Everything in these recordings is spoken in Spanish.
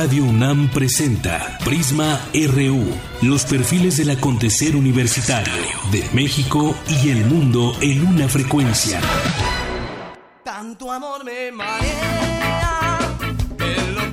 Radio UNAM presenta Prisma RU, los perfiles del acontecer universitario de México y el mundo en una frecuencia. Tanto amor me marea, lo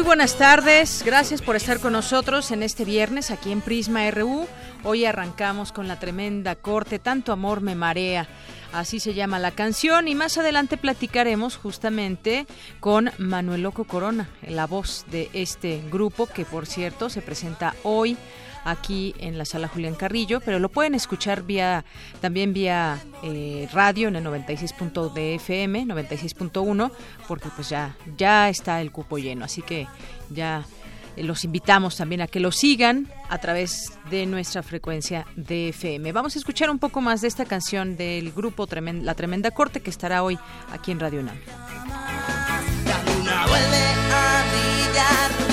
Muy buenas tardes. Gracias por estar con nosotros en este viernes aquí en Prisma RU. Hoy arrancamos con la tremenda corte Tanto amor me marea. Así se llama la canción y más adelante platicaremos justamente con Manuel Loco Corona, la voz de este grupo que por cierto se presenta hoy aquí en la sala Julián Carrillo, pero lo pueden escuchar también vía eh, radio en el 96.de de FM, 96.1, porque pues ya ya está el cupo lleno, así que ya eh, los invitamos también a que lo sigan a través de nuestra frecuencia de FM. Vamos a escuchar un poco más de esta canción del grupo La Tremenda Corte que estará hoy aquí en Radio UNAM. La luna vuelve a brillar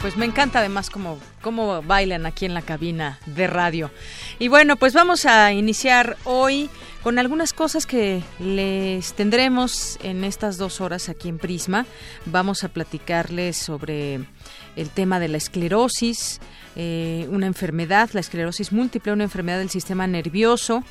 Pues me encanta además cómo, cómo bailan aquí en la cabina de radio. Y bueno, pues vamos a iniciar hoy con algunas cosas que les tendremos en estas dos horas aquí en Prisma. Vamos a platicarles sobre el tema de la esclerosis, eh, una enfermedad, la esclerosis múltiple, una enfermedad del sistema nervioso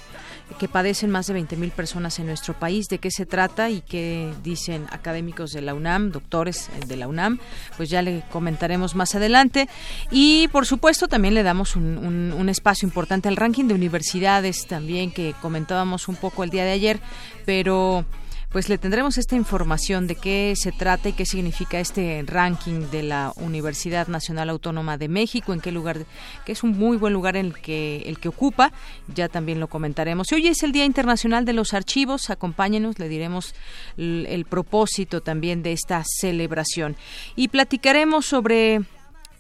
que padecen más de 20.000 personas en nuestro país. ¿De qué se trata y qué dicen académicos de la UNAM, doctores eh, de la UNAM? Pues ya le comentaremos más adelante. Y por supuesto también le damos un, un- un espacio importante al ranking de universidades también que comentábamos un poco el día de ayer, pero pues le tendremos esta información de qué se trata y qué significa este ranking de la Universidad Nacional Autónoma de México, en qué lugar, que es un muy buen lugar en el que, el que ocupa, ya también lo comentaremos. Y hoy es el Día Internacional de los Archivos, acompáñenos, le diremos el, el propósito también de esta celebración. Y platicaremos sobre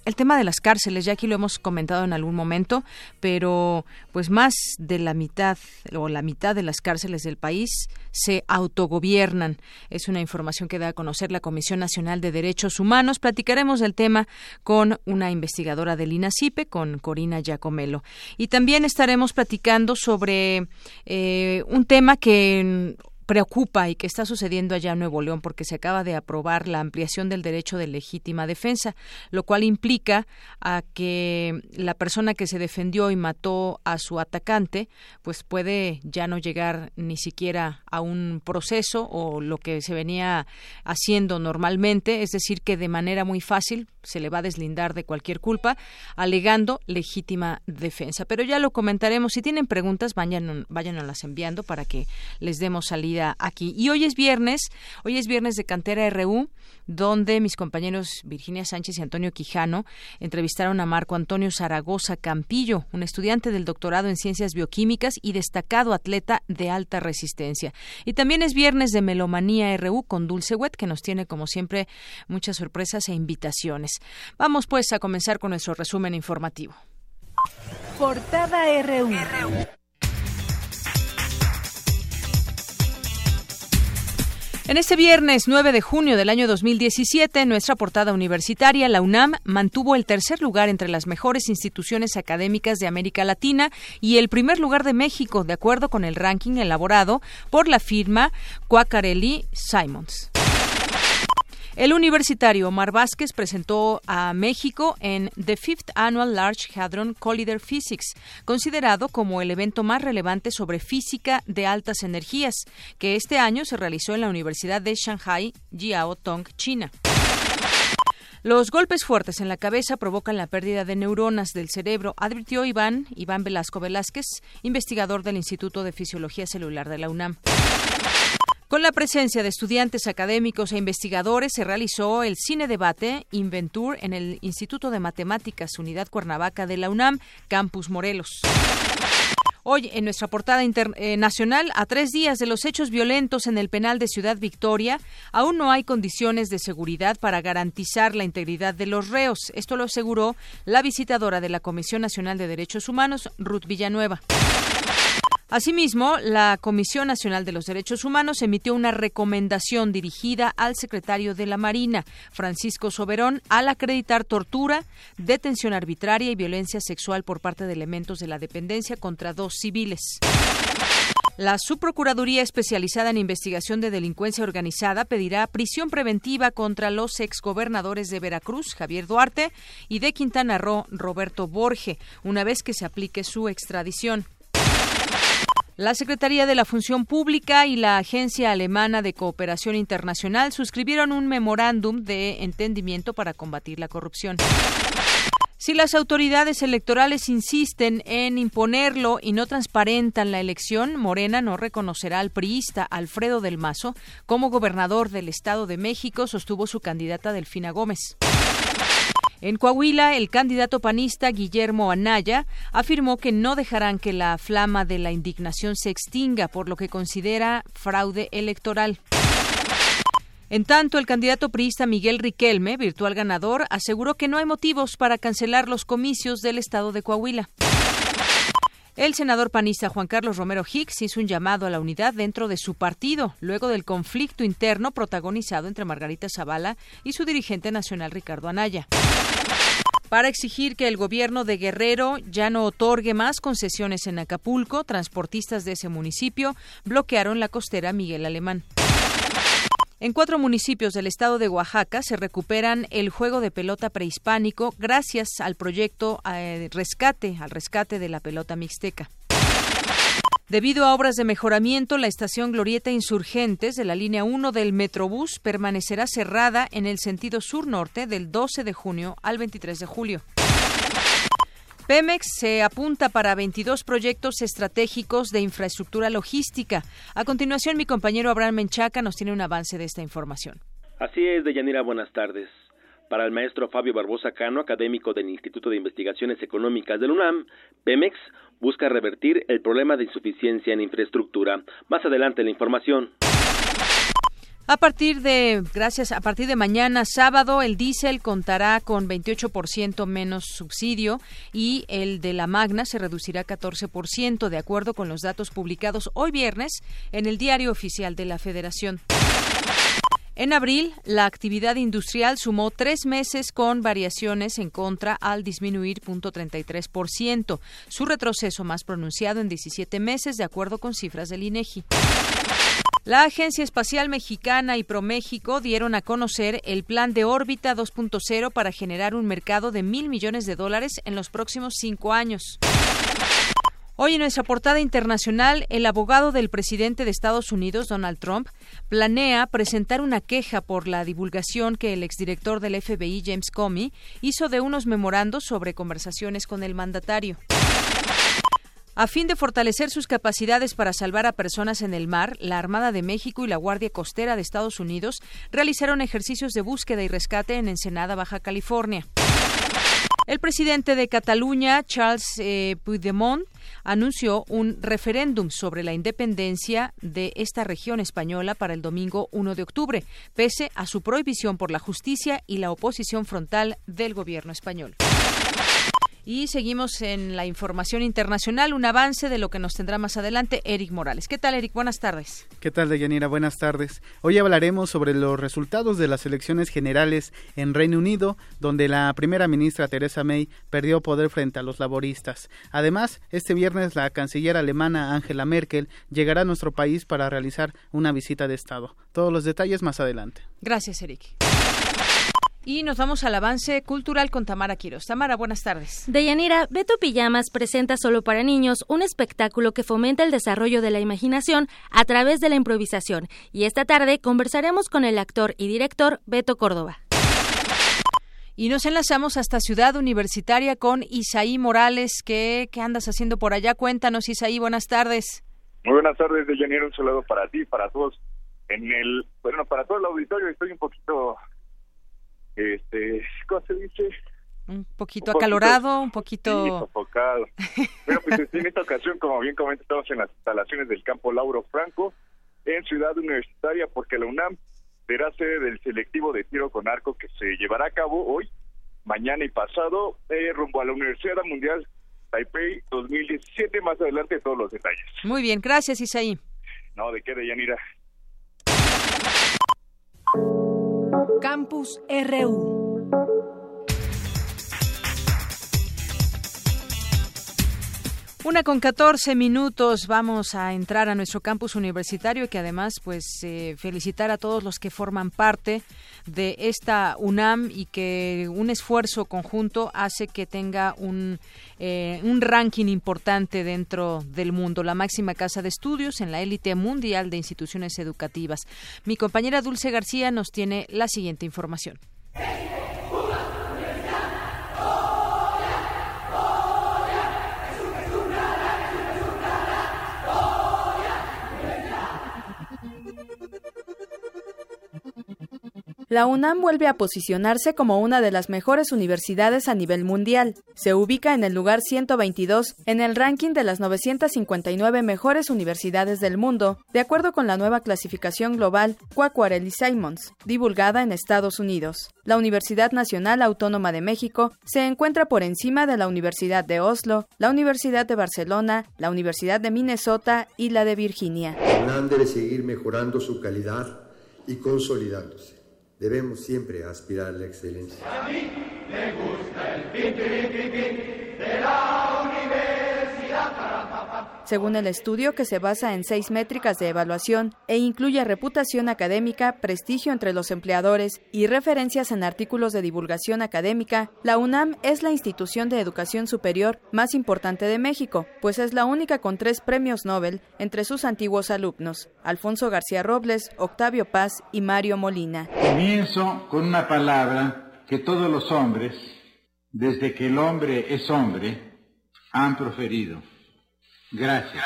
el tema de las cárceles, ya aquí lo hemos comentado en algún momento, pero pues más de la mitad o la mitad de las cárceles del país se autogobiernan. Es una información que da a conocer la Comisión Nacional de Derechos Humanos. Platicaremos del tema con una investigadora del INACIPE, con Corina Giacomelo. Y también estaremos platicando sobre eh, un tema que preocupa y que está sucediendo allá en Nuevo León porque se acaba de aprobar la ampliación del derecho de legítima defensa, lo cual implica a que la persona que se defendió y mató a su atacante, pues puede ya no llegar ni siquiera a un proceso o lo que se venía haciendo normalmente, es decir, que de manera muy fácil se le va a deslindar de cualquier culpa, alegando legítima defensa. Pero ya lo comentaremos. Si tienen preguntas, vayan, váyanlas enviando para que les demos salida aquí. Y hoy es viernes, hoy es viernes de Cantera RU, donde mis compañeros Virginia Sánchez y Antonio Quijano entrevistaron a Marco Antonio Zaragoza Campillo, un estudiante del doctorado en ciencias bioquímicas y destacado atleta de alta resistencia. Y también es viernes de Melomanía RU con Dulce Wet, que nos tiene como siempre muchas sorpresas e invitaciones. Vamos pues a comenzar con nuestro resumen informativo. Portada RU. En este viernes 9 de junio del año 2017, nuestra portada universitaria, la UNAM, mantuvo el tercer lugar entre las mejores instituciones académicas de América Latina y el primer lugar de México, de acuerdo con el ranking elaborado por la firma Quaccarelli Simons. El universitario Omar Vázquez presentó a México en The Fifth Annual Large Hadron Collider Physics, considerado como el evento más relevante sobre física de altas energías, que este año se realizó en la Universidad de Shanghai, Jiaotong, China. Los golpes fuertes en la cabeza provocan la pérdida de neuronas del cerebro, advirtió Iván, Iván Velasco Velázquez, investigador del Instituto de Fisiología Celular de la UNAM. Con la presencia de estudiantes académicos e investigadores se realizó el Cine Debate Inventur en el Instituto de Matemáticas Unidad Cuernavaca de la UNAM, Campus Morelos. Hoy, en nuestra portada internacional, eh, a tres días de los hechos violentos en el penal de Ciudad Victoria, aún no hay condiciones de seguridad para garantizar la integridad de los reos. Esto lo aseguró la visitadora de la Comisión Nacional de Derechos Humanos, Ruth Villanueva. Asimismo, la Comisión Nacional de los Derechos Humanos emitió una recomendación dirigida al secretario de la Marina, Francisco Soberón, al acreditar tortura, detención arbitraria y violencia sexual por parte de elementos de la dependencia contra dos civiles. La Subprocuraduría Especializada en Investigación de Delincuencia Organizada pedirá prisión preventiva contra los exgobernadores de Veracruz, Javier Duarte, y de Quintana Roo, Roberto Borge, una vez que se aplique su extradición. La Secretaría de la Función Pública y la Agencia Alemana de Cooperación Internacional suscribieron un memorándum de entendimiento para combatir la corrupción. Si las autoridades electorales insisten en imponerlo y no transparentan la elección, Morena no reconocerá al priista Alfredo del Mazo como gobernador del Estado de México, sostuvo su candidata Delfina Gómez. En Coahuila, el candidato panista Guillermo Anaya afirmó que no dejarán que la flama de la indignación se extinga, por lo que considera fraude electoral. En tanto, el candidato priista Miguel Riquelme, virtual ganador, aseguró que no hay motivos para cancelar los comicios del estado de Coahuila. El senador panista Juan Carlos Romero Hicks hizo un llamado a la unidad dentro de su partido, luego del conflicto interno protagonizado entre Margarita Zavala y su dirigente nacional Ricardo Anaya para exigir que el gobierno de Guerrero ya no otorgue más concesiones en Acapulco, transportistas de ese municipio bloquearon la costera Miguel Alemán. En cuatro municipios del estado de Oaxaca se recuperan el juego de pelota prehispánico gracias al proyecto eh, rescate, al rescate de la pelota mixteca. Debido a obras de mejoramiento, la estación Glorieta Insurgentes de la línea 1 del Metrobús permanecerá cerrada en el sentido sur-norte del 12 de junio al 23 de julio. Pemex se apunta para 22 proyectos estratégicos de infraestructura logística. A continuación, mi compañero Abraham Menchaca nos tiene un avance de esta información. Así es, Deyanira, buenas tardes. Para el maestro Fabio Barbosa Cano, académico del Instituto de Investigaciones Económicas del UNAM, Pemex busca revertir el problema de insuficiencia en infraestructura. Más adelante la información. A partir de, gracias, a partir de mañana sábado, el diésel contará con 28% menos subsidio y el de la Magna se reducirá 14%, de acuerdo con los datos publicados hoy viernes en el Diario Oficial de la Federación. En abril, la actividad industrial sumó tres meses con variaciones en contra al disminuir 0.33%, su retroceso más pronunciado en 17 meses, de acuerdo con cifras del INEGI. La Agencia Espacial Mexicana y ProMéxico dieron a conocer el plan de órbita 2.0 para generar un mercado de mil millones de dólares en los próximos cinco años. Hoy en nuestra portada internacional, el abogado del presidente de Estados Unidos, Donald Trump, planea presentar una queja por la divulgación que el exdirector del FBI, James Comey, hizo de unos memorandos sobre conversaciones con el mandatario. A fin de fortalecer sus capacidades para salvar a personas en el mar, la Armada de México y la Guardia Costera de Estados Unidos realizaron ejercicios de búsqueda y rescate en Ensenada, Baja California. El presidente de Cataluña, Charles eh, Puigdemont, anunció un referéndum sobre la independencia de esta región española para el domingo 1 de octubre, pese a su prohibición por la justicia y la oposición frontal del gobierno español. Y seguimos en la información internacional, un avance de lo que nos tendrá más adelante Eric Morales. ¿Qué tal, Eric? Buenas tardes. ¿Qué tal, Deyanira? Buenas tardes. Hoy hablaremos sobre los resultados de las elecciones generales en Reino Unido, donde la primera ministra Theresa May perdió poder frente a los laboristas. Además, este viernes la canciller alemana Angela Merkel llegará a nuestro país para realizar una visita de Estado. Todos los detalles más adelante. Gracias, Eric. Y nos vamos al avance cultural con Tamara Quiros. Tamara, buenas tardes. Deyanira, Beto Pijamas presenta Solo para Niños un espectáculo que fomenta el desarrollo de la imaginación a través de la improvisación. Y esta tarde conversaremos con el actor y director Beto Córdoba. Y nos enlazamos hasta Ciudad Universitaria con Isaí Morales. ¿Qué, qué andas haciendo por allá? Cuéntanos, Isaí, buenas tardes. Muy buenas tardes, Deyanira. Un saludo para ti, para todos. En el, bueno, para todo el auditorio estoy un poquito este, ¿cómo se dice? Un poquito acalorado, un poquito... Sí, sofocado. Pero pues en esta ocasión, como bien comenté, estamos en las instalaciones del campo Lauro Franco, en Ciudad Universitaria, porque la UNAM será sede del selectivo de tiro con arco que se llevará a cabo hoy, mañana y pasado, eh, rumbo a la Universidad Mundial Taipei 2017. Más adelante todos los detalles. Muy bien, gracias Isaí. No, de qué, de Yanira. Campus RU. Una con 14 minutos vamos a entrar a nuestro campus universitario y que además pues eh, felicitar a todos los que forman parte de esta UNAM y que un esfuerzo conjunto hace que tenga un, eh, un ranking importante dentro del mundo, la máxima casa de estudios en la élite mundial de instituciones educativas. Mi compañera Dulce García nos tiene la siguiente información. La UNAM vuelve a posicionarse como una de las mejores universidades a nivel mundial. Se ubica en el lugar 122 en el ranking de las 959 mejores universidades del mundo, de acuerdo con la nueva clasificación global Quacquarelli Simons, divulgada en Estados Unidos. La Universidad Nacional Autónoma de México se encuentra por encima de la Universidad de Oslo, la Universidad de Barcelona, la Universidad de Minnesota y la de Virginia. UNAM debe seguir mejorando su calidad y consolidándose debemos siempre aspirar a la excelencia. Según el estudio, que se basa en seis métricas de evaluación e incluye reputación académica, prestigio entre los empleadores y referencias en artículos de divulgación académica, la UNAM es la institución de educación superior más importante de México, pues es la única con tres premios Nobel entre sus antiguos alumnos, Alfonso García Robles, Octavio Paz y Mario Molina. Comienzo con una palabra que todos los hombres, desde que el hombre es hombre, han proferido. Gracias.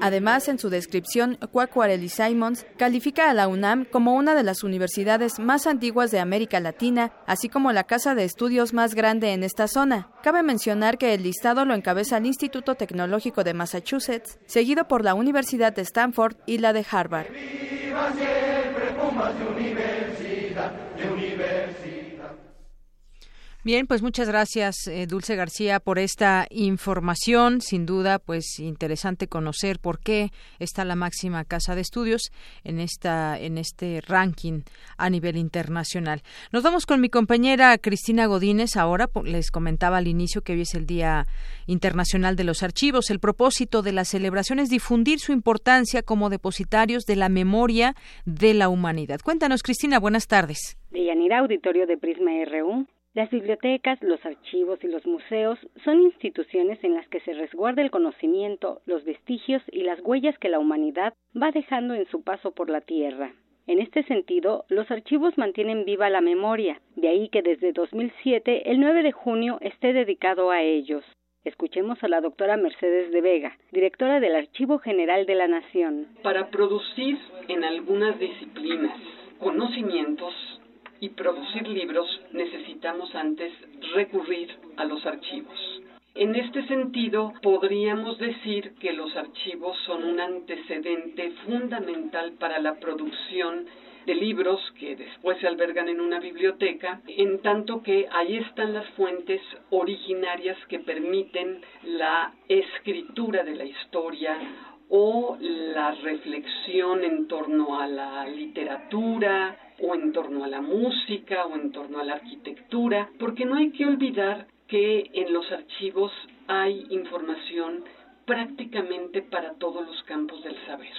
Además, en su descripción, Quacquarelli Simons califica a la UNAM como una de las universidades más antiguas de América Latina, así como la casa de estudios más grande en esta zona. Cabe mencionar que el listado lo encabeza el Instituto Tecnológico de Massachusetts, seguido por la Universidad de Stanford y la de Harvard. Bien, pues muchas gracias, eh, Dulce García, por esta información. Sin duda, pues interesante conocer por qué está la máxima casa de estudios en esta en este ranking a nivel internacional. Nos vamos con mi compañera Cristina Godínez. Ahora les comentaba al inicio que hoy es el Día Internacional de los Archivos. El propósito de la celebración es difundir su importancia como depositarios de la memoria de la humanidad. Cuéntanos, Cristina. Buenas tardes. Deyanira, auditorio de Prisma RU. Las bibliotecas, los archivos y los museos son instituciones en las que se resguarda el conocimiento, los vestigios y las huellas que la humanidad va dejando en su paso por la Tierra. En este sentido, los archivos mantienen viva la memoria, de ahí que desde 2007 el 9 de junio esté dedicado a ellos. Escuchemos a la doctora Mercedes de Vega, directora del Archivo General de la Nación. Para producir en algunas disciplinas conocimientos y producir libros necesitamos antes recurrir a los archivos. En este sentido, podríamos decir que los archivos son un antecedente fundamental para la producción de libros que después se albergan en una biblioteca, en tanto que ahí están las fuentes originarias que permiten la escritura de la historia o la reflexión en torno a la literatura o en torno a la música o en torno a la arquitectura, porque no hay que olvidar que en los archivos hay información prácticamente para todos los campos del saber.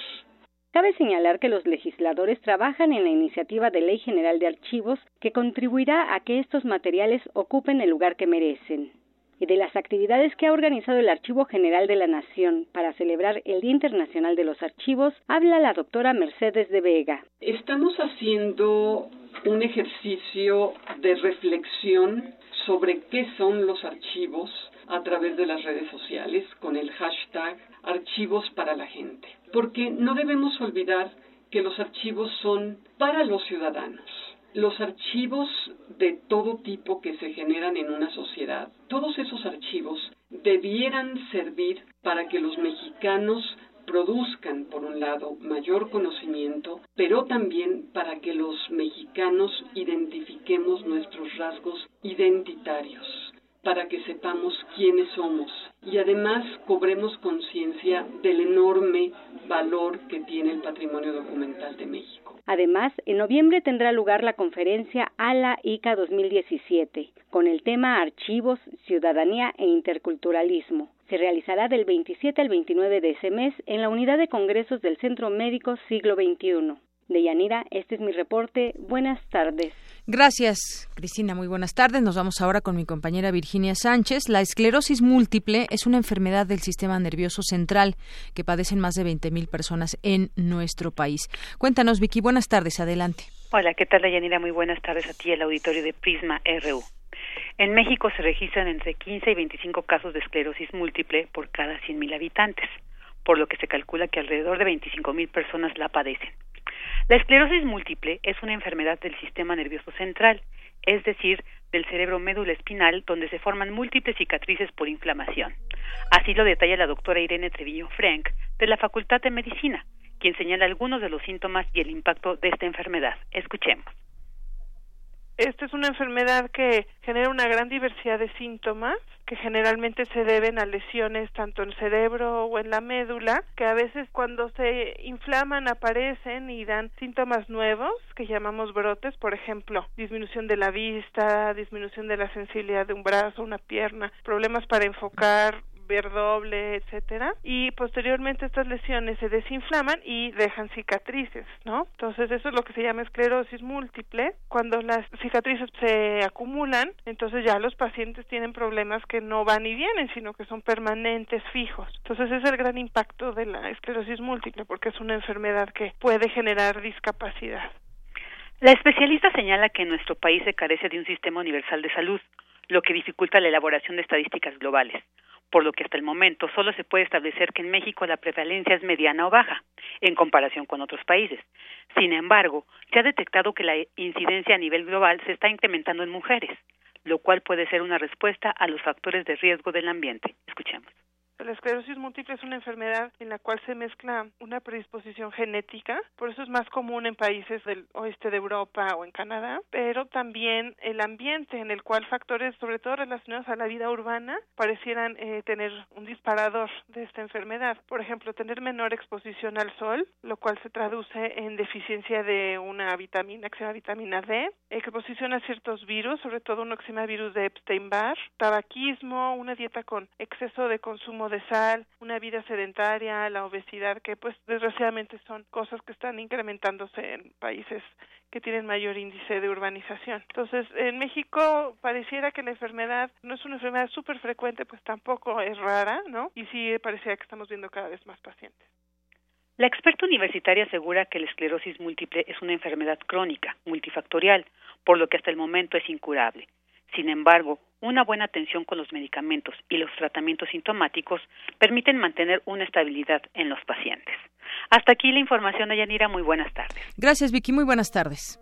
Cabe señalar que los legisladores trabajan en la iniciativa de Ley General de Archivos que contribuirá a que estos materiales ocupen el lugar que merecen. Y de las actividades que ha organizado el Archivo General de la Nación para celebrar el Día Internacional de los Archivos, habla la doctora Mercedes de Vega. Estamos haciendo un ejercicio de reflexión sobre qué son los archivos a través de las redes sociales con el hashtag archivos para la gente. Porque no debemos olvidar que los archivos son para los ciudadanos. Los archivos de todo tipo que se generan en una sociedad, todos esos archivos debieran servir para que los mexicanos produzcan, por un lado, mayor conocimiento, pero también para que los mexicanos identifiquemos nuestros rasgos identitarios, para que sepamos quiénes somos y además cobremos conciencia del enorme valor que tiene el patrimonio documental de México. Además, en noviembre tendrá lugar la conferencia ALA ICA 2017 con el tema Archivos, Ciudadanía e Interculturalismo. Se realizará del 27 al 29 de ese mes en la unidad de congresos del Centro Médico Siglo XXI. De Yanira, este es mi reporte. Buenas tardes. Gracias, Cristina. Muy buenas tardes. Nos vamos ahora con mi compañera Virginia Sánchez. La esclerosis múltiple es una enfermedad del sistema nervioso central que padecen más de 20.000 personas en nuestro país. Cuéntanos, Vicky. Buenas tardes. Adelante. Hola, ¿qué tal, Yanira? Muy buenas tardes a ti, el auditorio de Prisma RU. En México se registran entre 15 y 25 casos de esclerosis múltiple por cada 100.000 habitantes, por lo que se calcula que alrededor de 25.000 personas la padecen. La esclerosis múltiple es una enfermedad del sistema nervioso central, es decir, del cerebro médula espinal, donde se forman múltiples cicatrices por inflamación. Así lo detalla la doctora Irene Treviño Frank, de la Facultad de Medicina, quien señala algunos de los síntomas y el impacto de esta enfermedad. Escuchemos. Esta es una enfermedad que genera una gran diversidad de síntomas que generalmente se deben a lesiones tanto en el cerebro o en la médula, que a veces cuando se inflaman aparecen y dan síntomas nuevos que llamamos brotes, por ejemplo, disminución de la vista, disminución de la sensibilidad de un brazo, una pierna, problemas para enfocar, ver doble, etcétera, y posteriormente estas lesiones se desinflaman y dejan cicatrices, ¿no? Entonces eso es lo que se llama esclerosis múltiple. Cuando las cicatrices se acumulan, entonces ya los pacientes tienen problemas que no van y vienen, sino que son permanentes, fijos. Entonces es el gran impacto de la esclerosis múltiple porque es una enfermedad que puede generar discapacidad. La especialista señala que nuestro país se carece de un sistema universal de salud, lo que dificulta la elaboración de estadísticas globales por lo que hasta el momento solo se puede establecer que en México la prevalencia es mediana o baja, en comparación con otros países. Sin embargo, se ha detectado que la incidencia a nivel global se está incrementando en mujeres, lo cual puede ser una respuesta a los factores de riesgo del ambiente. Escuchemos. La esclerosis múltiple es una enfermedad en la cual se mezcla una predisposición genética, por eso es más común en países del oeste de Europa o en Canadá, pero también el ambiente en el cual factores, sobre todo relacionados a la vida urbana, parecieran eh, tener un disparador de esta enfermedad. Por ejemplo, tener menor exposición al sol, lo cual se traduce en deficiencia de una vitamina que se llama vitamina D, exposición a ciertos virus, sobre todo un que virus de Epstein-Barr, tabaquismo, una dieta con exceso de consumo de sal, una vida sedentaria, la obesidad, que pues desgraciadamente son cosas que están incrementándose en países que tienen mayor índice de urbanización. Entonces, en México pareciera que la enfermedad no es una enfermedad súper frecuente, pues tampoco es rara, ¿no? Y sí pareciera que estamos viendo cada vez más pacientes. La experta universitaria asegura que la esclerosis múltiple es una enfermedad crónica, multifactorial, por lo que hasta el momento es incurable. Sin embargo, una buena atención con los medicamentos y los tratamientos sintomáticos permiten mantener una estabilidad en los pacientes. Hasta aquí la información de Yanira. Muy buenas tardes. Gracias, Vicky. Muy buenas tardes.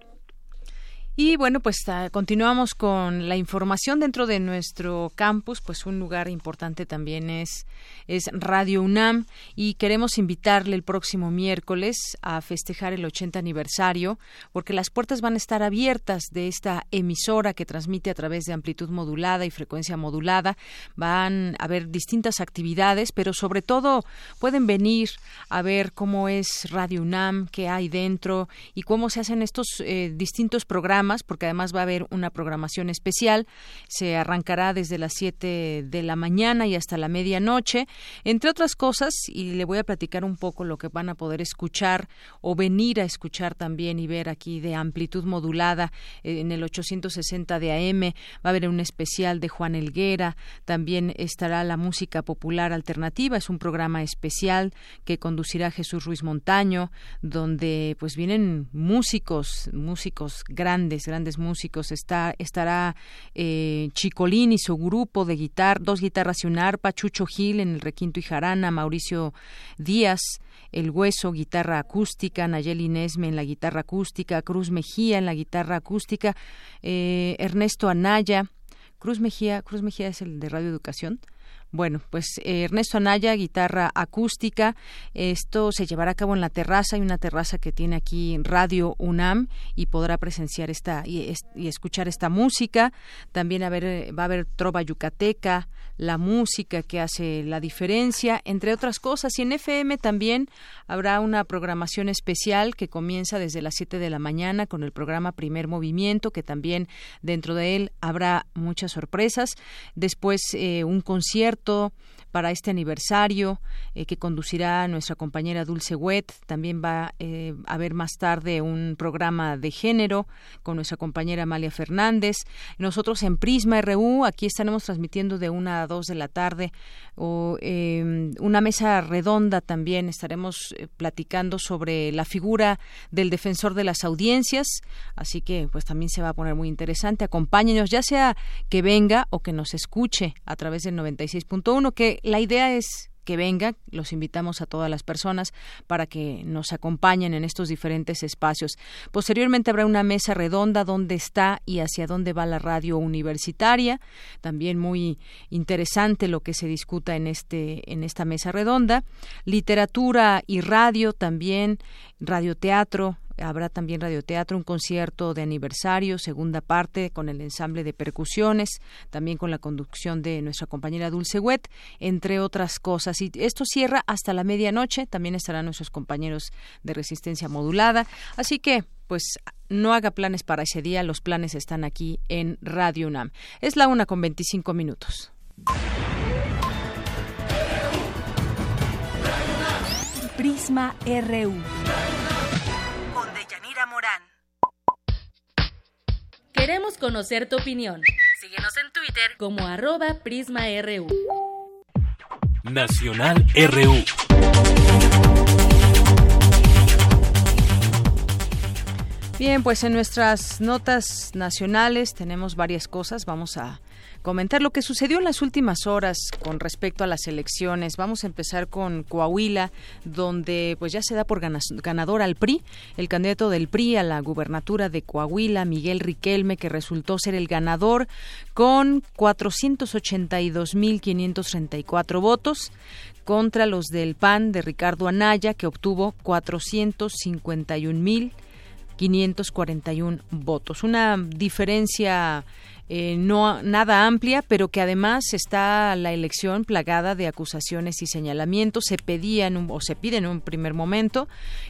Y bueno, pues ah, continuamos con la información dentro de nuestro campus, pues un lugar importante también es, es Radio UNAM y queremos invitarle el próximo miércoles a festejar el 80 aniversario porque las puertas van a estar abiertas de esta emisora que transmite a través de amplitud modulada y frecuencia modulada. Van a haber distintas actividades, pero sobre todo pueden venir a ver cómo es Radio UNAM, qué hay dentro y cómo se hacen estos eh, distintos programas porque además va a haber una programación especial. Se arrancará desde las 7 de la mañana y hasta la medianoche, entre otras cosas, y le voy a platicar un poco lo que van a poder escuchar o venir a escuchar también y ver aquí de amplitud modulada eh, en el 860 de AM. Va a haber un especial de Juan Elguera, también estará la música popular alternativa, es un programa especial que conducirá Jesús Ruiz Montaño, donde pues vienen músicos, músicos grandes grandes, músicos. Está, estará eh, Chicolín y su grupo de guitarra, dos guitarras y un arpa, Chucho Gil en el requinto y jarana, Mauricio Díaz, el Hueso, guitarra acústica, Nayeli Nesme en la guitarra acústica, Cruz Mejía en la guitarra acústica, eh, Ernesto Anaya, Cruz Mejía, Cruz Mejía es el de Radio Educación, bueno, pues eh, Ernesto Anaya, guitarra acústica. Esto se llevará a cabo en la terraza. Hay una terraza que tiene aquí Radio UNAM y podrá presenciar esta y, escuchar esta música. También a va a haber trova yucateca, la música que hace la diferencia, entre otras cosas. Y en FM también habrá una programación especial que comienza desde las 7 de la mañana con el programa Primer Movimiento, que también dentro de él habrá muchas sorpresas. Después eh, un concierto corto para este aniversario eh, que conducirá nuestra compañera Dulce Wet. También va eh, a haber más tarde un programa de género con nuestra compañera Amalia Fernández. Nosotros en Prisma RU, aquí estaremos transmitiendo de una a dos de la tarde o em, una mesa redonda también. Estaremos eh, platicando sobre la figura del defensor de las audiencias. Así que pues también se va a poner muy interesante. Acompáñenos, ya sea que venga o que nos escuche a través del 96 uno que la idea es que venga, los invitamos a todas las personas para que nos acompañen en estos diferentes espacios. Posteriormente habrá una mesa redonda donde está y hacia dónde va la radio universitaria, también muy interesante lo que se discuta en este en esta mesa redonda, literatura y radio también, radioteatro, Habrá también radioteatro, un concierto de aniversario, segunda parte con el ensamble de percusiones, también con la conducción de nuestra compañera Dulce Wet, entre otras cosas. Y esto cierra hasta la medianoche. También estarán nuestros compañeros de resistencia modulada. Así que, pues, no haga planes para ese día. Los planes están aquí en Radio UNAM. Es la una con 25 minutos. Prisma RU. Queremos conocer tu opinión. Síguenos en Twitter como arroba PrismaRU. Nacional RU. Bien, pues en nuestras notas nacionales tenemos varias cosas. Vamos a comentar lo que sucedió en las últimas horas con respecto a las elecciones. Vamos a empezar con Coahuila, donde pues ya se da por ganador al PRI, el candidato del PRI a la gubernatura de Coahuila, Miguel Riquelme, que resultó ser el ganador con 482.534 votos contra los del PAN de Ricardo Anaya, que obtuvo 451.541 votos. Una diferencia eh, no nada amplia, pero que además está la elección plagada de acusaciones y señalamientos. Se pedía o se pide en un primer momento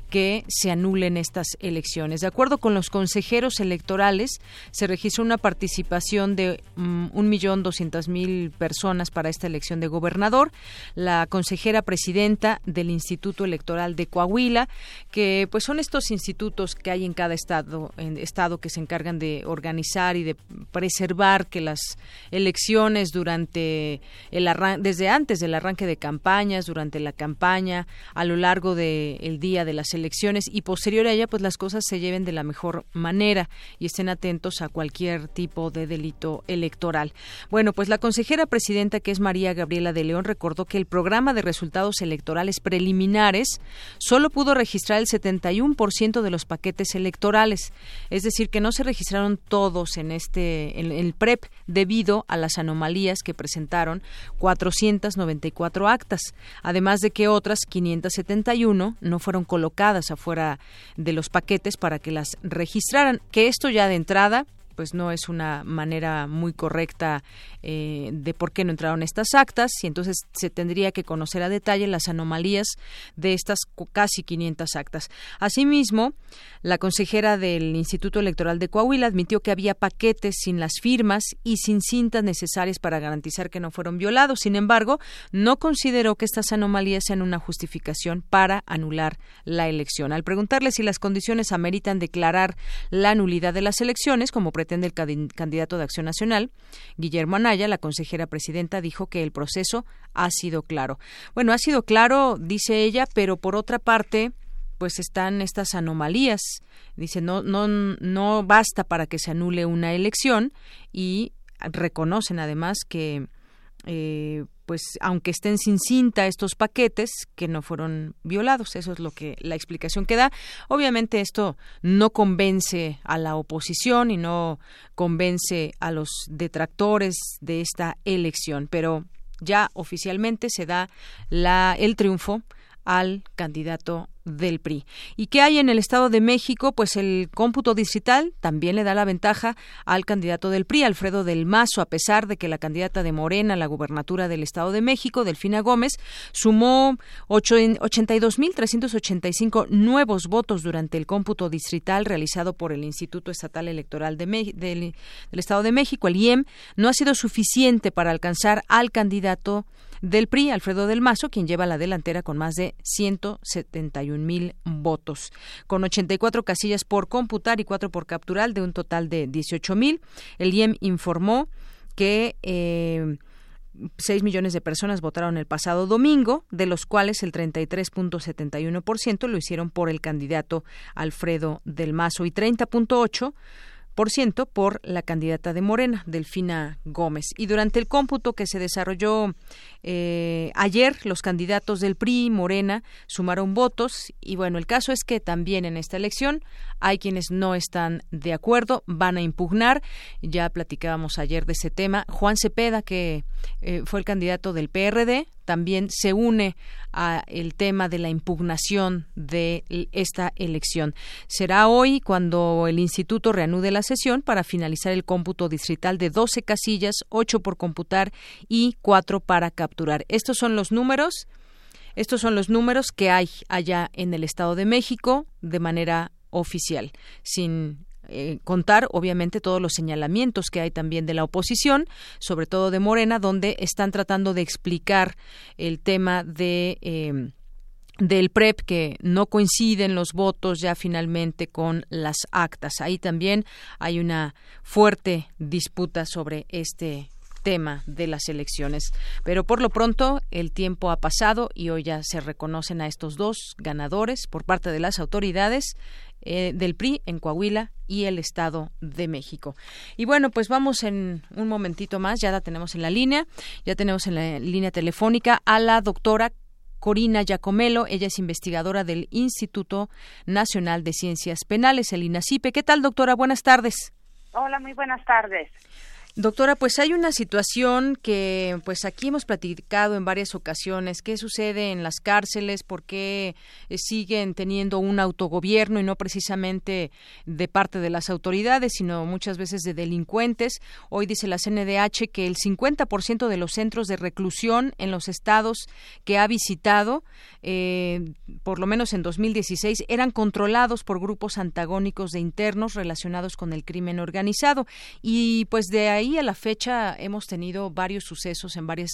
que se anulen estas elecciones. De acuerdo con los consejeros electorales, se registró una participación de mm, un millón doscientas mil personas para esta elección de gobernador. La consejera presidenta del Instituto Electoral de Coahuila, que pues son estos institutos que hay en cada estado, en estado que se encargan de organizar y de preservar observar que las elecciones durante el desde antes del arranque de campañas, durante la campaña, a lo largo del día de las elecciones y posterior a ella, pues las cosas se lleven de la mejor manera y estén atentos a cualquier tipo de delito electoral. Bueno, pues la consejera presidenta, que es María Gabriela de León, recordó que el programa de resultados electorales preliminares solo pudo registrar el 71% de los paquetes electorales, es decir, que no se registraron todos en este el PREP debido a las anomalías que presentaron 494 actas, además de que otras 571 no fueron colocadas afuera de los paquetes para que las registraran, que esto ya de entrada pues no es una manera muy correcta eh, de por qué no entraron estas actas y entonces se tendría que conocer a detalle las anomalías de estas casi 500 actas. Asimismo, la consejera del Instituto Electoral de Coahuila admitió que había paquetes sin las firmas y sin cintas necesarias para garantizar que no fueron violados. Sin embargo, no consideró que estas anomalías sean una justificación para anular la elección. Al preguntarle si las condiciones ameritan declarar la nulidad de las elecciones, como pretende el candidato de Acción Nacional, Guillermo Anaya, la consejera presidenta, dijo que el proceso ha sido claro. Bueno, ha sido claro, dice ella, pero por otra parte, pues están estas anomalías. Dice, no, no, no basta para que se anule una elección y reconocen además que eh, pues aunque estén sin cinta estos paquetes que no fueron violados. Eso es lo que la explicación que da. Obviamente esto no convence a la oposición y no convence a los detractores de esta elección pero ya oficialmente se da la el triunfo al candidato del PRI. ¿Y qué hay en el Estado de México? Pues el cómputo digital también le da la ventaja al candidato del PRI, Alfredo del Mazo, a pesar de que la candidata de Morena a la gubernatura del Estado de México, Delfina Gómez, sumó 82.385 nuevos votos durante el cómputo distrital realizado por el Instituto Estatal Electoral del, del Estado de México, el IEM, no ha sido suficiente para alcanzar al candidato del PRI, Alfredo del Mazo, quien lleva la delantera con más de 171 mil votos, con 84 casillas por computar y 4 por capturar, de un total de 18 mil. El IEM informó que eh, 6 millones de personas votaron el pasado domingo, de los cuales el 33.71% lo hicieron por el candidato Alfredo del Mazo y 30.8% por la candidata de Morena, Delfina Gómez. Y durante el cómputo que se desarrolló eh, ayer, los candidatos del PRI, Morena, sumaron votos. Y bueno, el caso es que también en esta elección hay quienes no están de acuerdo, van a impugnar. Ya platicábamos ayer de ese tema. Juan Cepeda, que eh, fue el candidato del PRD, también se une a el tema de la impugnación de esta elección. Será hoy cuando el instituto reanude la sesión para finalizar el cómputo distrital de 12 casillas, 8 por computar y 4 para Estos son los números. Estos son los números que hay allá en el Estado de México de manera oficial, sin eh, contar, obviamente, todos los señalamientos que hay también de la oposición, sobre todo de Morena, donde están tratando de explicar el tema de. Em, del PREP que no coinciden los votos ya finalmente con las actas. Ahí también hay una fuerte disputa sobre este tema de las elecciones. Pero por lo pronto el tiempo ha pasado y hoy ya se reconocen a estos dos ganadores por parte de las autoridades eh, del PRI en Coahuila y el Estado de México. Y bueno, pues vamos en un momentito más, ya la tenemos en la línea, ya tenemos en la línea telefónica a la doctora Corina Giacomelo, ella es investigadora del Instituto Nacional de Ciencias Penales, el INACIPE. ¿Qué tal, doctora? Buenas tardes. Hola, muy buenas tardes. Doctora, pues hay una situación que pues aquí hemos platicado en varias ocasiones. ¿Qué sucede en las cárceles? ¿Por qué eh, siguen teniendo un autogobierno y no precisamente de parte de las autoridades, sino muchas veces de delincuentes? Hoy dice la CNDH que el 50% de los centros de reclusión en los estados que ha visitado, eh, por lo menos en 2016, eran controlados por grupos antagónicos de internos relacionados con el crimen organizado. Y pues de ahí ahí a la fecha hemos tenido varios sucesos en varios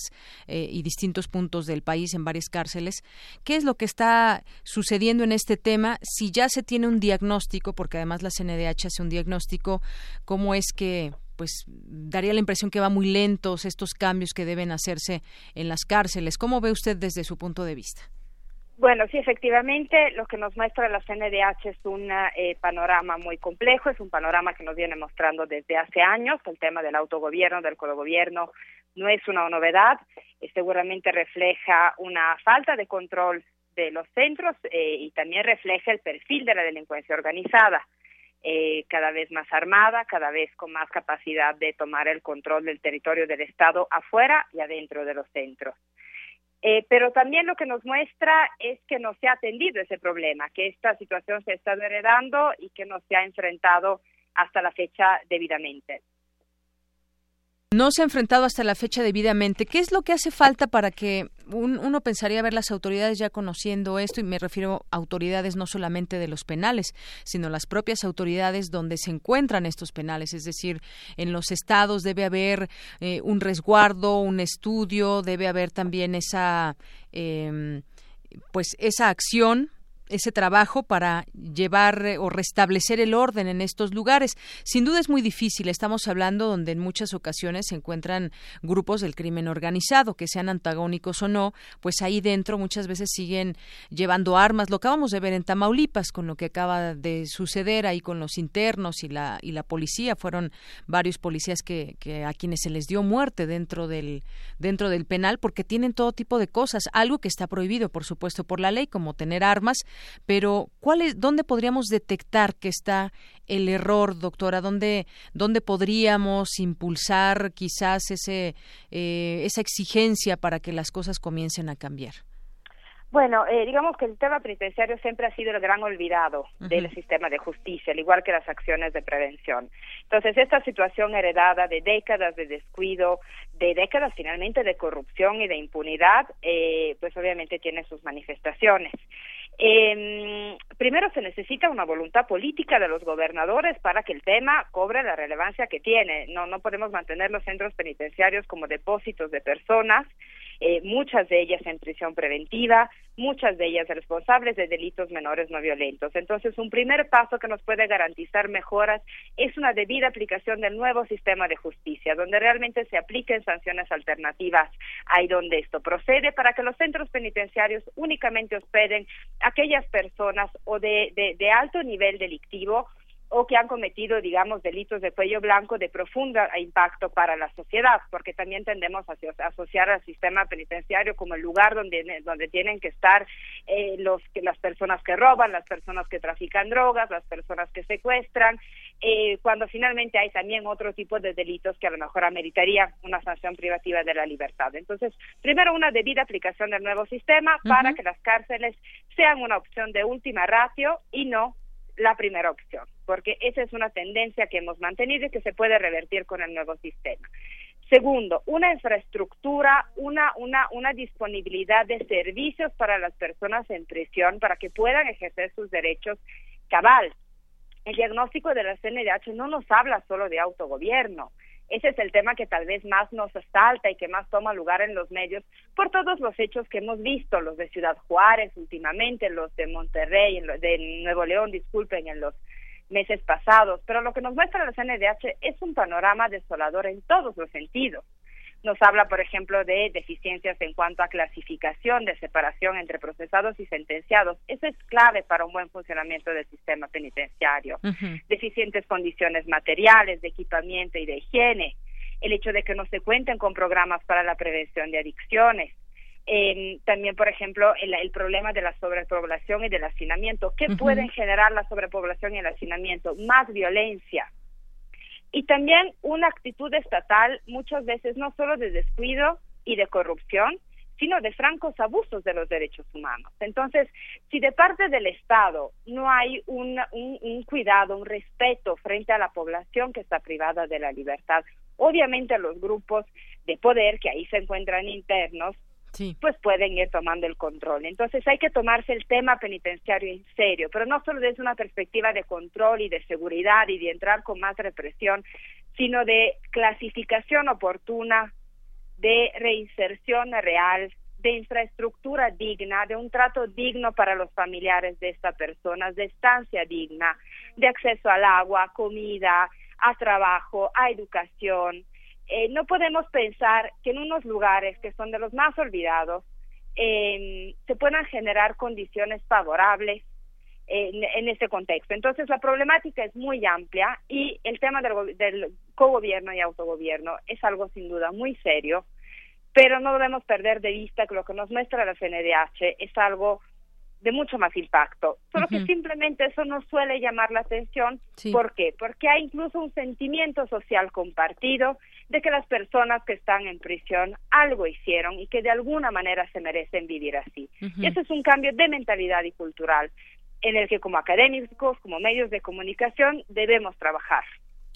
eh, y distintos puntos del país, en varias cárceles. ¿Qué es lo que está sucediendo en este tema? Si ya se tiene un diagnóstico, porque además la CNDH hace un diagnóstico, ¿cómo es que pues daría la impresión que va muy lentos estos cambios que deben hacerse en las cárceles. ¿Cómo ve usted desde su punto de vista? Bueno, sí, efectivamente, lo que nos muestra la CNDH es un eh, panorama muy complejo, es un panorama que nos viene mostrando desde hace años, el tema del autogobierno, del codogobierno, no es una novedad, eh, seguramente refleja una falta de control de los centros eh, y también refleja el perfil de la delincuencia organizada, cada vez más armada, cada vez con más capacidad de tomar el control del territorio del Estado afuera y adentro de los centros. Eh, pero también lo que nos muestra es que no se ha atendido ese problema, que esta situación se está heredando y que no se ha enfrentado hasta la fecha debidamente no se ha enfrentado hasta la fecha debidamente. ¿Qué es lo que hace falta para que uno pensaría ver las autoridades ya conociendo esto? Y me refiero a autoridades no solamente de los penales, sino las propias autoridades donde se encuentran estos penales. Es decir, en los estados debe haber eh, un resguardo, un estudio, debe haber también esa, eh, pues esa acción ese trabajo para llevar eh, o restablecer el orden en estos lugares. Sin duda es muy difícil. Estamos hablando donde en muchas ocasiones se encuentran grupos del crimen organizado, que sean antagónicos o no, pues ahí dentro muchas veces siguen llevando armas. Lo acabamos de ver en Tamaulipas con lo que acaba de suceder ahí con los internos y la y la policía. Fueron varios policías que, que a quienes se les dio muerte dentro del dentro del penal porque tienen todo tipo de cosas, algo que está prohibido, por supuesto, por la ley, como tener armas pero ¿cuál es, ¿dónde podríamos detectar que está el error, doctora? ¿Dónde, dónde podríamos impulsar quizás ese, eh, esa exigencia para que las cosas comiencen a cambiar? Bueno, eh, digamos que el tema penitenciario siempre ha sido el gran olvidado del sistema de justicia, al igual que las acciones de prevención. Entonces, esta situación heredada de décadas de descuido, de décadas finalmente de corrupción y de impunidad, eh, pues obviamente tiene sus manifestaciones. Eh, primero se necesita una voluntad política de los gobernadores para que el tema cobre la relevancia que tiene. No, no podemos mantener los centros penitenciarios como depósitos de personas, eh, muchas de ellas en prisión preventiva, muchas de ellas responsables de delitos menores no violentos. Entonces, un primer paso que nos puede garantizar mejoras es una debida aplicación del nuevo sistema de justicia, donde realmente se apliquen sanciones alternativas ahí donde esto procede, para que los centros penitenciarios únicamente hospeden aquellas personas o de, de, alto nivel delictivo o que han cometido, digamos, delitos de cuello blanco de profundo impacto para la sociedad, porque también tendemos a asociar al sistema penitenciario como el lugar donde, donde tienen que estar eh, los, las personas que roban, las personas que trafican drogas, las personas que secuestran, eh, cuando finalmente hay también otro tipo de delitos que a lo mejor ameritarían una sanción privativa de la libertad. Entonces, primero una debida aplicación del nuevo sistema para que las cárceles sean una opción de última ratio y no la primera opción, porque esa es una tendencia que hemos mantenido y que se puede revertir con el nuevo sistema. Segundo, una infraestructura, una, una, una disponibilidad de servicios para las personas en prisión para que puedan ejercer sus derechos cabal. El diagnóstico de la CNDH no nos habla solo de autogobierno, ese es el tema que tal vez más nos asalta y que más toma lugar en los medios por todos los hechos que hemos visto, los de Ciudad Juárez últimamente, los de Monterrey, de Nuevo León, disculpen, en los meses pasados. Pero lo que nos muestra la CNDH es un panorama desolador en todos los sentidos. Nos habla, por ejemplo, de deficiencias en cuanto a clasificación, de separación entre procesados y sentenciados. Eso es clave para un buen funcionamiento del sistema penitenciario. Deficientes condiciones materiales, de equipamiento y de higiene. El hecho de que no se cuenten con programas para la prevención de adicciones. Eh, también, por ejemplo, el, problema de la sobrepoblación y del hacinamiento. ¿Qué pueden generar la sobrepoblación y el hacinamiento? Más violencia, también una actitud estatal muchas veces no solo de descuido y de corrupción, sino de francos abusos de los derechos humanos. Entonces, si de parte del Estado no hay un, un, cuidado, un respeto frente a la población que está privada de la libertad, obviamente los grupos de poder que ahí se encuentran internos pues pueden ir tomando el control. Entonces hay que tomarse el tema penitenciario en serio, pero no solo desde una perspectiva de control y de seguridad y de entrar con más represión, sino de clasificación oportuna, de reinserción real, de infraestructura digna, de un trato digno para los familiares de estas personas, de estancia digna, de acceso al agua, comida, a trabajo, a educación. Eh, no podemos pensar que en unos lugares que son de los más olvidados eh, se puedan generar condiciones favorables en, en este contexto. Entonces, la problemática es muy amplia y el tema del, del cogobierno y autogobierno es algo sin duda muy serio, pero no debemos perder de vista que lo que nos muestra la CNDH es algo de mucho más impacto. Solo que simplemente eso no suele llamar la atención. Sí. ¿Por qué? Porque hay incluso un sentimiento social compartido de que las personas que están en prisión algo hicieron y que de alguna manera se merecen vivir así. Ujú. Y ese es un cambio de mentalidad y cultural en el que como académicos, como medios de comunicación, debemos trabajar.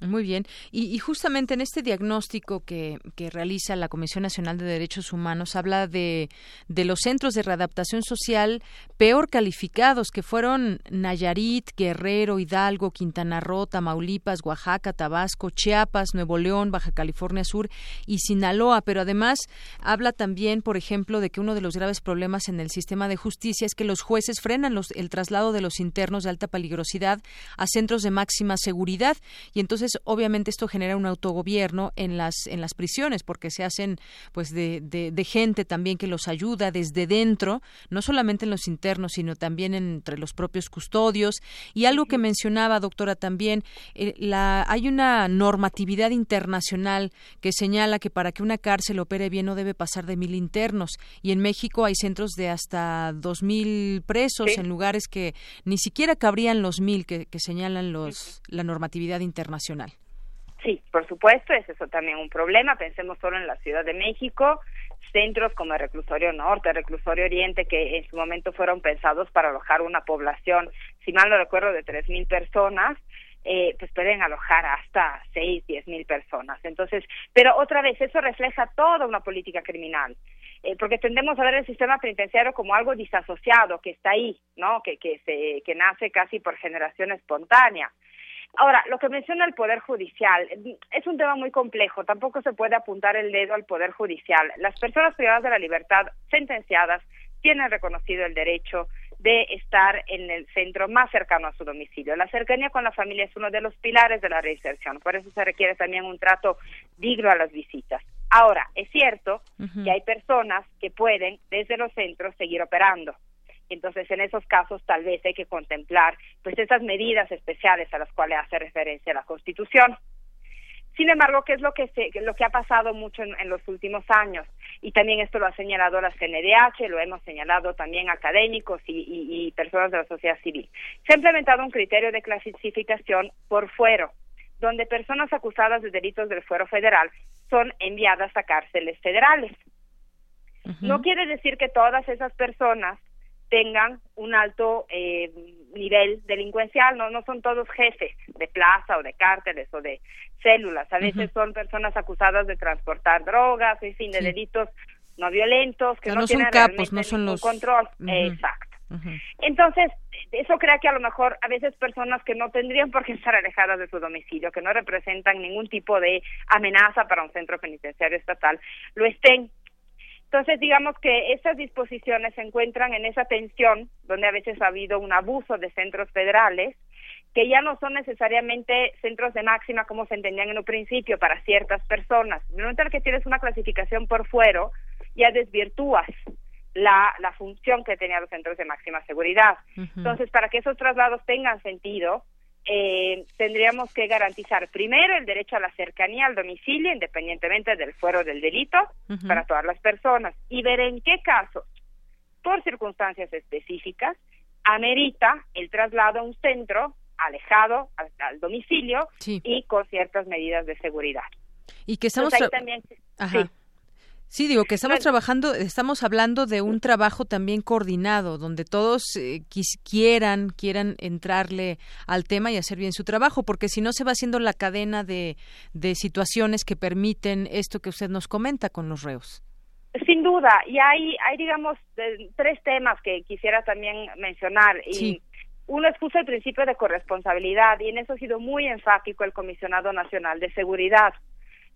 Muy bien. Y, justamente en este diagnóstico que, que realiza la Comisión Nacional de Derechos Humanos habla de, de los centros de readaptación social peor calificados, que fueron Nayarit, Guerrero, Hidalgo, Quintana Roo, Tamaulipas, Oaxaca, Tabasco, Chiapas, Nuevo León, Baja California Sur y Sinaloa. Pero además habla también, por ejemplo, de que uno de los graves problemas en el sistema de justicia es que los jueces frenan los- el traslado de los internos de alta peligrosidad a centros de máxima seguridad y entonces obviamente esto genera un autogobierno en las en las prisiones porque se hacen pues de, de, de gente también que los ayuda desde dentro no solamente en los internos sino también entre los propios custodios y algo que mencionaba doctora también eh, la hay una normatividad internacional que señala que para que una cárcel opere bien no debe pasar de mil internos y en México hay centros de hasta dos mil presos Sí. en lugares que ni siquiera cabrían los mil que, que señalan los la normatividad internacional. Sí, por supuesto, es eso también un problema. Pensemos solo en la Ciudad de México, centros como el Reclusorio Norte, el Reclusorio Oriente, que en su momento fueron pensados para alojar una población, si mal no recuerdo, de tres mil personas. Eh, pues pueden alojar hasta seis, diez mil personas. Entonces, pero otra vez, eso refleja toda una política criminal, eh, porque tendemos a ver el sistema penitenciario como algo disasociado, que está ahí, ¿no? Que, que, se, que nace casi por generación espontánea. Ahora, lo que menciona el Poder Judicial eh, es un tema muy complejo. Tampoco se puede apuntar el dedo al Poder Judicial. Las personas privadas de la libertad sentenciadas tienen reconocido el derecho de estar en el centro más cercano a su domicilio. La cercanía con la familia es uno de los pilares de la reinserción. Por eso se requiere también un trato digno a las visitas. Ahora, es cierto que hay personas que pueden desde los centros seguir operando. Entonces, en esos casos, tal vez hay que contemplar pues esas medidas especiales a las cuales hace referencia la Constitución. Sin embargo, ¿qué es lo que se, lo que ha pasado mucho en, en, los últimos años? Y también esto lo ha señalado la CNDH, lo hemos señalado también académicos y, y, y personas de la sociedad civil. Se ha implementado un criterio de clasificación por fuero, donde personas acusadas de delitos del fuero federal son enviadas a cárceles federales. Uh -huh. No quiere decir que todas esas personas tengan un alto eh, nivel delincuencial, no no son todos jefes de plaza o de cárteles o de células, a veces uh -huh. son personas acusadas de transportar drogas, en fin, de sí. delitos no violentos que no, no, no tienen son capos, no son los control. Uh -huh. Exacto. Entonces, eso crea que a lo mejor a veces personas que no tendrían por qué estar alejadas de su domicilio, que no representan ningún tipo de amenaza para un centro penitenciario estatal, lo estén entonces, digamos que estas disposiciones se encuentran en esa tensión donde a veces ha habido un abuso de centros federales que ya no son necesariamente centros de máxima como se entendían en un principio para ciertas personas. En el momento en que tienes una clasificación por fuero, ya desvirtúas la, la función que tenían los centros de máxima seguridad. Uh -huh. Entonces, para que esos traslados tengan sentido, eh, tendríamos que garantizar primero el derecho a la cercanía al domicilio, independientemente del fuero del delito, uh -huh. para todas las personas, y ver en qué casos, por circunstancias específicas, amerita el traslado a un centro alejado al, al domicilio sí. y con ciertas medidas de seguridad. Y que estamos Entonces, también, Ajá. Sí. Sí, digo que estamos trabajando, estamos hablando de un trabajo también coordinado, donde todos eh, quis, quieran, quieran entrarle al tema y hacer bien su trabajo, porque si no se va haciendo la cadena de, de situaciones que permiten esto que usted nos comenta con los reos. Sin duda, y hay, hay digamos, de, tres temas que quisiera también mencionar. Y sí. Uno es justo el principio de corresponsabilidad, y en eso ha sido muy enfático el Comisionado Nacional de Seguridad.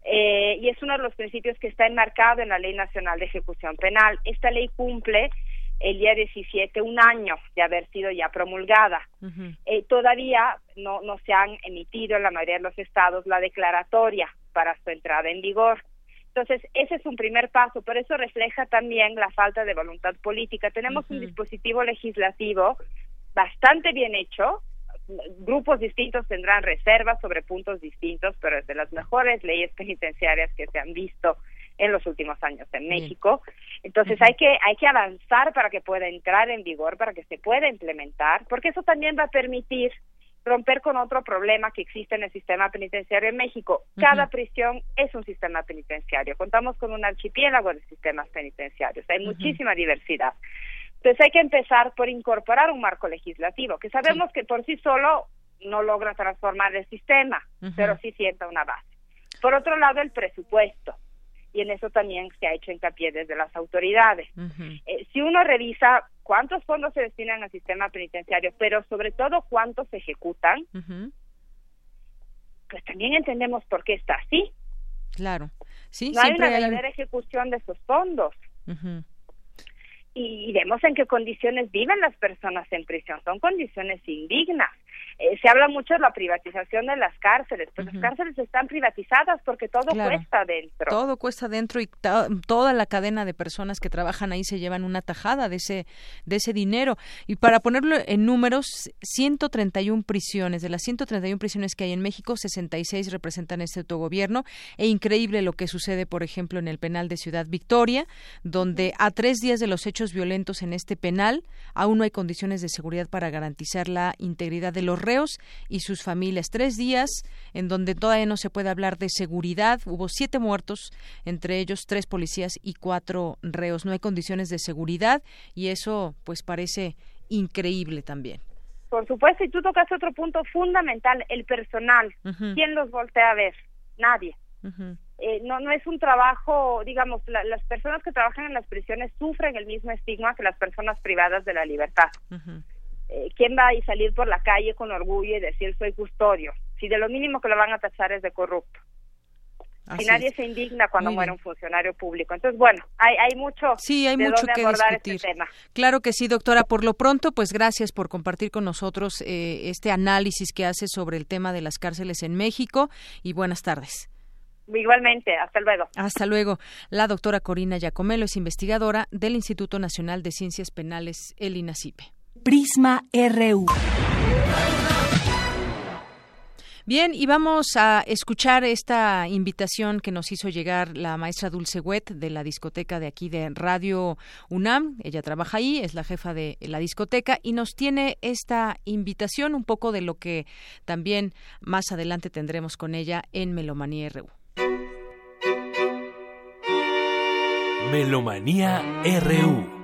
Eh, y es uno de los principios que está enmarcado en la Ley Nacional de Ejecución Penal. Esta ley cumple el día 17, un año de haber sido ya promulgada. Eh, todavía no, no se han emitido en la mayoría de los estados la declaratoria para su entrada en vigor. Entonces, ese es un primer paso, pero eso refleja también la falta de voluntad política. Tenemos un dispositivo legislativo bastante bien hecho, grupos distintos tendrán reservas sobre puntos distintos, pero es de las mejores leyes penitenciarias que se han visto en los últimos años en México. Entonces hay que hay que avanzar para que pueda entrar en vigor, para que se pueda implementar, porque eso también va a permitir romper con otro problema que existe en el sistema penitenciario en México. Cada prisión es un sistema penitenciario. Contamos con un archipiélago de sistemas penitenciarios. Hay muchísima diversidad. Entonces hay que empezar por incorporar un marco legislativo, que sabemos que por sí solo no logra transformar el sistema, pero sí sienta una base. Por otro lado, el presupuesto y en eso también se ha hecho hincapié desde las autoridades. Eh, si uno revisa cuántos fondos se destinan al sistema penitenciario, pero sobre todo cuántos se ejecutan, pues también entendemos por qué está así. Claro, sí, no hay una verdadera ejecución de esos fondos. Y vemos en qué condiciones viven las personas en prisión, son condiciones indignas. Eh, se habla mucho de la privatización de las cárceles, pues las cárceles están privatizadas porque todo cuesta dentro. Todo cuesta dentro y toda la cadena de personas que trabajan ahí se llevan una tajada de ese de ese dinero. Y para ponerlo en números, 131 prisiones, de las 131 prisiones que hay en México, 66 representan este autogobierno e increíble lo que sucede, por ejemplo, en el penal de Ciudad Victoria, donde a tres días de los hechos violentos en este penal aún no hay condiciones de seguridad para garantizar la integridad de los y sus familias. Tres días en donde todavía no se puede hablar de seguridad. Hubo siete muertos, entre ellos tres policías y cuatro reos. No hay condiciones de seguridad y eso pues parece increíble también. Por supuesto, y tú tocas otro punto fundamental, el personal. ¿Quién los voltea a ver? Nadie. Eh, no, no es un trabajo, digamos, las personas que trabajan en las prisiones sufren el mismo estigma que las personas privadas de la libertad. Eh, ¿quién va a salir por la calle con orgullo y decir soy custodio? Si de lo mínimo que lo van a tachar es de corrupto. si nadie se indigna cuando muere un funcionario público. Entonces, bueno, hay, hay mucho, sí, hay mucho que este discutir. Claro que sí, doctora. Por lo pronto, pues gracias por compartir con nosotros eh, este análisis que hace sobre el tema de las cárceles en México y buenas tardes. Igualmente, hasta luego. Hasta luego. La doctora Corina Giacomelo es investigadora del Instituto Nacional de Ciencias Penales, el INACIPE. Prisma RU. Bien, y vamos a escuchar esta invitación que nos hizo llegar la maestra Dulce Wet de la discoteca de aquí de Radio UNAM. Ella trabaja ahí, es la jefa de la discoteca y nos tiene esta invitación, un poco de lo que también más adelante tendremos con ella en Melomanía RU. Melomanía RU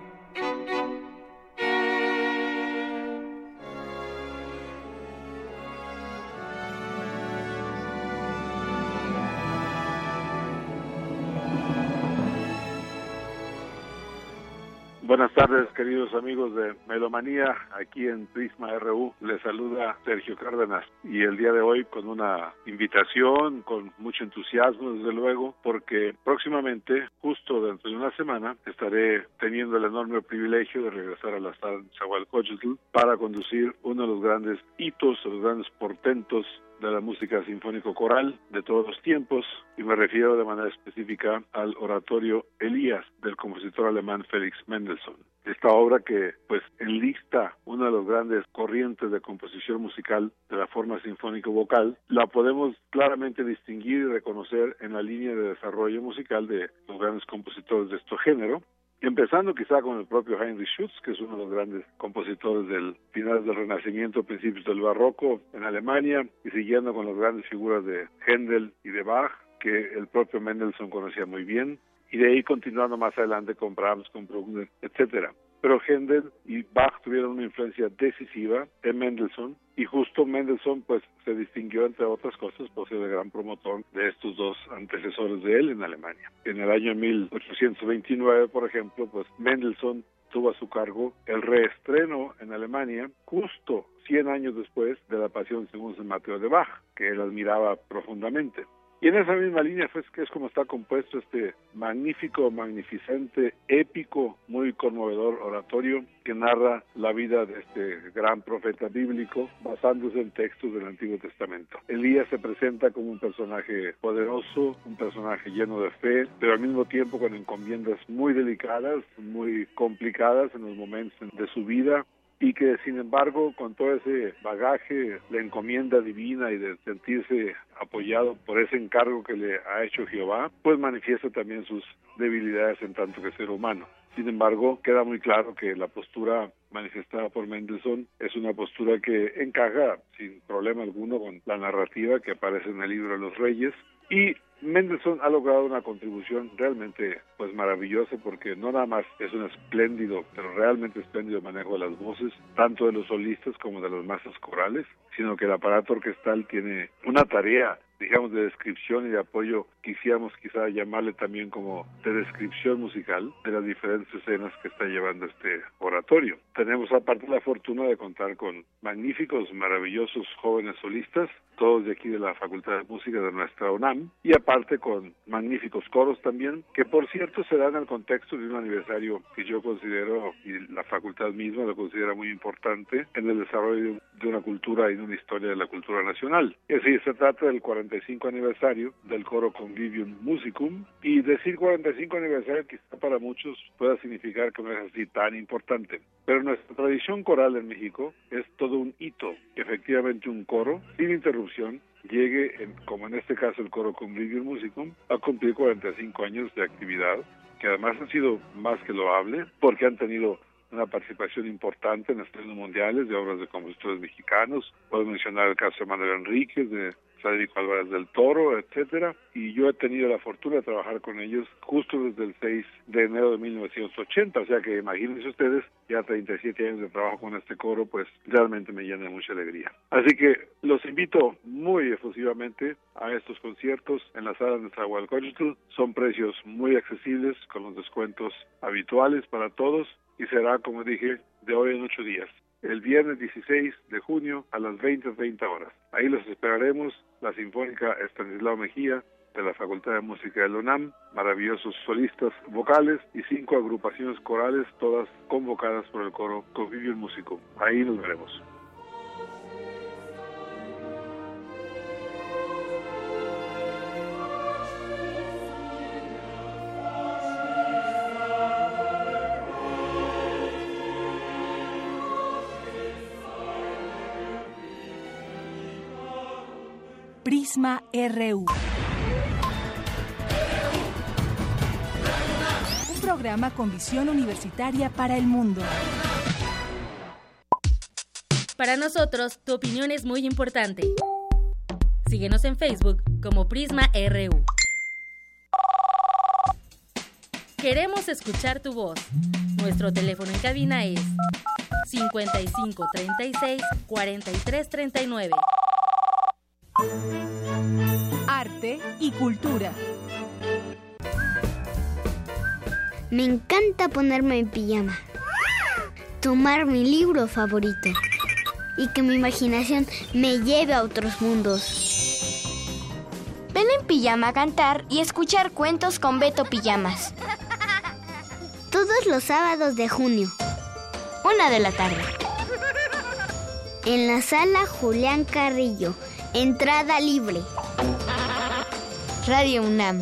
Buenas tardes, queridos amigos de Melomanía, aquí en Prisma RU. Les saluda Sergio Cárdenas y el día de hoy con una invitación, con mucho entusiasmo, desde luego, porque próximamente, justo dentro de una semana, estaré teniendo el enorme privilegio de regresar a la sala Zahualcóyotl para conducir uno de los grandes hitos, los grandes portentos de la música sinfónico coral de todos los tiempos y me refiero de manera específica al oratorio Elías del compositor alemán Felix Mendelssohn. Esta obra que pues enlista una de las grandes corrientes de composición musical de la forma sinfónico vocal, la podemos claramente distinguir y reconocer en la línea de desarrollo musical de los grandes compositores de este género empezando quizá con el propio Heinrich Schütz, que es uno de los grandes compositores del final del Renacimiento, principios del Barroco en Alemania, y siguiendo con las grandes figuras de Händel y de Bach, que el propio Mendelssohn conocía muy bien, y de ahí continuando más adelante con Brahms, con Bruckner, etcétera pero Händel y Bach tuvieron una influencia decisiva en Mendelssohn y justo Mendelssohn pues se distinguió entre otras cosas por ser el gran promotor de estos dos antecesores de él en Alemania. En el año 1829, por ejemplo, pues Mendelssohn tuvo a su cargo el reestreno en Alemania justo 100 años después de la Pasión según San Mateo de Bach, que él admiraba profundamente. Y en esa misma línea pues, que es como está compuesto este magnífico, magnificente, épico, muy conmovedor oratorio que narra la vida de este gran profeta bíblico basándose en textos del Antiguo Testamento. Elías se presenta como un personaje poderoso, un personaje lleno de fe, pero al mismo tiempo con encomiendas muy delicadas, muy complicadas en los momentos de su vida y que sin embargo con todo ese bagaje, la encomienda divina y de sentirse apoyado por ese encargo que le ha hecho Jehová, pues manifiesta también sus debilidades en tanto que ser humano. Sin embargo, queda muy claro que la postura manifestada por Mendelssohn es una postura que encaja sin problema alguno con la narrativa que aparece en el libro de los Reyes. Y Mendelssohn ha logrado una contribución realmente pues maravillosa porque no nada más es un espléndido, pero realmente espléndido manejo de las voces, tanto de los solistas como de las masas corales, sino que el aparato orquestal tiene una tarea digamos, de descripción y de apoyo, quisiéramos quizá llamarle también como de descripción musical de las diferentes escenas que está llevando este oratorio. Tenemos aparte la fortuna de contar con magníficos, maravillosos jóvenes solistas, todos de aquí de la Facultad de Música de nuestra UNAM, y aparte con magníficos coros también, que por cierto se dan en el contexto de un aniversario que yo considero, y la facultad misma lo considera muy importante, en el desarrollo de una cultura y de una historia de la cultura nacional. Es decir, se trata del 45 aniversario del coro Convivium Musicum, y decir 45 aniversario quizá para muchos pueda significar que no es así tan importante, pero nuestra tradición coral en México es todo un hito, efectivamente un coro sin interrupción llegue, como en este caso el coro Convivium Musicum, a cumplir 45 años de actividad, que además ha sido más que loable, porque han tenido una participación importante en estrenos mundiales de obras de compositores mexicanos. Puedo mencionar el caso de Manuel Enríquez, de Federico Álvarez del Toro, etcétera, y yo he tenido la fortuna de trabajar con ellos justo desde el 6 de enero de 1980, o sea que imagínense ustedes, ya 37 años de trabajo con este coro, pues realmente me llena de mucha alegría. Así que los invito muy efusivamente a estos conciertos en la sala de Zahualcóyotl, son precios muy accesibles con los descuentos habituales para todos y será, como dije, de hoy en ocho días el viernes 16 de junio a las 20.30 horas. Ahí los esperaremos, la Sinfónica Estanislao Mejía de la Facultad de Música de la UNAM, maravillosos solistas vocales y cinco agrupaciones corales, todas convocadas por el coro Convivio el Músico. Ahí nos veremos. Prisma RU. Un programa con visión universitaria para el mundo. Para nosotros, tu opinión es muy importante. Síguenos en Facebook como Prisma RU. Queremos escuchar tu voz. Nuestro teléfono en cabina es 55 36 43 39. Arte y cultura. Me encanta ponerme en pijama, tomar mi libro favorito y que mi imaginación me lleve a otros mundos. Ven en pijama a cantar y escuchar cuentos con Beto Pijamas. Todos los sábados de junio. Una de la tarde. En la sala Julián Carrillo. Entrada libre. Radio UNAM.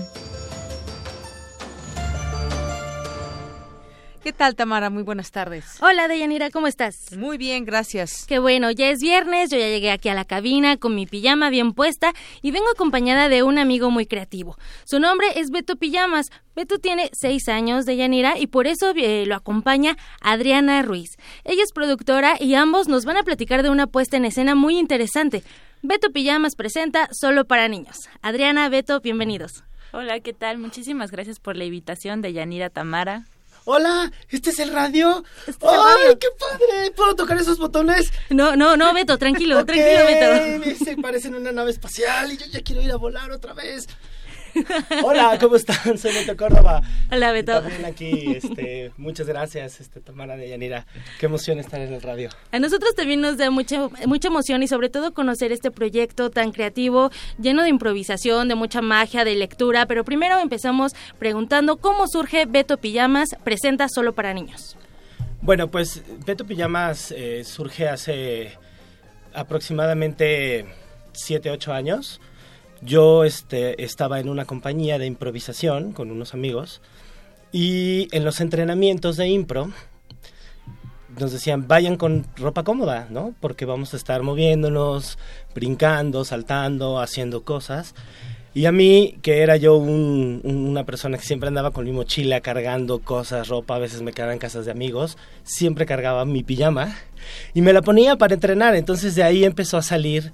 ¿Qué tal, Tamara? Muy buenas tardes. Hola, Deyanira, ¿cómo estás? Muy bien, gracias. Qué bueno, ya es viernes, yo ya llegué aquí a la cabina con mi pijama bien puesta y vengo acompañada de un amigo muy creativo. Su nombre es Beto Pijamas. Beto tiene seis años, Deyanira, y por eso eh, lo acompaña Adriana Ruiz. Ella es productora y ambos nos van a platicar de una puesta en escena muy interesante. Beto Pijamas presenta Solo para Niños. Adriana, Beto, bienvenidos. Hola, ¿qué tal? Muchísimas gracias por la invitación de Yanira Tamara. Hola, ¿este es el radio? Este el ¡Ay, radio. qué padre! ¿Puedo tocar esos botones? No, no, no, Beto, tranquilo, tranquilo, Beto. Se parecen una nave espacial y yo ya quiero ir a volar otra vez. Hola, ¿cómo están? Soy Beto Córdoba. Hola, Beto. También aquí, este, muchas gracias, este, Tamara de Yanira. Qué emoción estar en el radio. A nosotros también nos da mucha, mucha emoción y sobre todo conocer este proyecto tan creativo, lleno de improvisación, de mucha magia, de lectura. Pero primero empezamos preguntando cómo surge Beto Pijamas, presenta solo para niños. Bueno, pues Beto Pijamas eh, surge hace aproximadamente 7, 8 años. Yo este, estaba en una compañía de improvisación con unos amigos y en los entrenamientos de impro nos decían vayan con ropa cómoda, ¿no? Porque vamos a estar moviéndonos, brincando, saltando, haciendo cosas. Y a mí, que era yo un- una persona que siempre andaba con mi mochila cargando cosas, ropa, a veces me quedaba en casas de amigos, siempre cargaba mi pijama y me la ponía para entrenar. Entonces de ahí empezó a salir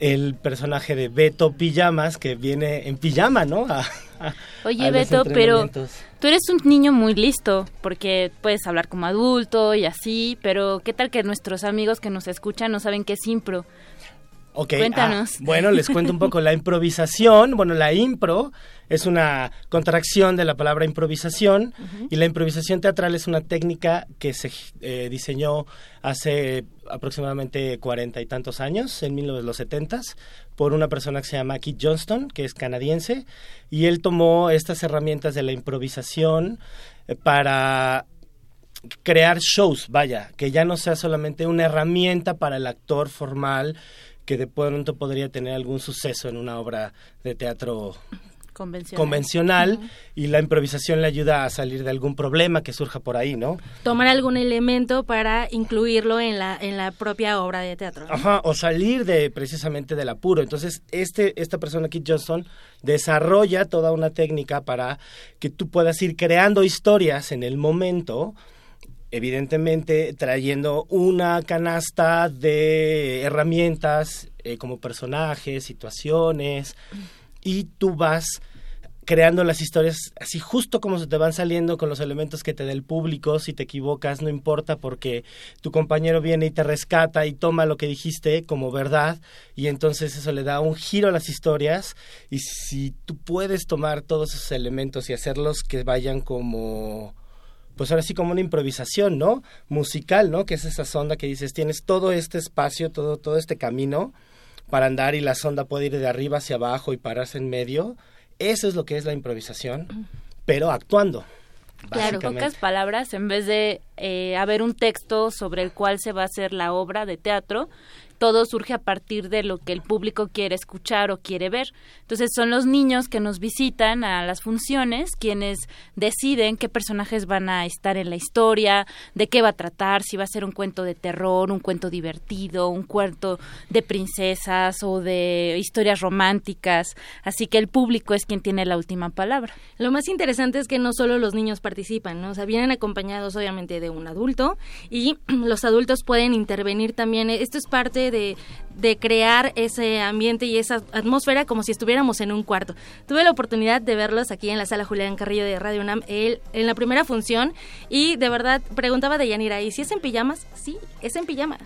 el personaje de Beto Pijamas, que viene en pijama, ¿no? A- a- Oye, a Beto, pero tú eres un niño muy listo porque puedes hablar como adulto y así, pero ¿qué tal que nuestros amigos que nos escuchan no saben qué es impro? Ok, Cuéntanos. ah, bueno, les cuento un poco. La improvisación, bueno, la impro es una contracción de la palabra improvisación y la improvisación teatral es una técnica que se eh, diseñó hace aproximadamente cuarenta y tantos años, en 1970 por una persona que se llama Keith Johnston, que es canadiense, y él tomó estas herramientas de la improvisación eh, para crear shows, vaya, que ya no sea solamente una herramienta para el actor formal que de pronto podría tener algún suceso en una obra de teatro Convencional. convencional y la improvisación le ayuda a salir de algún problema que surja por ahí, ¿no? Tomar algún elemento para incluirlo en la, en la propia obra de teatro. ¿no? Ajá, o salir de precisamente del apuro. Entonces, este, esta persona, Keith Johnson, desarrolla toda una técnica para que tú puedas ir creando historias en el momento, evidentemente trayendo una canasta de herramientas eh, como personajes, situaciones, y tú vas creando las historias así justo como se te van saliendo con los elementos que te da el público. Si te equivocas, no importa porque tu compañero viene y te rescata y toma lo que dijiste como verdad y entonces eso le da un giro a las historias y si tú puedes tomar todos esos elementos y hacerlos que vayan como pues ahora sí como una improvisación, ¿no? Musical, ¿no? Que es esa sonda que dices, tienes todo este espacio, todo, todo este camino para andar y la sonda puede ir de arriba hacia abajo y pararse en medio. Eso es lo que es la improvisación, pero actuando. Claro, pocas palabras, en vez de eh, haber un texto sobre el cual se va a hacer la obra de teatro, todo surge a partir de lo que el público quiere escuchar o quiere ver. Entonces son los niños que nos visitan a las funciones quienes deciden qué personajes van a estar en la historia, de qué va a tratar, si va a ser un cuento de terror, un cuento divertido, un cuento de princesas o de historias románticas. Así que el público es quien tiene la última palabra. Lo más interesante es que no solo los niños participan, ¿no? O sea, vienen acompañados obviamente de un adulto y los adultos pueden intervenir también. Esto es parte de, de crear ese ambiente y esa atmósfera como si estuviéramos en un cuarto. Tuve la oportunidad de verlos aquí en la sala Julián Carrillo de Radio UNAM él, en la primera función y de verdad preguntaba de Yanira, ¿y si es en pijamas? Sí, es en pijamas.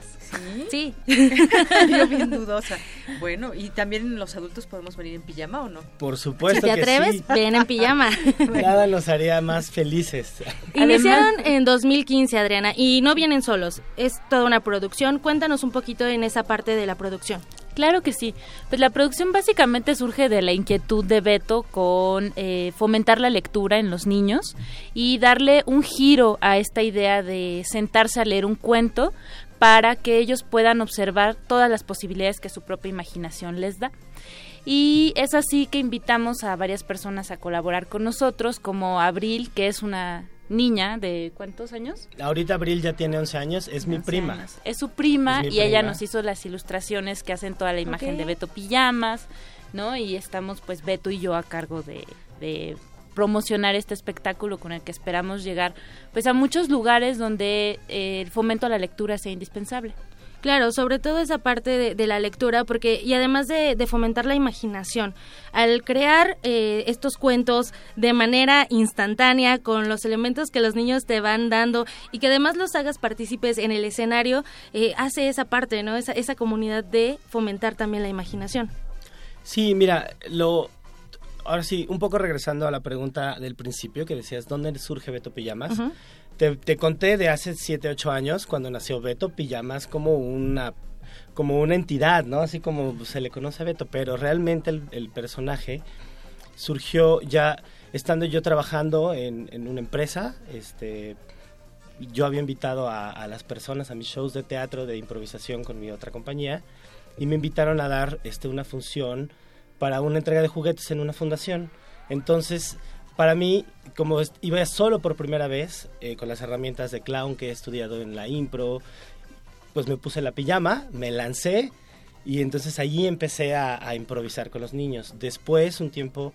Sí. Yo bien dudosa. Bueno, ¿y también los adultos podemos venir en pijama o no? Por supuesto Si te que atreves, sí. ven en pijama. Nada nos haría más felices. Iniciaron en 2015, Adriana, y no vienen solos. Es toda una producción. Cuéntanos un poquito en esa parte de la producción. Claro que sí. Pues la producción básicamente surge de la inquietud de Beto con eh, fomentar la lectura en los niños y darle un giro a esta idea de sentarse a leer un cuento para que ellos puedan observar todas las posibilidades que su propia imaginación les da. Y es así que invitamos a varias personas a colaborar con nosotros, como Abril, que es una niña de ¿cuántos años? Ahorita Abril ya tiene 11 años, es mi 11 prima. años. Es su prima Es y ella nos hizo las ilustraciones que hacen toda la imagen de Beto Pijamas, ¿no? Y estamos pues Beto y yo a cargo de, de promocionar este espectáculo con el que esperamos llegar pues a muchos lugares donde eh, el fomento a la lectura sea indispensable. Claro, sobre todo esa parte de, de la lectura, porque y además de, de fomentar la imaginación, al crear eh, estos cuentos de manera instantánea con los elementos que los niños te van dando y que además los hagas partícipes en el escenario, eh, hace esa parte, ¿no? Esa, esa comunidad de fomentar también la imaginación. Sí, mira, lo ahora sí, un poco regresando a la pregunta del principio que decías, ¿dónde surge Beto Pijamas? Te, te, conté de hace 7, 8 años cuando nació Beto Pijamas como una como una entidad, ¿no? Así como se le conoce a Beto, pero realmente el, personaje surgió ya estando yo trabajando en, en, una empresa, este, yo había invitado a, a, las personas a mis shows de teatro de improvisación con mi otra compañía y me invitaron a dar este, una función para una entrega de juguetes en una fundación. Entonces, para mí, como iba solo por primera vez, eh, con las herramientas de clown que he estudiado en la impro, pues me puse la pijama, me lancé y entonces allí empecé a, improvisar con los niños. Después, un tiempo,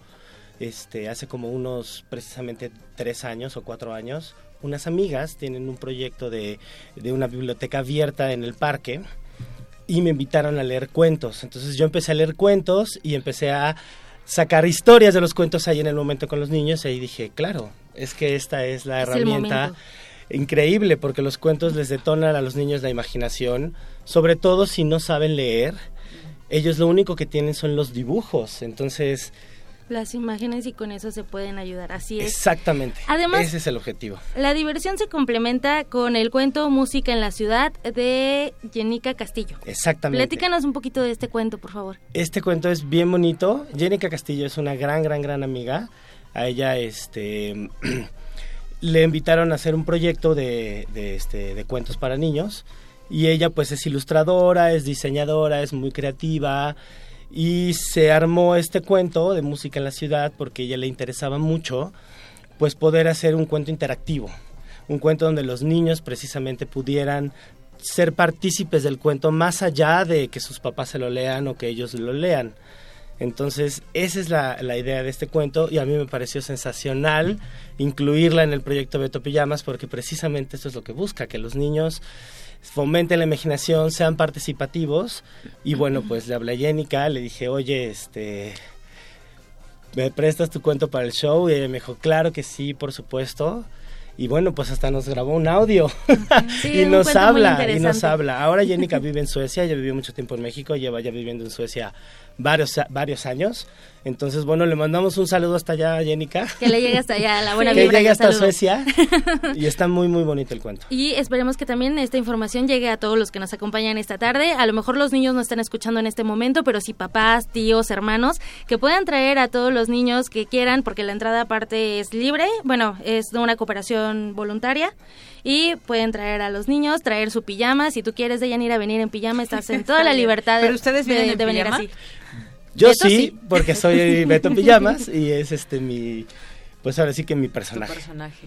este, hace como unos precisamente tres años o cuatro años, unas amigas tienen un proyecto de, de una biblioteca abierta en el parque y me invitaron a leer cuentos. Entonces yo empecé a leer cuentos y empecé a sacar historias de los cuentos ahí en el momento con los niños y ahí dije, claro, es que esta es la herramienta increíble porque los cuentos les detonan a los niños la imaginación, sobre todo si no saben leer. Ellos lo único que tienen son los dibujos, entonces las imágenes y con eso se pueden ayudar. Así es. Exactamente. Además, ese es el objetivo. La diversión se complementa con el cuento Música en la ciudad de Jenica Castillo. Exactamente. Platícanos un poquito de este cuento, por favor. Este cuento es bien bonito. Jenica Castillo es una gran, gran, gran amiga. A ella, este, le invitaron a hacer un proyecto de, de, este, de cuentos para niños. Y ella, pues, es ilustradora, es diseñadora, es muy creativa y se armó este cuento de música en la ciudad porque ella le interesaba mucho pues poder hacer un cuento interactivo, un cuento donde los niños precisamente pudieran ser partícipes del cuento más allá de que sus papás se lo lean o que ellos lo lean. Entonces, esa es la, la, idea de este cuento y a mí me pareció sensacional incluirla en el proyecto Beto Pijamas porque precisamente esto es lo que busca, que los niños fomenten la imaginación, sean participativos. Y bueno, pues le hablé a Jenica, le dije, oye, este, ¿me prestas tu cuento para el show? Y ella me dijo, claro que sí, por supuesto. Y bueno, pues hasta nos grabó un audio y nos habla, y nos habla. Ahora Jenica vive en Suecia, ya vivió mucho tiempo en México, lleva ya viviendo en Suecia varios, varios años. Entonces, bueno, le mandamos un saludo hasta allá a Jenica. Que le llegue hasta allá, la buena Que llegue hasta Suecia. Y está muy, muy bonito el cuento. Y esperemos que también esta información llegue a todos los que nos acompañan esta tarde. A lo mejor los niños no están escuchando en este momento, pero sí papás, tíos, hermanos, que puedan traer a todos los niños que quieran, porque la entrada aparte es libre. Bueno, es de una cooperación voluntaria. Y pueden traer a los niños, traer su pijama. Si tú quieres de ir a venir en pijama, estás en toda la libertad ¿Pero ustedes vienen de, venir así. Yo sí, porque soy Beto Pijamas y es este mi, pues ahora sí que mi personaje.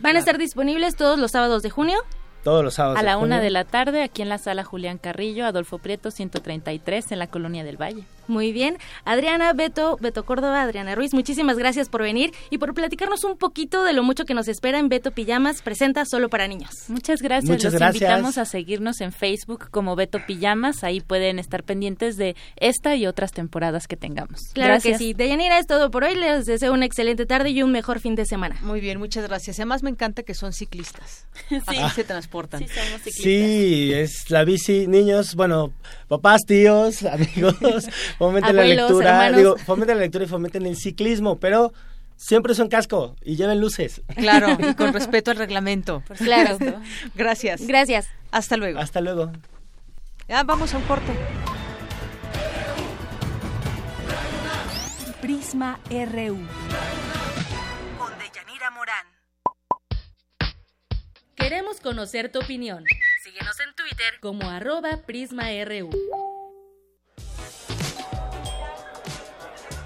Van a estar disponibles todos los sábados de junio. Todos los sábados. A la una de la tarde, aquí en la sala Julián Carrillo, Adolfo Prieto, 133, en la Colonia del Valle. Muy bien. Adriana, Beto, Beto Córdoba, Adriana Ruiz, muchísimas gracias por venir y por platicarnos un poquito de lo mucho que nos espera en Beto Pijamas, presenta solo para niños. Muchas gracias. Muchas Los gracias. invitamos a seguirnos en Facebook como Beto Pijamas. Ahí pueden estar pendientes de esta y otras temporadas que tengamos. Claro gracias. que sí. Deyanira, es todo por hoy. Les deseo una excelente tarde y un mejor fin de semana. Muy bien, muchas gracias. Además me encanta que son ciclistas. Sí. Así se transportan. Sí, somos ciclistas. Sí, es la bici, niños, bueno, papás, tíos, amigos, fomenten la lectura, hermanos. digo, fomenten la lectura y fomenten el ciclismo, pero siempre son casco y lleven luces. Claro, y con respeto al reglamento. Claro. Gracias. Gracias. Hasta luego. Hasta luego. Ya, vamos a un corte. Prisma RU. Con Deyanira Morán. Queremos conocer tu opinión. Síguenos en Twitter como arroba PrismaRU.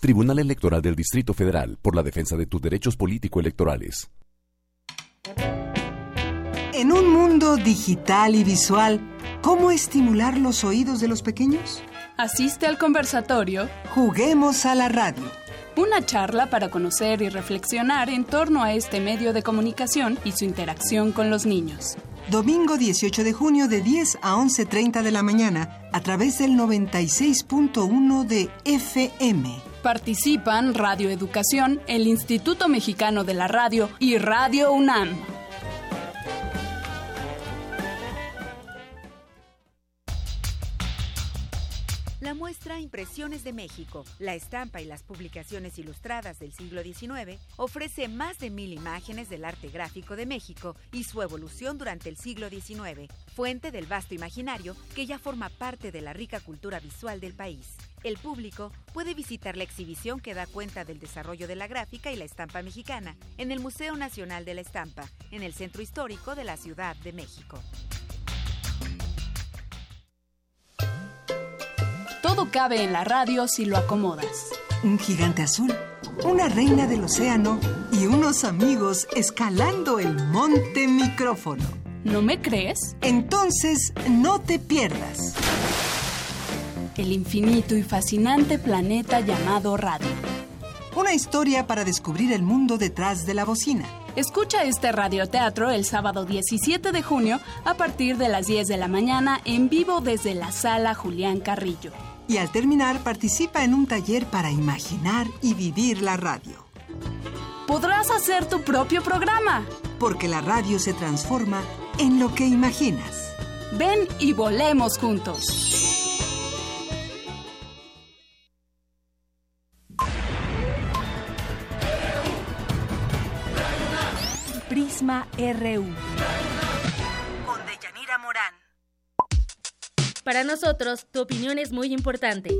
Tribunal Electoral del Distrito Federal por la defensa de tus derechos político-electorales. En un mundo digital y visual, ¿cómo estimular los oídos de los pequeños? Asiste al conversatorio. Juguemos a la radio. Una charla para conocer y reflexionar en torno a este medio de comunicación y su interacción con los niños. Domingo 18 de junio de 10 a 11.30 de la mañana a través del 96.1 de FM. Participan Radio Educación, el Instituto Mexicano de la Radio y Radio UNAM. La muestra Impresiones de México, la estampa y las publicaciones ilustradas del siglo XIX ofrece más de mil imágenes del arte gráfico de México y su evolución durante el siglo XIX, fuente del vasto imaginario que ya forma parte de la rica cultura visual del país. El público puede visitar la exhibición que da cuenta del desarrollo de la gráfica y la estampa mexicana en el Museo Nacional de la Estampa, en el Centro Histórico de la Ciudad de México. Todo cabe en la radio si lo acomodas. Un gigante azul, una reina del océano y unos amigos escalando el monte micrófono. ¿No me crees? Entonces, no te pierdas. El infinito y fascinante planeta llamado radio. Una historia para descubrir el mundo detrás de la bocina. Escucha este radioteatro el sábado 17 de junio a partir de las 10 de la mañana en vivo desde la sala Julián Carrillo. Y al terminar participa en un taller para imaginar y vivir la radio. Podrás hacer tu propio programa. Porque la radio se transforma en lo que imaginas. Ven y volemos juntos. Prisma RU. Con Deyanira Morán. Para nosotros, tu opinión es muy importante.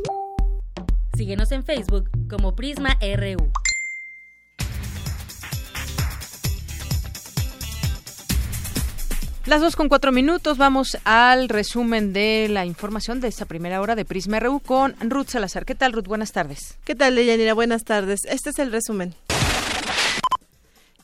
Síguenos en Facebook como Prisma RU. Las dos con cuatro minutos, vamos al resumen de la información de esta primera hora de Prisma RU con Ruth Salazar. ¿Qué tal, Ruth? Buenas tardes. ¿Qué tal, Deyanira? Buenas tardes. Este es el resumen.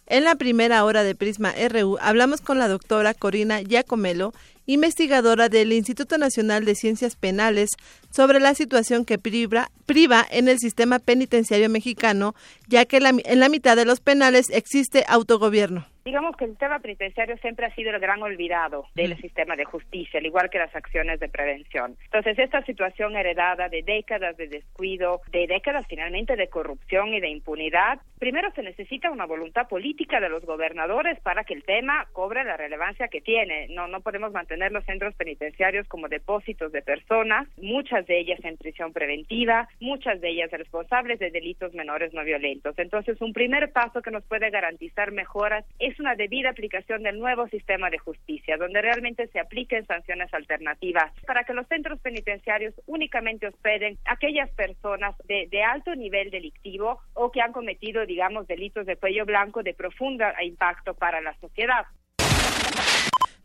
En la primera hora de Prisma RU hablamos con la doctora Corina Giacomelo, investigadora del Instituto Nacional de Ciencias Penales, sobre la situación que priva, priva en el sistema penitenciario mexicano, ya que la, en la mitad de los penales existe autogobierno. Digamos que el tema penitenciario siempre ha sido el gran olvidado del sistema de justicia, al igual que las acciones de prevención. Entonces, esta situación heredada de décadas de descuido, de décadas finalmente de corrupción y de impunidad, primero se necesita una voluntad política de los gobernadores para que el tema cobre la relevancia que tiene. No, no podemos mantener los centros penitenciarios como depósitos de personas, muchas de ellas en prisión preventiva, muchas de ellas responsables de delitos menores no violentos. Entonces, un primer paso que nos puede garantizar mejoras es una debida aplicación del nuevo sistema de justicia, donde realmente se apliquen sanciones alternativas para que los centros penitenciarios únicamente hospeden aquellas personas de, de alto nivel delictivo o que han cometido, digamos, delitos de cuello blanco de profundo impacto para la sociedad.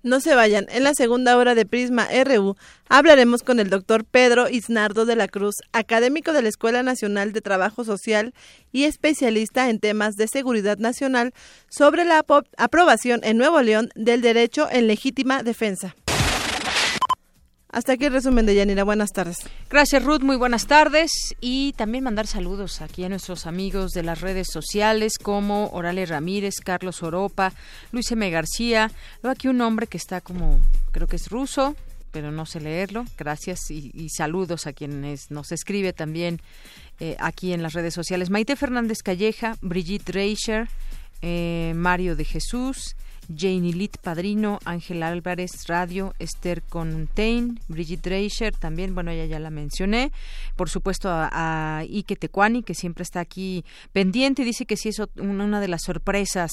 No se vayan, en la segunda hora de Prisma RU hablaremos con el doctor Pedro Isnardo de la Cruz, académico de la Escuela Nacional de Trabajo Social y especialista en temas de seguridad nacional, sobre la aprobación en Nuevo León del derecho en legítima defensa. Hasta aquí el resumen de Yanira. Buenas tardes. Gracias, Ruth. Muy buenas tardes. Y también mandar saludos aquí a nuestros amigos de las redes sociales como Orale Ramírez, Carlos Oropa, Luis M. García. Luego aquí un hombre que está como, creo que es ruso, pero no sé leerlo. Gracias y, saludos a quienes nos escribe también eh, aquí en las redes sociales. Maite Fernández Calleja, Brigitte Reicher, eh, Mario de Jesús Janie Lit Padrino, Ángel Álvarez Radio, Esther Contain, Brigitte Dreischer, también, bueno, ella ya la mencioné. Por supuesto a, a Ike Tecuani, que siempre está aquí pendiente dice que sí es una de las sorpresas,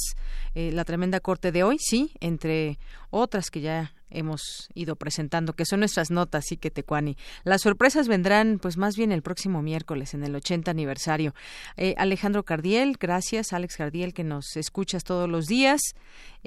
eh, la tremenda corte de hoy, sí, entre otras que ya hemos ido presentando, que son nuestras notas, y que Tecuani. Las sorpresas vendrán, pues más bien el próximo miércoles, en el 80 aniversario. Eh, Alejandro Cardiel, gracias, Alex Cardiel, que nos escuchas todos los días.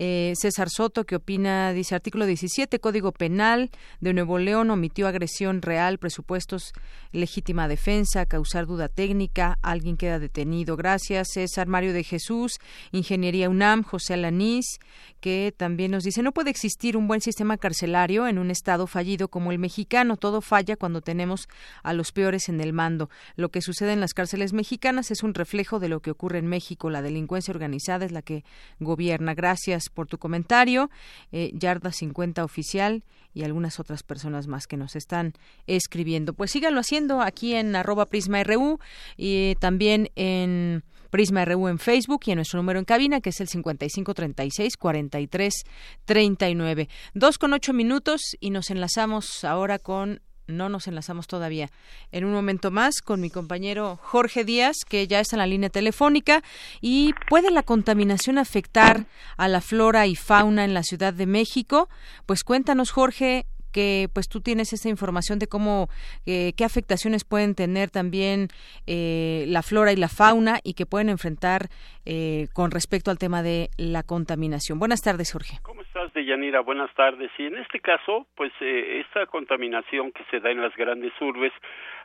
Eh, César Soto, que opina, dice artículo 17, Código Penal de Nuevo León omitió agresión real, presupuestos, legítima defensa, causar duda técnica, alguien queda detenido. Gracias, César Mario de Jesús, Ingeniería UNAM, José Alanís, que también nos dice, no puede existir un buen sistema carcelario en un estado fallido como el mexicano. Todo falla cuando tenemos a los peores en el mando. Lo que sucede en las cárceles mexicanas es un reflejo de lo que ocurre en México. La delincuencia organizada es la que gobierna. Gracias por tu comentario. Eh, Yarda 50 oficial y algunas otras personas más que nos están escribiendo. Pues síganlo haciendo aquí en arroba Prisma RU y también en Prisma RU en Facebook y en nuestro número en cabina, que es el 5536-4339. Dos con ocho minutos y nos enlazamos ahora con no nos enlazamos todavía. En un momento más con mi compañero Jorge Díaz, que ya está en la línea telefónica. ¿Y puede la contaminación afectar a la flora y fauna en la Ciudad de México? Pues cuéntanos, Jorge, que pues tú tienes esa información de cómo eh, qué afectaciones pueden tener también eh, la flora y la fauna y que pueden enfrentar eh, con respecto al tema de la contaminación. Buenas tardes, Jorge. ¿Cómo estás, Deyanira? Buenas tardes. Y en este caso, pues esta contaminación que se da en las grandes urbes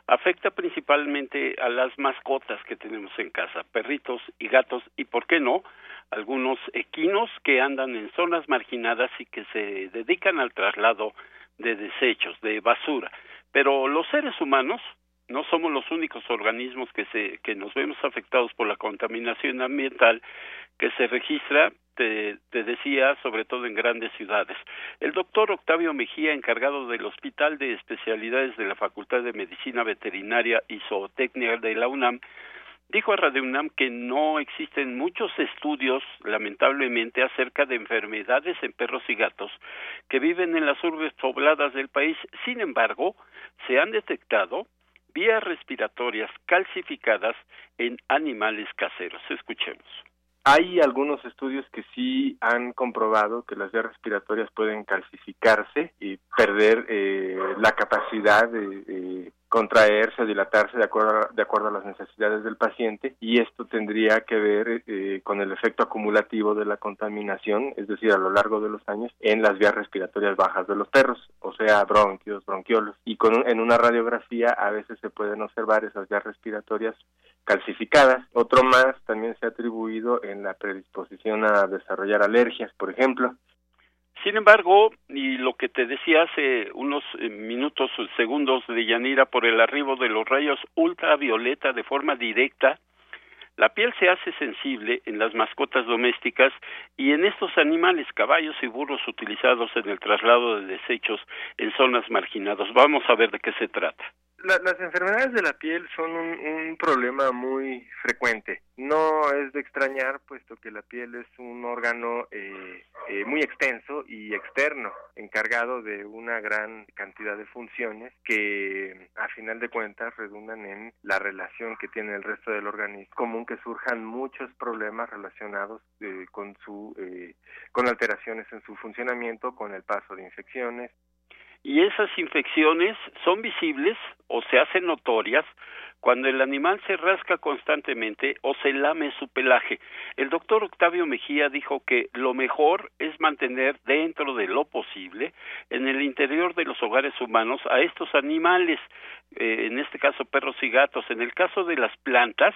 afecta principalmente a las mascotas que tenemos en casa, perritos y gatos y, ¿por qué no?, algunos equinos que andan en zonas marginadas y que se dedican al traslado de desechos, de basura. Pero los seres humanos no somos los únicos organismos que, se, que nos vemos afectados por la contaminación ambiental que se registra, te, te, decía, sobre todo en grandes ciudades. El doctor Octavio Mejía, encargado del Hospital de Especialidades de la Facultad de Medicina Veterinaria y Zootecnia de la UNAM, Dijo a Radio UNAM que no existen muchos estudios, lamentablemente, acerca de enfermedades en perros y gatos que viven en las urbes pobladas del país. Sin embargo, se han detectado vías respiratorias calcificadas en animales caseros. Escuchemos. Hay algunos estudios que sí han comprobado que las vías respiratorias pueden calcificarse y perder eh, la capacidad de, contraerse, dilatarse de acuerdo, a, de acuerdo a las necesidades del paciente y esto tendría que ver eh, con el efecto acumulativo de la contaminación, es decir, a lo largo de los años en las vías respiratorias bajas de los perros, o sea, bronquios, bronquiolos. Y con en una radiografía a veces se pueden observar esas vías respiratorias calcificadas. Otro más también se ha atribuido en la predisposición a desarrollar alergias, por ejemplo. Sin embargo, y lo que te decía hace unos eh, minutos, segundos de Yanira, por el arribo de los rayos ultravioleta de forma directa, la piel se hace sensible en las mascotas domésticas y en estos animales, caballos y burros utilizados en el traslado de desechos en zonas marginadas. Vamos a ver de qué se trata las enfermedades de la piel son un, problema muy frecuente. No es de extrañar, puesto que la piel es un órgano eh, eh, muy extenso y externo, encargado de una gran cantidad de funciones que, a final de cuentas, redundan en la relación que tiene el resto del organismo. común que surjan muchos problemas relacionados eh, con su con alteraciones en su funcionamiento, con el paso de infecciones, y esas infecciones son visibles o se hacen notorias cuando el animal se rasca constantemente o se lame su pelaje. El doctor Octavio Mejía dijo que lo mejor es mantener dentro de lo posible en el interior de los hogares humanos a estos animales, eh, en este caso perros y gatos. En el caso de las plantas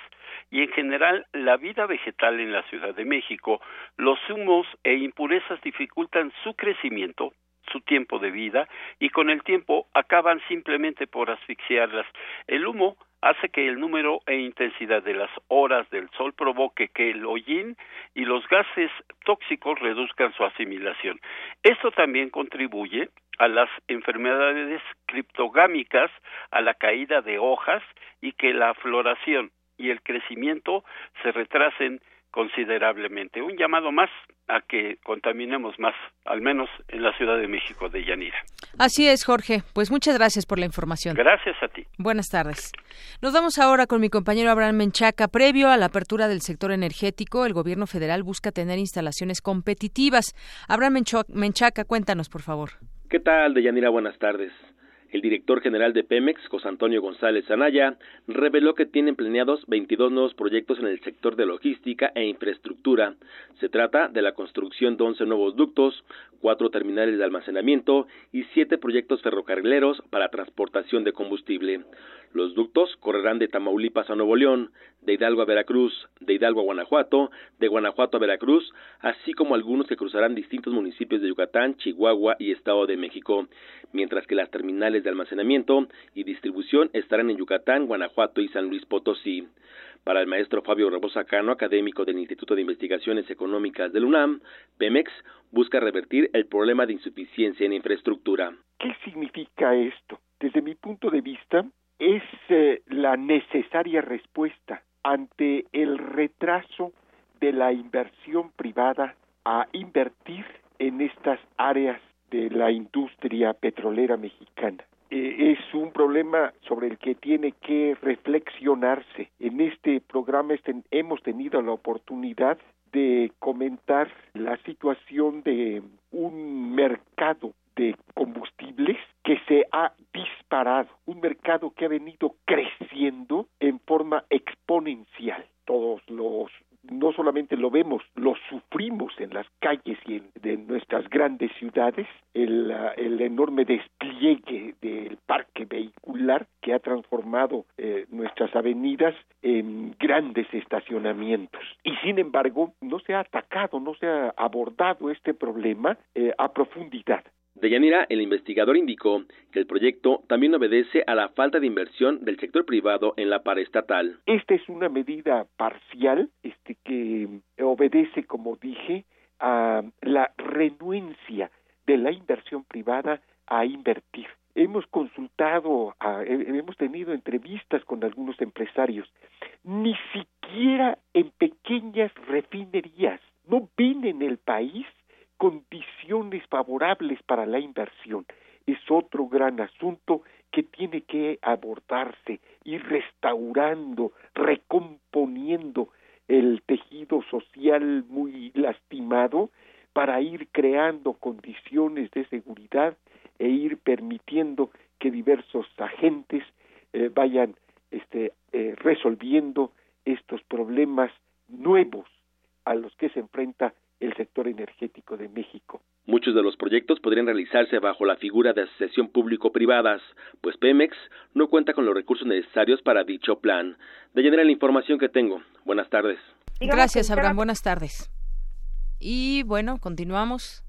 y en general la vida vegetal en la Ciudad de México, los humos e impurezas dificultan su crecimiento su tiempo de vida y con el tiempo acaban simplemente por asfixiarlas. El humo hace que el número e intensidad de las horas del sol provoque que el hollín y los gases tóxicos reduzcan su asimilación. Esto también contribuye a las enfermedades criptogámicas, a la caída de hojas y que la floración y el crecimiento se retrasen considerablemente. Un llamado más a que contaminemos más, al menos en la Ciudad de México de Yanira. Así es, Jorge. Pues muchas gracias por la información. Gracias a ti. Buenas tardes. Nos vamos ahora con mi compañero Abraham Menchaca. Previo a la apertura del sector energético, el gobierno federal busca tener instalaciones competitivas. Abraham Menchaca, cuéntanos, por favor. ¿Qué tal, Deyanira? Buenas tardes. El director general de Pemex, José Antonio González Anaya, reveló que tienen planeados 22 nuevos proyectos en el sector de logística e infraestructura. Se trata de la construcción de 11 nuevos ductos, cuatro terminales de almacenamiento y siete proyectos ferrocarrileros para transportación de combustible. Los ductos correrán de Tamaulipas a Nuevo León, de Hidalgo a Veracruz, de Hidalgo a Guanajuato, de Guanajuato a Veracruz, así como algunos que cruzarán distintos municipios de Yucatán, Chihuahua y Estado de México, mientras que las terminales de almacenamiento y distribución estarán en Yucatán, Guanajuato y San Luis Potosí. Para el maestro Fabio Rebosa Cano, académico del Instituto de Investigaciones Económicas del UNAM, Pemex busca revertir el problema de insuficiencia en infraestructura. ¿Qué significa esto? Desde mi punto de vista, es eh, la necesaria respuesta ante el retraso de la inversión privada a invertir en estas áreas de la industria petrolera mexicana. Eh, es un problema sobre el que tiene que reflexionarse. En este programa este, hemos tenido la oportunidad de comentar la situación de un mercado de combustibles que se ha disparado, un mercado que ha venido creciendo en forma exponencial. Todos los no solamente lo vemos, lo sufrimos en las calles y en de nuestras grandes ciudades, el, el, enorme despliegue del parque vehicular que ha transformado eh, nuestras avenidas en grandes estacionamientos. Y sin embargo, no se ha atacado, no se ha abordado este problema eh, a profundidad. De Yanira, el investigador indicó que el proyecto también obedece a la falta de inversión del sector privado en la paraestatal. Esta es una medida parcial este, que obedece, como dije, a la renuencia de la inversión privada a invertir. Hemos consultado, hemos tenido entrevistas con algunos empresarios. Ni siquiera en pequeñas refinerías no ven en el país condiciones favorables para la inversión. Es otro gran asunto que tiene que abordarse, y restaurando, recomponiendo el tejido social muy lastimado para ir creando condiciones de seguridad e ir permitiendo que diversos agentes eh, vayan este, eh, resolviendo estos problemas nuevos a los que se enfrenta el sector energético de México. Muchos de los proyectos podrían realizarse bajo la figura de asociación público-privadas, pues Pemex no cuenta con los recursos necesarios para dicho plan. De llenar la información que tengo. Buenas tardes. Gracias, Abraham. Buenas tardes. Y bueno, continuamos.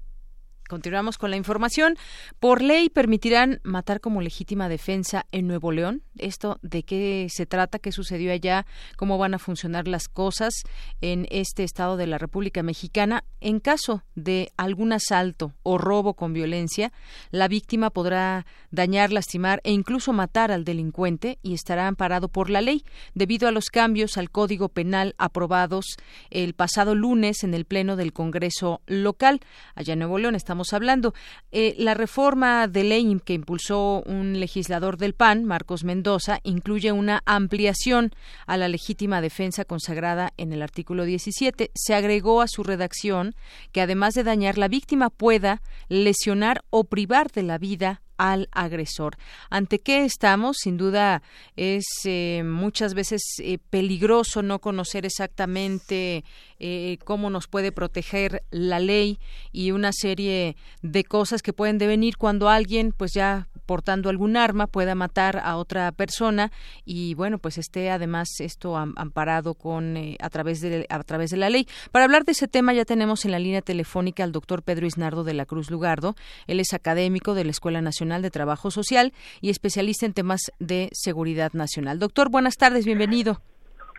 Continuamos con la información. Por ley permitirán matar como legítima defensa en Nuevo León. ¿Esto de qué se trata? ¿Qué sucedió allá? ¿Cómo van a funcionar las cosas en este estado de la República Mexicana? En caso de algún asalto o robo con violencia, la víctima podrá dañar, lastimar e incluso matar al delincuente y estará amparado por la ley debido a los cambios al Código Penal aprobados el pasado lunes en el Pleno del Congreso local. Allá en Nuevo León estamos hablando. Eh, la reforma de ley que impulsó un legislador del PAN, Marcos Mendoza, incluye una ampliación a la legítima defensa consagrada en el artículo 17. Se agregó a su redacción que además de dañar la víctima pueda lesionar o privar de la vida al agresor. ¿Ante qué estamos? Sin duda es eh, muchas veces eh, peligroso no conocer exactamente eh, cómo nos puede proteger la ley y una serie de cosas que pueden devenir cuando alguien pues ya portando algún arma pueda matar a otra persona y bueno pues esté además esto amparado con a través de a través de la ley. Para hablar de ese tema ya tenemos en la línea telefónica al doctor Pedro Isnardo de la Cruz Lugardo. Él es académico de la Escuela Nacional de Trabajo Social y especialista en temas de seguridad nacional. Doctor buenas tardes bienvenido.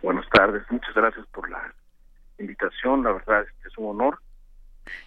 Buenas tardes muchas gracias por la invitación, la verdad es un honor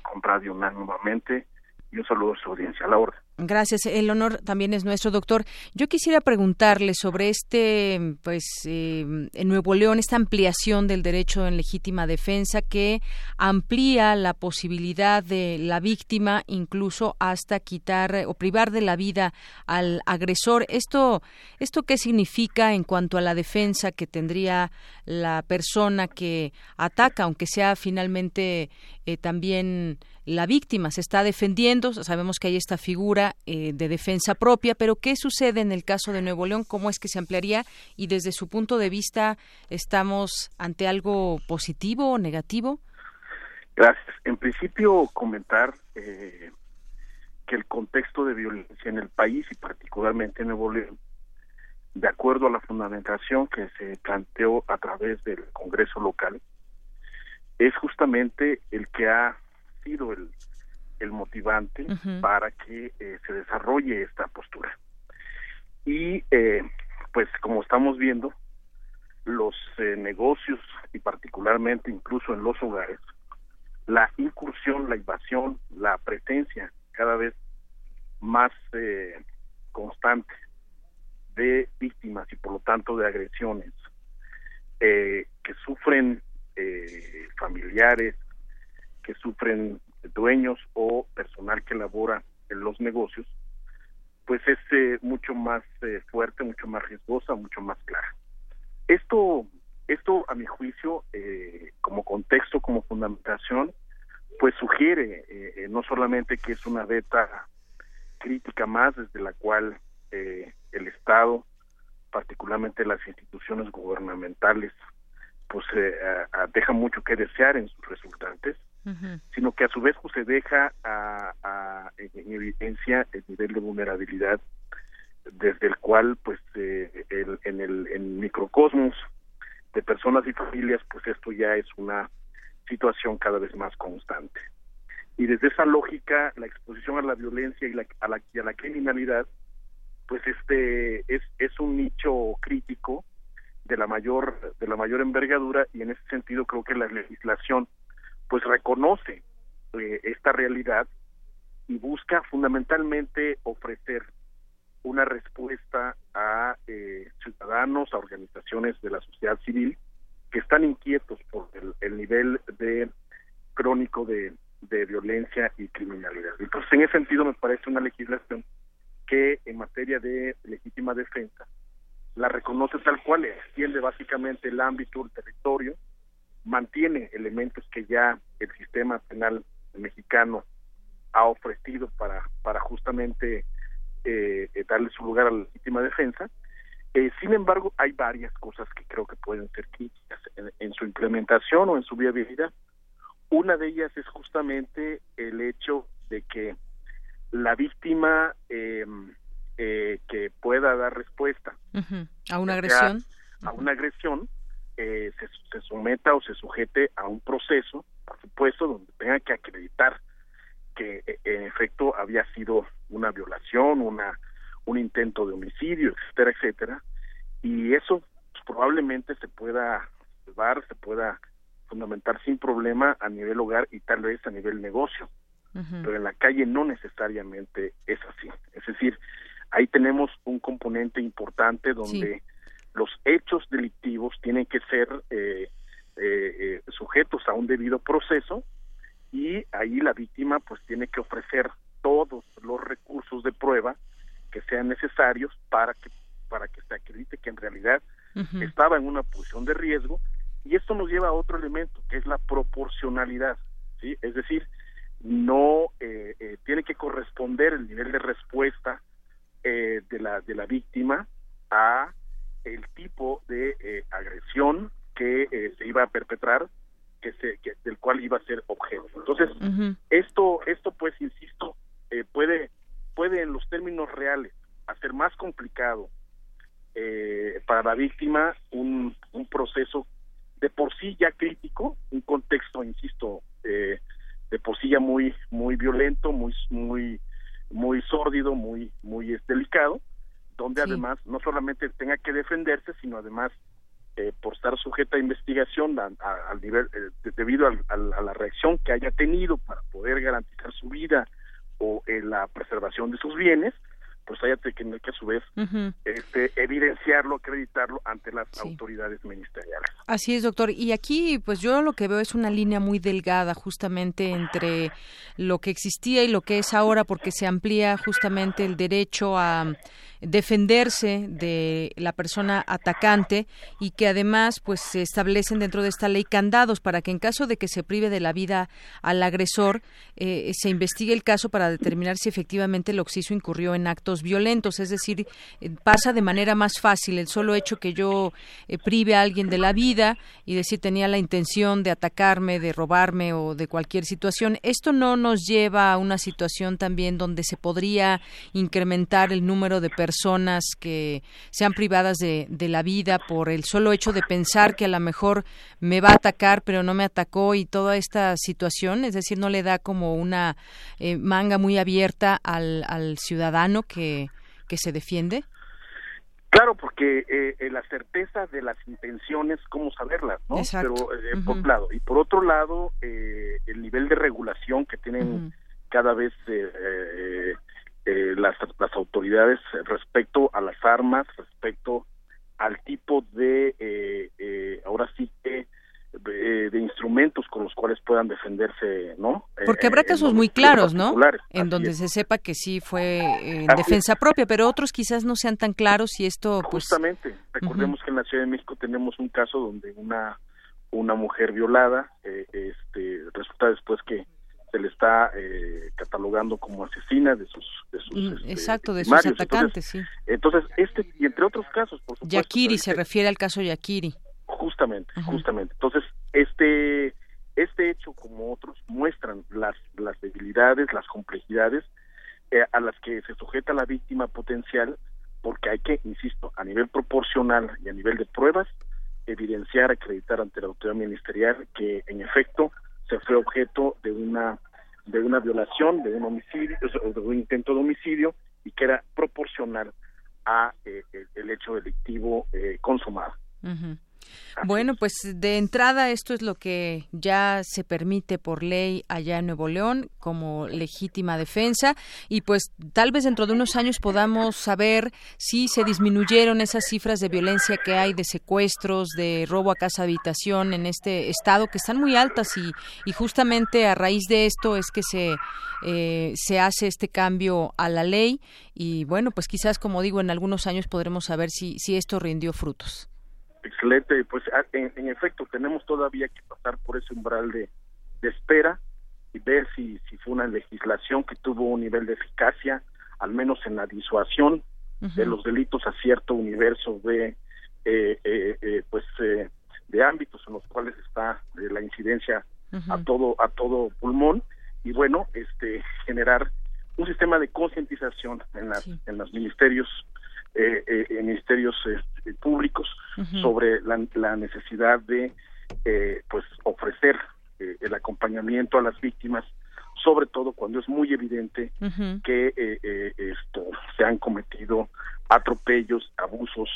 con Radio UNAM nuevamente y un saludo a su audiencia. A la orden. Gracias. El honor también es nuestro, doctor. Yo quisiera preguntarle sobre este, pues, eh, en Nuevo León, esta ampliación del derecho en legítima defensa que amplía la posibilidad de la víctima incluso hasta quitar o privar de la vida al agresor. Esto, esto qué significa en cuanto a la defensa que tendría la persona que ataca, aunque sea finalmente eh, también la víctima se está defendiendo, sabemos que hay esta figura eh, de defensa propia, pero ¿qué sucede en el caso de Nuevo León? ¿Cómo es que se ampliaría? Y desde su punto de vista, ¿estamos ante algo positivo o negativo? Gracias. En principio, comentar eh, que el contexto de violencia en el país y particularmente en Nuevo León, de acuerdo a la fundamentación que se planteó a través del Congreso local, es justamente el que ha sido el, el motivante para que eh, se desarrolle esta postura. Y eh, pues como estamos viendo, los eh, negocios y particularmente incluso en los hogares, la incursión, la invasión, la presencia cada vez más constante de víctimas y por lo tanto de agresiones que sufren familiares, que sufren dueños o personal que labora en los negocios, pues es eh, mucho más eh, fuerte, mucho más riesgosa, mucho más clara. Esto, esto a mi juicio, eh, como contexto, como fundamentación, pues sugiere no solamente que es una beta crítica más desde la cual el Estado, particularmente las instituciones gubernamentales, pues deja mucho que desear en sus resultantes, sino que a su vez pues, se deja a, en evidencia el nivel de vulnerabilidad desde el cual pues eh, el, en el microcosmos de personas y familias pues esto ya es una situación cada vez más constante. Y desde esa lógica la exposición a la violencia y, la, a, la, y a la criminalidad pues este es, es un nicho crítico de la mayor de la mayor envergadura y en ese sentido creo que la legislación pues reconoce eh, esta realidad y busca fundamentalmente ofrecer una respuesta a eh, ciudadanos, a organizaciones de la sociedad civil que están inquietos por el, nivel de crónico de, de, violencia y criminalidad. Entonces, en ese sentido, me parece una legislación que en materia de legítima defensa la reconoce tal cual, extiende básicamente el ámbito, el territorio, mantiene elementos que ya el sistema penal mexicano ha ofrecido para, para justamente eh, eh, darle su lugar a la legítima defensa. Eh, sin embargo, hay varias cosas que creo que pueden ser críticas en, su implementación o en su viabilidad. Una de ellas es justamente el hecho de que la víctima em, que pueda dar respuesta a una agresión, a una agresión, eh, se, someta o se sujete a un proceso, por supuesto, donde tenga que acreditar que eh, en efecto había sido una violación, una un intento de homicidio, etcétera, etcétera, y eso pues, probablemente se pueda salvar, se pueda fundamentar sin problema a nivel hogar y tal vez a nivel negocio, pero en la calle no necesariamente es así. Es decir, ahí tenemos un componente importante donde los hechos delictivos tienen que ser eh, eh, eh, sujetos a un debido proceso y ahí la víctima pues tiene que ofrecer todos los recursos de prueba que sean necesarios para que para que se acredite que en realidad estaba en una posición de riesgo. Y esto nos lleva a otro elemento que es la proporcionalidad sí es decir no tiene que corresponder el nivel de respuesta de la de la víctima a el tipo de eh, agresión que eh, se iba a perpetrar, que se, del cual iba a ser objeto. Entonces, esto, esto pues, insisto, eh, puede, puede en los términos reales hacer más complicado para la víctima un, un proceso de por sí ya crítico, un contexto, insisto, de por sí ya muy, muy violento, muy, muy, muy sórdido, muy, muy delicado, donde además no solamente tenga que defenderse, sino además eh, por estar sujeta a investigación al nivel eh, debido a la reacción que haya tenido para poder garantizar su vida o en la preservación de sus bienes, pues haya que, que a su vez este, evidenciarlo, acreditarlo ante las autoridades ministeriales. Así es, doctor. Y aquí, pues yo lo que veo es una línea muy delgada justamente entre lo que existía y lo que es ahora, porque se amplía justamente el derecho a defenderse de la persona atacante y que además pues se establecen dentro de esta ley candados para que en caso de que se prive de la vida al agresor eh, se investigue el caso para determinar si efectivamente el occiso incurrió en actos violentos. Es decir eh, pasa de manera más fácil el solo hecho que yo eh, prive a alguien de la vida y decir tenía la intención de atacarme de robarme o de cualquier situación. Esto no nos lleva a una situación también donde se podría incrementar el número de personas personas que sean privadas de, de, la vida por el solo hecho de pensar que a lo mejor me va a atacar pero no me atacó y toda esta situación, es decir, no le da como una eh, manga muy abierta al, al ciudadano que, que se defiende? Claro, porque eh, eh la certeza de las intenciones, ¿cómo saberlas? ¿no? Pero eh, por un lado. Y por otro lado, eh, el nivel de regulación que tienen uh -huh. cada vez eh, eh, las, las autoridades respecto a las armas, respecto al tipo de, eh, eh, ahora sí que, de, de, instrumentos con los cuales puedan defenderse, ¿no? Porque habrá casos muy claros, ¿no? En donde es. se sepa que sí fue en defensa es. propia, pero otros quizás no sean tan claros y esto, pues... Justamente, recordemos uh -huh. que en la Ciudad de México tenemos un caso donde una una mujer violada, eh, este, resulta después que se le está eh, catalogando como asesina de sus de sus mm, este, exacto de sus atacantes entonces, sí. entonces este y entre otros casos por supuesto Yakiri se refiere al caso Yakiri. Justamente justamente. Entonces este este hecho como otros muestran las las debilidades las complejidades eh, a las que se sujeta la víctima potencial porque hay que insisto a nivel proporcional y a nivel de pruebas evidenciar acreditar ante la autoridad ministerial que en efecto se fue objeto de una de una violación, de un homicidio, de un intento de homicidio y que era proporcional a eh, el hecho delictivo eh, consumado. Bueno, pues de entrada esto es lo que ya se permite por ley allá en Nuevo León como legítima defensa. Y pues tal vez dentro de unos años podamos saber si se disminuyeron esas cifras de violencia que hay de secuestros, de robo a casa habitación en este estado que están muy altas. Y, y justamente a raíz de esto es que se eh, se hace este cambio a la ley. Y bueno, pues quizás como digo en algunos años podremos saber si si esto rindió frutos. Excelente, pues en, en, efecto tenemos todavía que pasar por ese umbral de, de espera y ver si, si fue una legislación que tuvo un nivel de eficacia, al menos en la disuasión uh -huh. de los delitos a cierto universo de eh, eh, eh, pues eh, de ámbitos en los cuales está eh, la incidencia uh -huh. a todo a todo pulmón y bueno este generar un sistema de concientización en las sí. en los ministerios eh, eh, ministerios eh, públicos uh -huh. sobre la, la, necesidad de eh, pues ofrecer eh, el acompañamiento a las víctimas sobre todo cuando es muy evidente uh -huh. que esto se han cometido atropellos abusos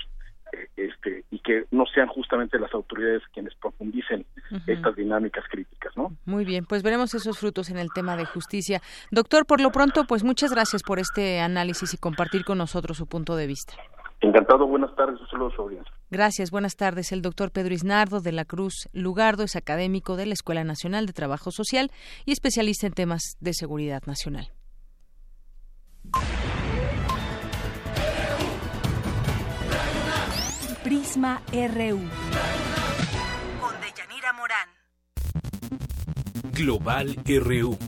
este y que no sean justamente las autoridades quienes profundicen uh -huh. estas dinámicas críticas, ¿no? Muy bien, pues veremos esos frutos en el tema de justicia. Doctor, por lo pronto, pues muchas gracias por este análisis y compartir con nosotros su punto de vista. Encantado, buenas tardes, un saludo a su audiencia. Gracias, buenas tardes. El doctor Pedro Isnardo de la Cruz Lugardo es académico de la Escuela Nacional de Trabajo Social y especialista en temas de seguridad nacional. Prisma RU. Global RU.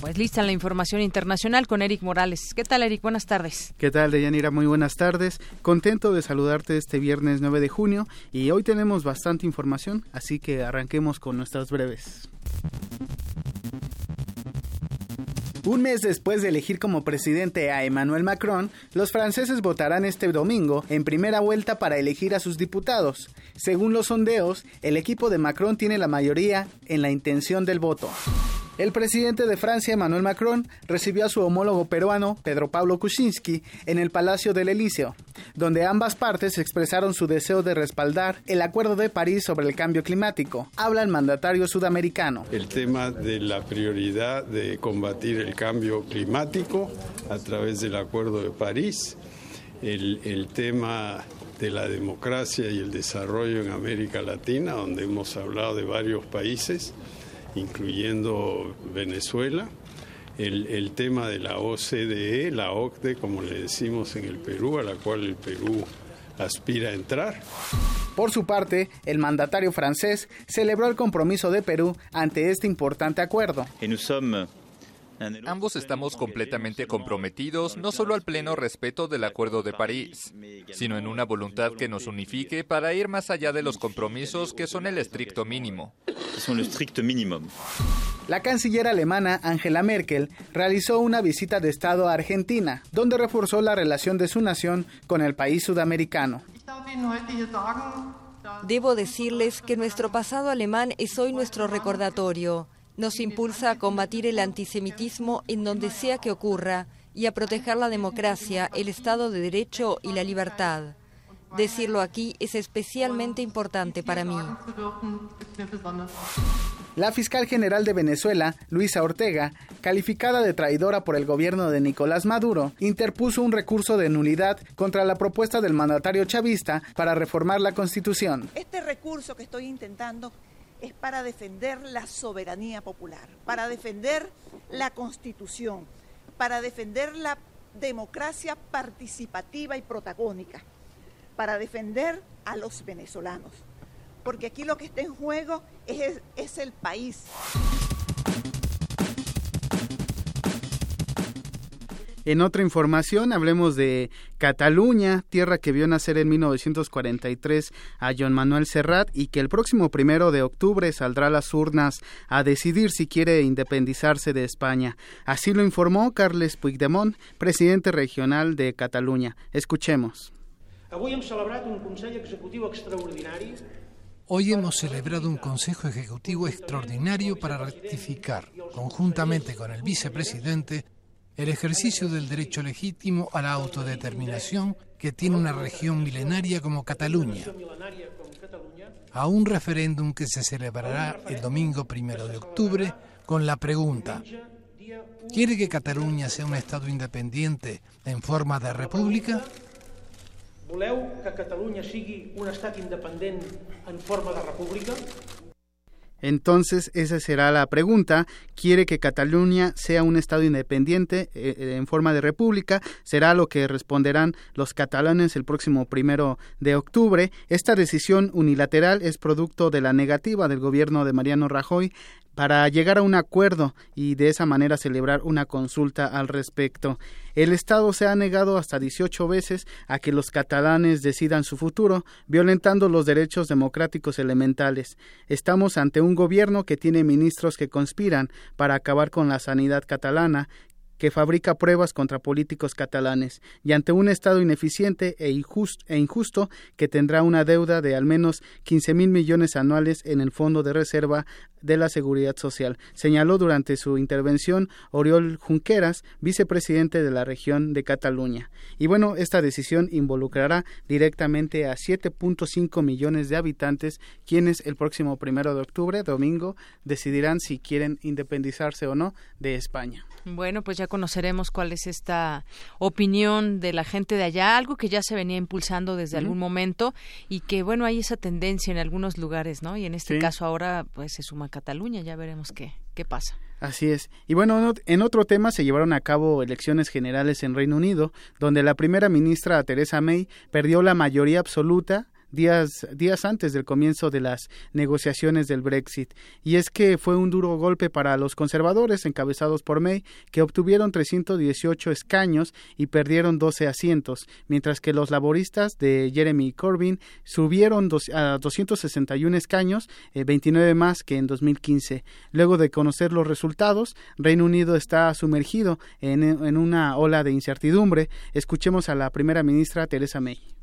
Pues lista la información internacional con Eric Morales. ¿Qué tal, Eric? Buenas tardes. ¿Qué tal, Deyanira? Muy buenas tardes. Contento de saludarte este viernes 9 de junio y hoy tenemos bastante información, así que arranquemos con nuestras breves. Un mes después de elegir como presidente a Emmanuel Macron, los franceses votarán este domingo en primera vuelta para elegir a sus diputados. Según los sondeos, el equipo de Macron tiene la mayoría en la intención del voto. El presidente de Francia, Emmanuel Macron, recibió a su homólogo peruano, Pedro Pablo Kuczynski, en el Palacio del Elíseo, donde ambas partes expresaron su deseo de respaldar el Acuerdo de París sobre el cambio climático. Habla el mandatario sudamericano. El tema de la prioridad de combatir el cambio climático a través del Acuerdo de París, el, el tema de la democracia y el desarrollo en América Latina, donde hemos hablado de varios países incluyendo Venezuela, el, tema de la OCDE, la OCDE, como le decimos en el Perú, a la cual el Perú aspira a entrar. Por su parte, el mandatario francés celebró el compromiso de Perú ante este importante acuerdo. Ambos estamos completamente comprometidos no solo al pleno respeto del Acuerdo de París, sino en una voluntad que nos unifique para ir más allá de los compromisos que son el estricto mínimo. La canciller alemana Angela Merkel realizó una visita de Estado a Argentina, donde reforzó la relación de su nación con el país sudamericano. Debo decirles que nuestro pasado alemán es hoy nuestro recordatorio nos impulsa a combatir el antisemitismo en donde sea que ocurra y a proteger la democracia, el Estado de Derecho y la libertad. Decirlo aquí es especialmente importante para mí. La fiscal general de Venezuela, Luisa Ortega, calificada de traidora por el gobierno de Nicolás Maduro, interpuso un recurso de nulidad contra la propuesta del mandatario chavista para reformar la Constitución. Este recurso que estoy intentando es para defender la soberanía popular, para defender la constitución, para defender la democracia participativa y protagónica, para defender a los venezolanos. Porque aquí lo que está en juego es, es el país. En otra información, hablemos de Cataluña, tierra que vio nacer en 1943 a Joan Manuel Serrat y que el próximo primero de octubre saldrá a las urnas a decidir si quiere independizarse de España. Así lo informó Carles Puigdemont, presidente regional de Cataluña. Escuchemos. Hoy hemos celebrado un Consejo Ejecutivo extraordinario para rectificar, conjuntamente con el vicepresidente, el ejercicio del derecho legítimo a la autodeterminación que tiene una región milenaria como Cataluña, a un referéndum que se celebrará el domingo primero de octubre con la pregunta ¿Quiere que Cataluña sea un Estado independiente en forma de república? que un en forma de república? Entonces, esa será la pregunta. ¿Quiere que Cataluña sea un Estado independiente eh, eh, en forma de república? Será lo que responderán los catalanes el próximo primero de octubre. Esta decisión unilateral es producto de la negativa del gobierno de Mariano Rajoy para llegar a un acuerdo y de esa manera celebrar una consulta al respecto. El Estado se ha negado hasta 18 veces a que los catalanes decidan su futuro, violentando los derechos democráticos elementales. Estamos ante un gobierno que tiene ministros que conspiran para acabar con la sanidad catalana, que fabrica pruebas contra políticos catalanes y ante un Estado ineficiente e injusto, e injusto que tendrá una deuda de al menos 15 mil millones anuales en el Fondo de Reserva de la Seguridad Social, señaló durante su intervención Oriol Junqueras, vicepresidente de la región de Cataluña. Y bueno, esta decisión involucrará directamente a 7.5 millones de habitantes, quienes el próximo primero de octubre, domingo, decidirán si quieren independizarse o no de España. Bueno, pues ya conoceremos cuál es esta opinión de la gente de allá, algo que ya se venía impulsando desde algún momento y que bueno, hay esa tendencia en algunos lugares, ¿no? Y en este caso ahora pues se suma Cataluña, ya veremos qué qué pasa. Así es. Y bueno, en otro tema se llevaron a cabo elecciones generales en Reino Unido, donde la primera ministra Theresa May perdió la mayoría absoluta días, días antes del comienzo de las negociaciones del Brexit. Y es que fue un duro golpe para los conservadores encabezados por May, que obtuvieron 318 escaños y perdieron 12 asientos, mientras que los laboristas de Jeremy Corbyn subieron a 261 escaños, 29 eh, más que en 2015. Luego de conocer los resultados, Reino Unido está sumergido en, en una ola de incertidumbre. Escuchemos a la primera ministra Theresa May.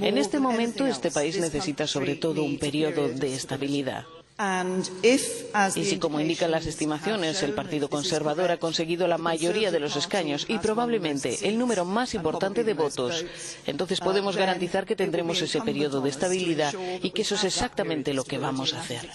En este momento, este país necesita sobre todo un periodo de estabilidad. Y si, como indican las estimaciones, el Partido Conservador ha conseguido la mayoría de los escaños y probablemente el número más importante de votos, entonces podemos garantizar que tendremos ese periodo de estabilidad y que eso es exactamente lo que vamos a hacer.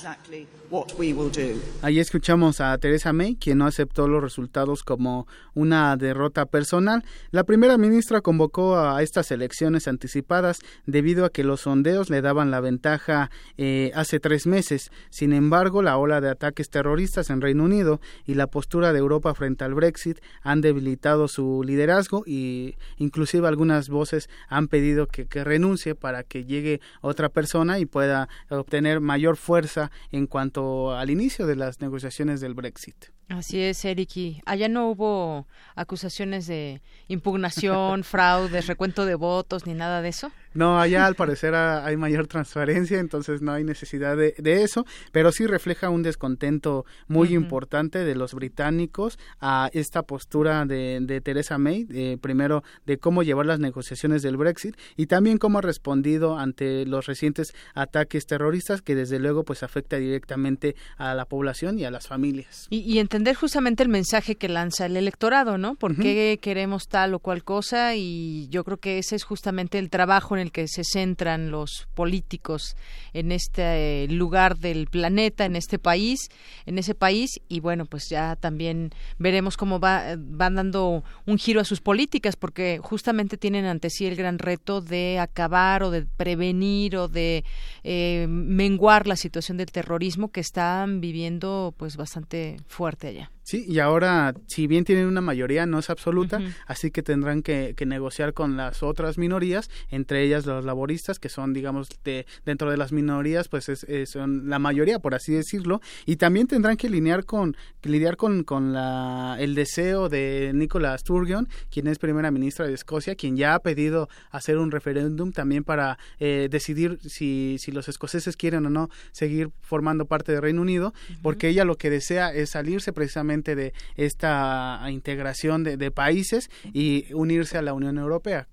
Ahí escuchamos a Teresa May, quien no aceptó los resultados como una derrota personal. La primera ministra convocó a estas elecciones anticipadas debido a que los sondeos le daban la ventaja eh, hace tres meses. Sin embargo, la ola de ataques terroristas en Reino Unido y la postura de Europa frente al Brexit han debilitado su liderazgo y inclusive algunas voces han pedido que, que renuncie para que llegue otra persona y pueda obtener mayor fuerza en cuanto al inicio de las negociaciones del Brexit. Así es, Eric. Y allá no hubo acusaciones de impugnación, fraude, recuento de votos, ni nada de eso. No, allá al parecer hay mayor transparencia, entonces no hay necesidad de, eso, pero sí refleja un descontento muy importante de los británicos a esta postura de, de Theresa May, primero de cómo llevar las negociaciones del Brexit y también cómo ha respondido ante los recientes ataques terroristas que desde luego pues afecta directamente a la población y a las familias. Y, y entender justamente el mensaje que lanza el electorado, ¿no? ¿Por qué queremos tal o cual cosa? Y yo creo que ese es justamente el trabajo en el que se centran los políticos en este lugar del planeta, en este país, en ese país. Y bueno, pues ya también veremos cómo va, van dando un giro a sus políticas, porque justamente tienen ante sí el gran reto de acabar o de prevenir o de eh, menguar la situación del terrorismo que están viviendo pues bastante fuerte allá. Sí, y ahora, si bien tienen una mayoría, no es absoluta, así que tendrán que, negociar con las otras minorías, entre ellas los laboristas, que son, digamos, de, dentro de las minorías, pues es, son la mayoría, por así decirlo, y también tendrán que lidiar con, lidiar con, con la, el deseo de Nicola Sturgeon, quien es primera ministra de Escocia, quien ya ha pedido hacer un referéndum también para eh, decidir si, si los escoceses quieren o no seguir formando parte del Reino Unido, porque ella lo que desea es salirse precisamente de esta integración de, países y unirse a la Unión Europea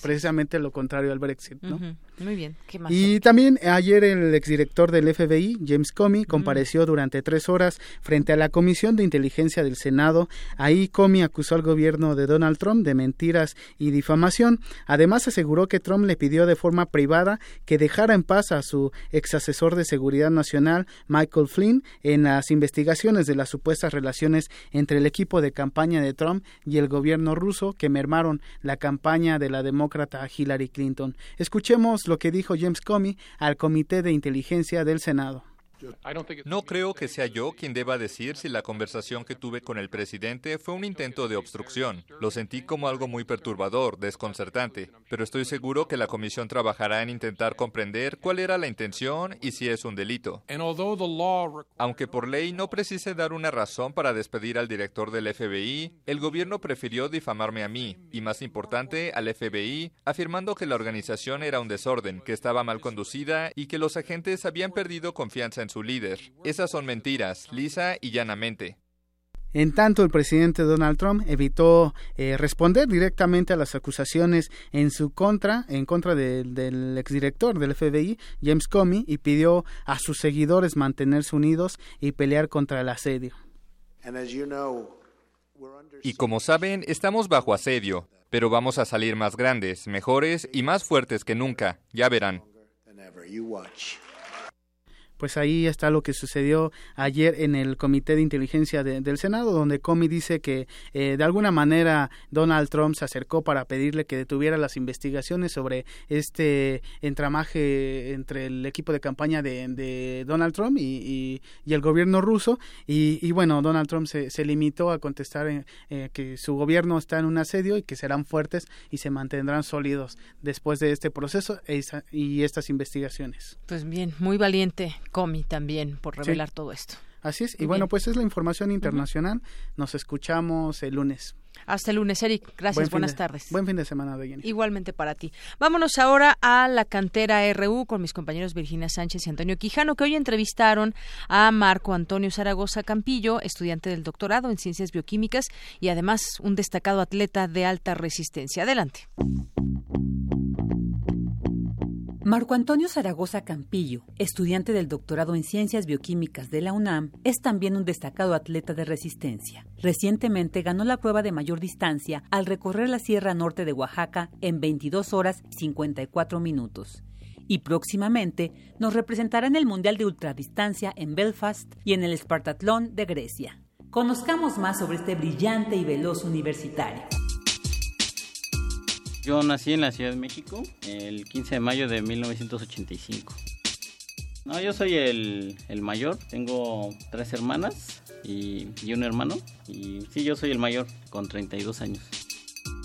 precisamente lo contrario al Brexit, ¿no? Muy bien. ¿Qué más? Y también ayer el exdirector del FBI, James Comey, compareció durante tres horas frente a la Comisión de Inteligencia del Senado. Ahí Comey acusó al gobierno de Donald Trump de mentiras y difamación. Además aseguró que Trump le pidió de forma privada que dejara en paz a su ex asesor de seguridad nacional, Michael Flynn, en las investigaciones de las supuestas relaciones entre el equipo de campaña de Trump y el gobierno ruso que mermaron la campaña de la demócrata Hillary Clinton. Escuchemos lo que dijo James Comey al Comité de Inteligencia del Senado. No creo que sea yo quien deba decir si la conversación que tuve con el presidente fue un intento de obstrucción. Lo sentí como algo muy perturbador, desconcertante, pero estoy seguro que la comisión trabajará en intentar comprender cuál era la intención y si es un delito. Aunque por ley no precise dar una razón para despedir al director del FBI, el gobierno prefirió difamarme a mí, y más importante, al FBI, afirmando que la organización era un desorden, que estaba mal conducida y que los agentes habían perdido confianza en su líder. Esas son mentiras, lisa y llanamente. En tanto, el presidente Donald Trump evitó eh, responder directamente a las acusaciones en su contra, en contra del exdirector del FBI, James Comey, y pidió a sus seguidores mantenerse unidos y pelear contra el asedio. Y como saben, estamos bajo asedio, pero vamos a salir más grandes, mejores y más fuertes que nunca, ya verán pues ahí está lo que sucedió ayer en el Comité de Inteligencia del Senado, donde Comey dice que eh, de alguna manera Donald Trump se acercó para pedirle que detuviera las investigaciones sobre este entramaje entre el equipo de campaña de, Donald Trump y, el gobierno ruso. Y, bueno, Donald Trump se, limitó a contestar eh, que su gobierno está en un asedio y que serán fuertes y se mantendrán sólidos después de este proceso e y estas investigaciones. Pues bien, muy valiente Comi también por revelar todo esto. Así es. Y bueno, pues es la información internacional. Nos escuchamos el lunes. Hasta el lunes, Eric. Gracias. Buenas tardes. Buen fin de semana, Jenny. Igualmente para ti. Vámonos ahora a la cantera RU con mis compañeros Virginia Sánchez y Antonio Quijano, que hoy entrevistaron a Marco Antonio Zaragoza Campillo, estudiante del doctorado en Ciencias Bioquímicas y además un destacado atleta de alta resistencia. Adelante. Marco Antonio Zaragoza Campillo, estudiante del doctorado en Ciencias Bioquímicas de la UNAM, es también un destacado atleta de resistencia. Recientemente ganó la prueba de mayor distancia al recorrer la Sierra Norte de Oaxaca en 22 horas 54 minutos. Y próximamente nos representará en el Mundial de Ultradistancia en Belfast y en el Spartatlón de Grecia. Conozcamos más sobre este brillante y veloz universitario. Yo nací en la Ciudad de México el 15 de mayo de 1985. No, yo soy el, mayor, tengo tres hermanas y, un hermano. Y sí, yo soy el mayor, con 32 años.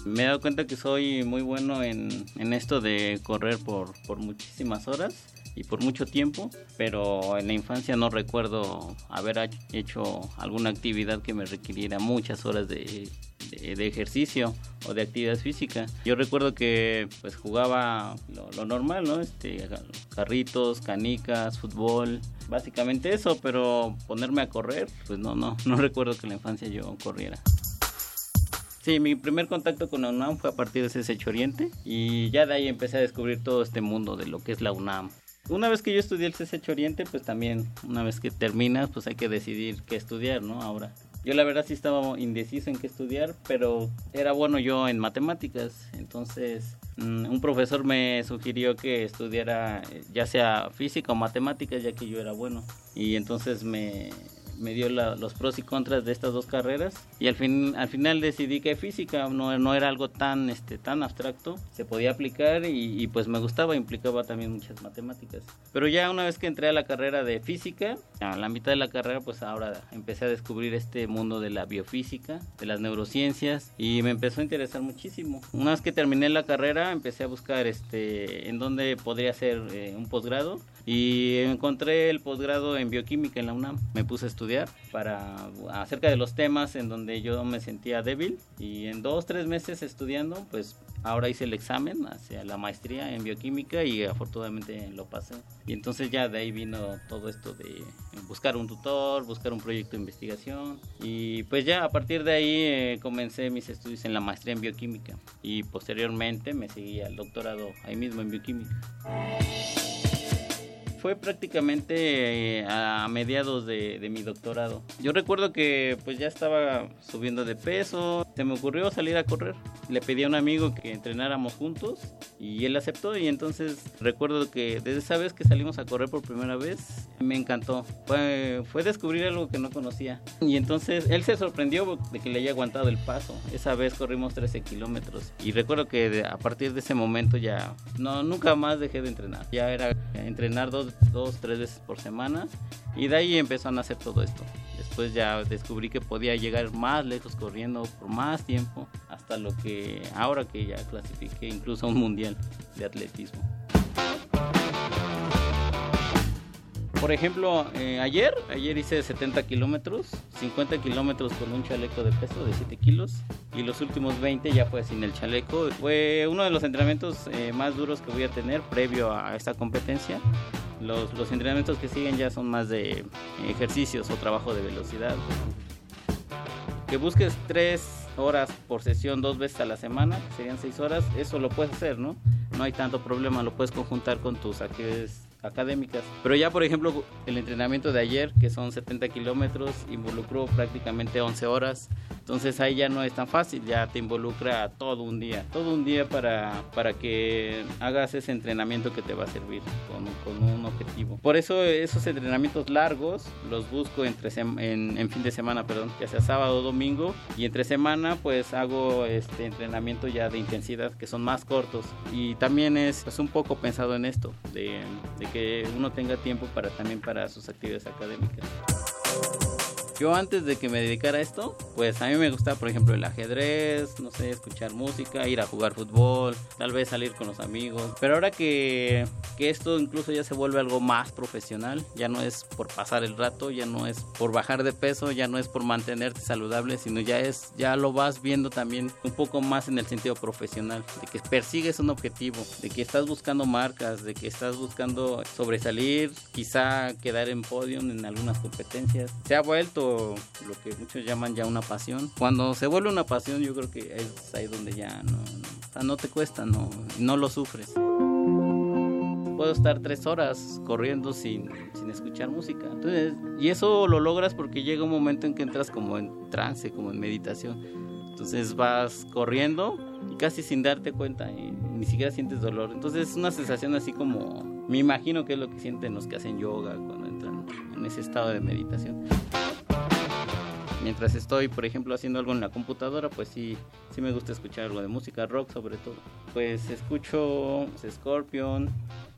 Me he dado cuenta que soy muy bueno en, esto de correr por, por muchísimas horas y por mucho tiempo, pero en la infancia no recuerdo haber hecho alguna actividad que me requiriera muchas horas de, de, ejercicio o de actividad física. Yo recuerdo que pues jugaba lo, normal, ¿no? Este, carritos, canicas, fútbol, básicamente eso, pero ponerme a correr, pues no, no, no recuerdo que en la infancia yo corriera. Sí, mi primer contacto con la UNAM fue a partir de ese hecho Oriente y ya de ahí empecé a descubrir todo este mundo de lo que es la UNAM. Una vez que yo estudié el CSH Oriente, pues también, una vez que terminas, pues hay que decidir qué estudiar, ¿no? Ahora. Yo la verdad sí estaba indeciso en qué estudiar, pero era bueno yo en matemáticas. Entonces mm, un profesor me sugirió que estudiara ya sea física o matemáticas, ya que yo era bueno. Y entonces me, me dio los pros y contras de estas dos carreras. Y al fin al final decidí que física no, no era algo tan este tan abstracto. Se podía aplicar y, pues me gustaba implicaba también muchas matemáticas. Pero ya una vez que entré a la carrera de física a la mitad de la carrera pues ahora empecé a descubrir este mundo de la biofísica de las neurociencias y me empezó a interesar muchísimo. Una vez que terminé la carrera empecé a buscar este en dónde podría hacer eh, un posgrado y encontré el posgrado en bioquímica en la UNAM. Me puse a estudiar para acerca de los temas en donde yo me sentía débil. Y en dos tres meses estudiando pues ahora hice el examen hacia la maestría en bioquímica y afortunadamente lo pasé. Y entonces ya de ahí vino todo esto de buscar un tutor buscar un proyecto de investigación. Y pues ya a partir de ahí eh, comencé mis estudios en la maestría en bioquímica. Y posteriormente me seguí al doctorado ahí mismo en bioquímica fue prácticamente eh, a mediados de, mi doctorado. Yo recuerdo que pues ya estaba subiendo de peso, se me ocurrió salir a correr. Le pedí a un amigo que entrenáramos juntos y él aceptó y entonces recuerdo que desde esa vez que salimos a correr por primera vez me encantó. Fue, fue descubrir algo que no conocía y entonces él se sorprendió de que le haya aguantado el paso. Esa vez corrimos 13 kilómetros y recuerdo que a partir de ese momento ya no nunca más dejé de entrenar. Ya era entrenar dos dos, tres veces por semana y de ahí empezó a nacer todo esto. Después ya descubrí que podía llegar más lejos corriendo por más tiempo hasta lo que ahora que ya clasifiqué incluso a un mundial de atletismo. Por ejemplo, eh, ayer, ayer hice 70 kilómetros, 50 kilómetros con un chaleco de peso de 7 kilos y los últimos 20 ya fue sin el chaleco. Fue uno de los entrenamientos eh, más duros que voy a tener previo a esta competencia. Los, los entrenamientos que siguen ya son más de ejercicios o trabajo de velocidad. Que busques 3 horas por sesión dos veces a la semana, serían 6 horas, eso lo puedes hacer, ¿no? No hay tanto problema, lo puedes conjuntar con tus actividades académicas. Pero ya, por ejemplo, el entrenamiento de ayer, que son 70 kilómetros, involucró prácticamente 11 horas. Entonces ahí ya no es tan fácil, ya te involucra todo un día, todo un día para, para que hagas ese entrenamiento que te va a servir con, con un objetivo. Por eso esos entrenamientos largos los busco entre en, en, fin de semana, perdón, ya sea sábado o domingo, y entre semana pues hago este entrenamiento ya de intensidad que son más cortos. Y también es pues, un poco pensado en esto, de, de que uno tenga tiempo para también para sus actividades académicas. Yo antes de que me dedicara a esto, pues a mí me gustaba, por ejemplo, el ajedrez, no sé, escuchar música, ir a jugar fútbol, tal vez salir con los amigos. Pero ahora que, que esto incluso ya se vuelve algo más profesional, ya no es por pasar el rato, ya no es por bajar de peso, ya no es por mantenerte saludable, sino ya es, ya lo vas viendo también un poco más en el sentido profesional, de que persigues un objetivo, de que estás buscando marcas, de que estás buscando sobresalir, quizá quedar en podium en algunas competencias. Se ha vuelto lo que muchos llaman ya una pasión. Cuando se vuelve una pasión, yo creo que es ahí donde ya no, no, te cuesta, no, no lo sufres. puedo estar tres horas corriendo sin, sin escuchar música. Entonces, y eso lo logras porque llega un momento en que entras como en trance, como en meditación. Entonces vas corriendo y casi sin darte cuenta y ni siquiera sientes dolor. Entonces es una sensación así como, me imagino que es lo que sienten los que hacen yoga cuando entran en ese estado de meditación mientras estoy, por ejemplo, haciendo algo en la computadora, pues sí, sí me gusta escuchar algo de música rock sobre todo. Pues escucho Scorpion,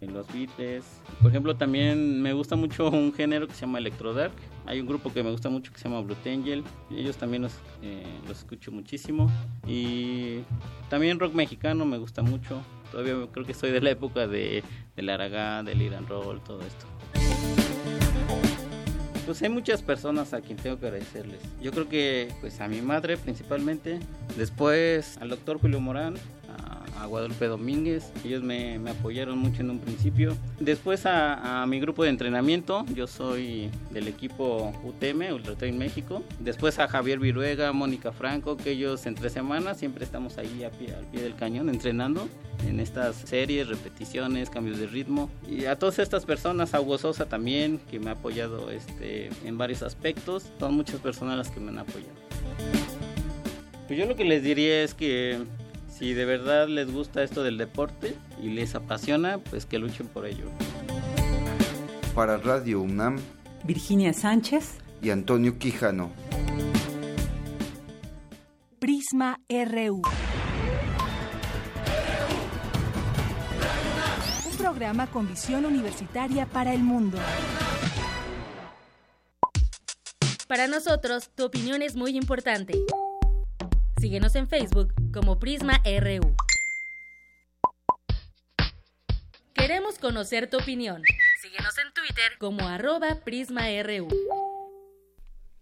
los Beatles. Por ejemplo, también me gusta mucho un género que se llama Electro Dark. Hay un grupo que me gusta mucho que se llama Blue Angel. Ellos también los, eh, los escucho muchísimo. Y también rock mexicano me gusta mucho. Todavía creo que estoy de la época de, del Aragán, del Iran Roll, todo esto. Pues hay muchas personas a quien tengo que agradecerles. Yo creo que pues a mi madre principalmente, después al doctor Julio Morán, a Guadalupe Domínguez. Ellos me, apoyaron mucho en un principio. Después a, mi grupo de entrenamiento. Yo soy del equipo UTM, Ultra Train México. Después a Javier Viruega, Mónica Franco, que ellos en tres semanas siempre estamos ahí al pie del cañón entrenando en estas series, repeticiones, cambios de ritmo. Y a todas estas personas, a Hugo Sosa también, que me ha apoyado este, en varios aspectos. Son muchas personas las que me han apoyado. Pues yo lo que les diría es que si de verdad les gusta esto del deporte y les apasiona, pues que luchen por ello. Para Radio UNAM, Virginia Sánchez y Antonio Quijano. Prisma RU. Un programa con visión universitaria para el mundo. Para nosotros, tu opinión es muy importante. Síguenos en Facebook como Prisma RU. Queremos conocer tu opinión. Síguenos en Twitter como arroba PrismaRU.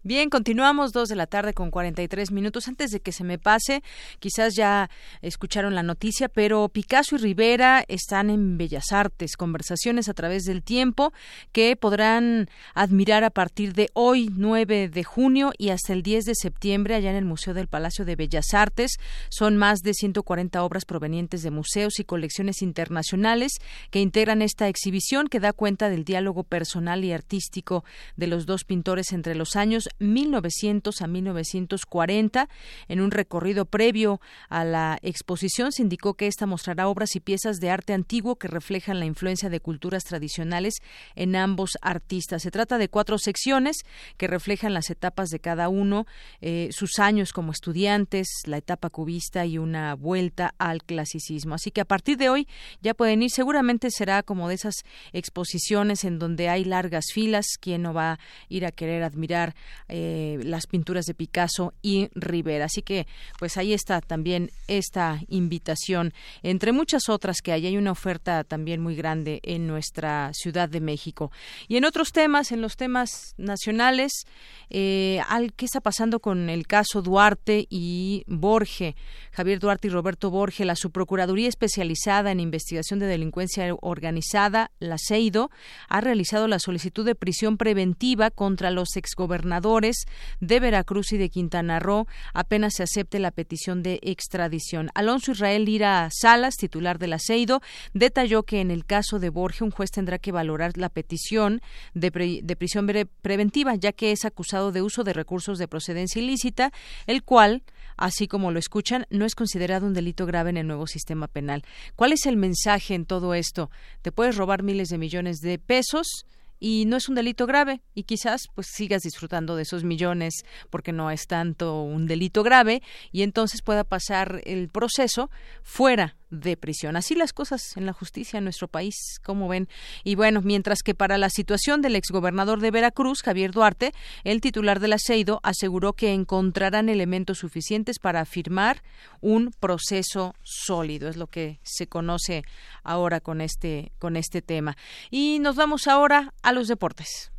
Bien, continuamos dos de la tarde con 43 minutos. Antes de que se me pase, quizás ya escucharon la noticia, pero Picasso y Rivera están en Bellas Artes, conversaciones a través del tiempo que podrán admirar a partir de hoy, 9 de junio, y hasta el 10 de septiembre, allá en el Museo del Palacio de Bellas Artes. Son más de 140 obras provenientes de museos y colecciones internacionales que integran esta exhibición que da cuenta del diálogo personal y artístico de los dos pintores entre los años 1900 a 1940. En un recorrido previo a la exposición se indicó que esta mostrará obras y piezas de arte antiguo que reflejan la influencia de culturas tradicionales en ambos artistas. Se trata de cuatro secciones que reflejan las etapas de cada uno, eh, sus años como estudiantes, la etapa cubista y una vuelta al clasicismo. Así que a partir de hoy ya pueden ir. Seguramente será como de esas exposiciones en donde hay largas filas. ¿Quién no va a ir a querer admirar eh, las pinturas de Picasso y Rivera. Así que, pues ahí está también esta invitación, entre muchas otras que hay. Hay una oferta también muy grande en nuestra Ciudad de México. Y en otros temas, en los temas nacionales, eh, al, ¿qué está pasando con el caso Duarte y Borge? Javier Duarte y Roberto Borge, la subprocuraduría especializada en investigación de delincuencia organizada, la CEIDO, ha realizado la solicitud de prisión preventiva contra los exgobernadores de Veracruz y de Quintana Roo apenas se acepte la petición de extradición. Alonso Israel Lira Salas, titular del aceido, detalló que en el caso de Borges un juez tendrá que valorar la petición de, prisión preventiva, ya que es acusado de uso de recursos de procedencia ilícita, el cual así como lo escuchan, no es considerado un delito grave en el nuevo sistema penal. ¿Cuál es el mensaje en todo esto? Te puedes robar miles de millones de pesos, y no es un delito grave y quizás pues sigas disfrutando de esos millones porque no es tanto un delito grave y entonces pueda pasar el proceso fuera de prisión. Así las cosas en la justicia en nuestro país, como ven. Y bueno, mientras que para la situación del exgobernador de Veracruz, Javier Duarte, el titular del aceido aseguró que encontrarán elementos suficientes para afirmar un proceso sólido. Es lo que se conoce ahora con este, con este tema. Y nos vamos ahora a los deportes.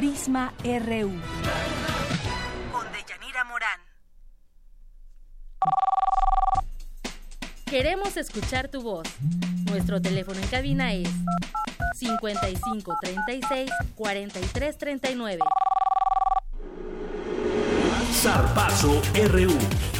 Prisma RU. Con Deyanira Morán. Queremos escuchar tu voz. Nuestro teléfono en cabina es 5536 4339. Zarpazo RU.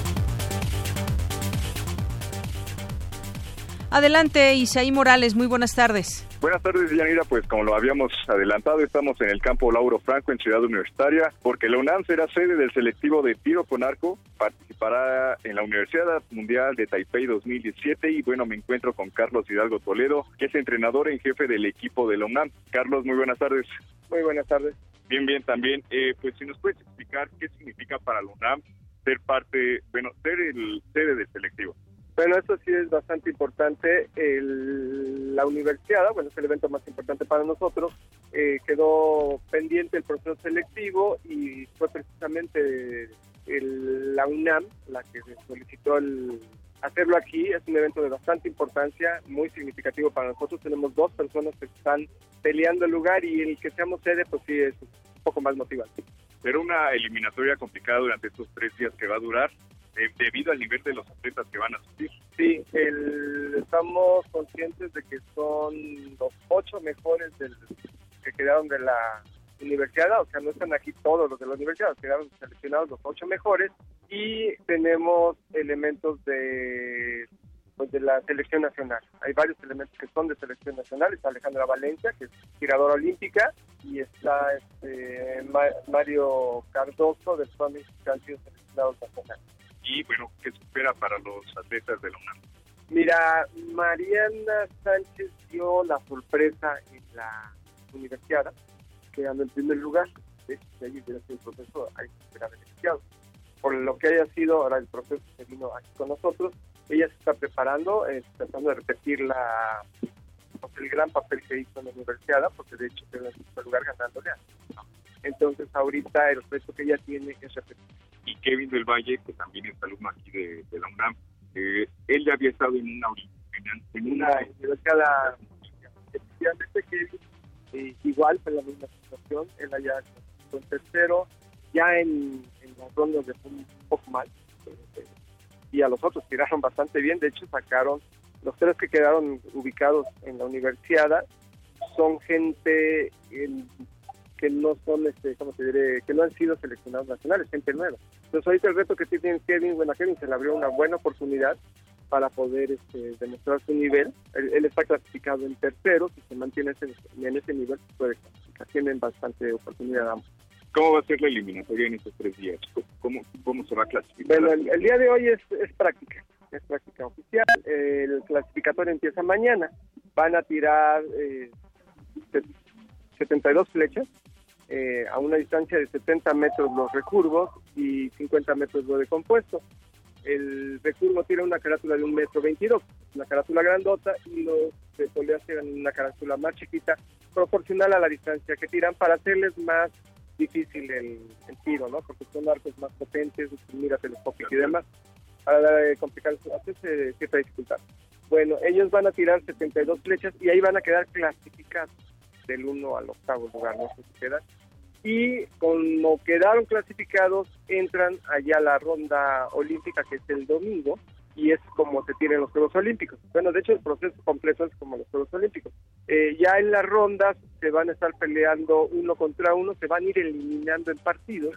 Adelante, Isaí Morales, muy buenas tardes. Buenas tardes, Yanira. Pues como lo habíamos adelantado, estamos en el campo Lauro Franco en Ciudad Universitaria, porque la UNAM será sede del selectivo de tiro con arco, participará en la Universidad Mundial de Taipei 2017 y bueno, me encuentro con Carlos Hidalgo Toledo, que es entrenador en jefe del equipo de la UNAM. Carlos, muy buenas tardes. Muy buenas tardes. Bien, bien, también. Eh, pues si nos puedes explicar qué significa para la UNAM ser parte, bueno, ser el sede del selectivo. Bueno, eso sí es bastante importante. la universidad, bueno, es el evento más importante para nosotros, eh, quedó pendiente el proceso selectivo y fue precisamente la UNAM la que solicitó el hacerlo aquí. Es un evento de bastante importancia, muy significativo para nosotros. Tenemos dos personas que están peleando el lugar y el que seamos sede, pues sí, es un poco más motivante. Pero una eliminatoria complicada durante estos tres días que va a durar. Eh, debido al nivel de los atletas que van a subir. Sí, estamos conscientes de que son los ocho mejores del, que quedaron de la universidad, o sea, no están aquí todos los de la universidad, quedaron seleccionados los ocho mejores y tenemos elementos de pues de la selección nacional. Hay varios elementos que son de selección nacional. Está Alejandra Valencia, que es tiradora olímpica, y está este, Mario Cardoso del Suami, que han sido seleccionados nacionales y bueno, ¿qué se espera para los atletas de la UNAM? Mira, Mariana Sánchez dio la sorpresa en la universidad, quedando en primer lugar. De allí hubiera sido el proceso, ahí se beneficiado. Por lo que haya sido ahora el proceso que vino aquí con nosotros, ella se está preparando, eh, tratando de repetir la pues, el gran papel que hizo en la universidad, porque de hecho quedó en primer lugar ganándole entonces ahorita el reto que ella tiene es repetir. Y Kevin del Valle, que también es alumno aquí de, la UNAM, eh, él ya había estado en una, en una universidad, efectivamente Kevin, eh, igual fue la misma situación, él allá en tercero, ya en, en las rondas de un poco mal, eh, y a los otros tiraron bastante bien, de hecho sacaron, los tres que quedaron ubicados en la universidad son gente que no son, este, ¿cómo te diré? Que no han sido seleccionados nacionales, gente nueva. Entonces ahorita el reto que tiene Kevin, bueno, Kevin se le abrió una buena oportunidad para poder este, demostrar su nivel. Él, está clasificado en tercero, si se mantiene en ese nivel, puede clasificar. Tienen bastante oportunidad ambos. ¿Cómo va a ser la eliminatoria en estos tres días? ¿Cómo, cómo se va a clasificar? Bueno, el, día de hoy es, es práctica, es práctica oficial. El clasificatorio empieza mañana. Van a tirar eh, 72 flechas eh, a una distancia de 70 metros los recurvos y 50 metros lo de compuesto. El recurvo tiene una carátula de un metro 22, una carátula grandota, y los de polea tienen una carátula más chiquita, proporcional a la distancia que tiran para hacerles más difícil el, tiro, ¿no? Porque son arcos más potentes, mira telescópicos y demás, para eh, complicar, hacerse cierta dificultad. Bueno, ellos van a tirar 72 flechas y ahí van a quedar clasificados del 1 al octavo lugar, no sé si quedan y como quedaron clasificados entran allá a la ronda olímpica que es el domingo y es como se tienen los Juegos Olímpicos. Bueno, de hecho el proceso completo es como los Juegos Olímpicos. Eh, ya en las rondas se van a estar peleando uno contra uno, se van a ir eliminando en partidos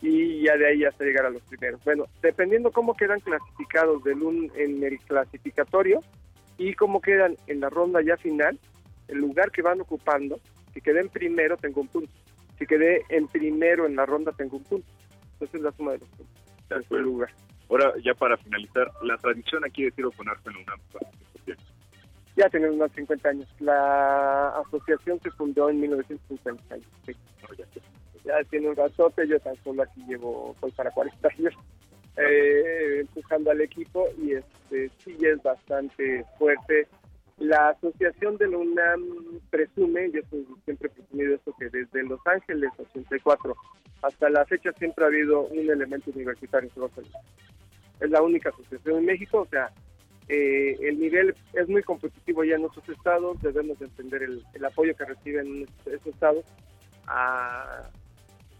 y ya de ahí hasta llegar a los primeros. Bueno, dependiendo cómo quedan clasificados del un, en el clasificatorio y cómo quedan en la ronda ya final, el lugar que van ocupando, si queden primero tengo un punto si quedé en primero en la ronda, tengo un punto. Entonces es la suma de los puntos. De lugar. Ahora, ya para finalizar, la tradición aquí de tiro con arco en la UNAM. Ya tenemos más de 50 años. La asociación se fundó en 1950 años. ya, tiene un ratote, yo tan solo aquí llevo pues, para 40 años eh, empujando al equipo y este sí es bastante fuerte la asociación de la UNAM presume, yo siempre he presumido esto, que desde Los Ángeles 84 hasta la fecha siempre ha habido un elemento universitario Es la única asociación en México, o sea, eh, el nivel es muy competitivo ya en otros estados, debemos entender el, apoyo que reciben esos estados, a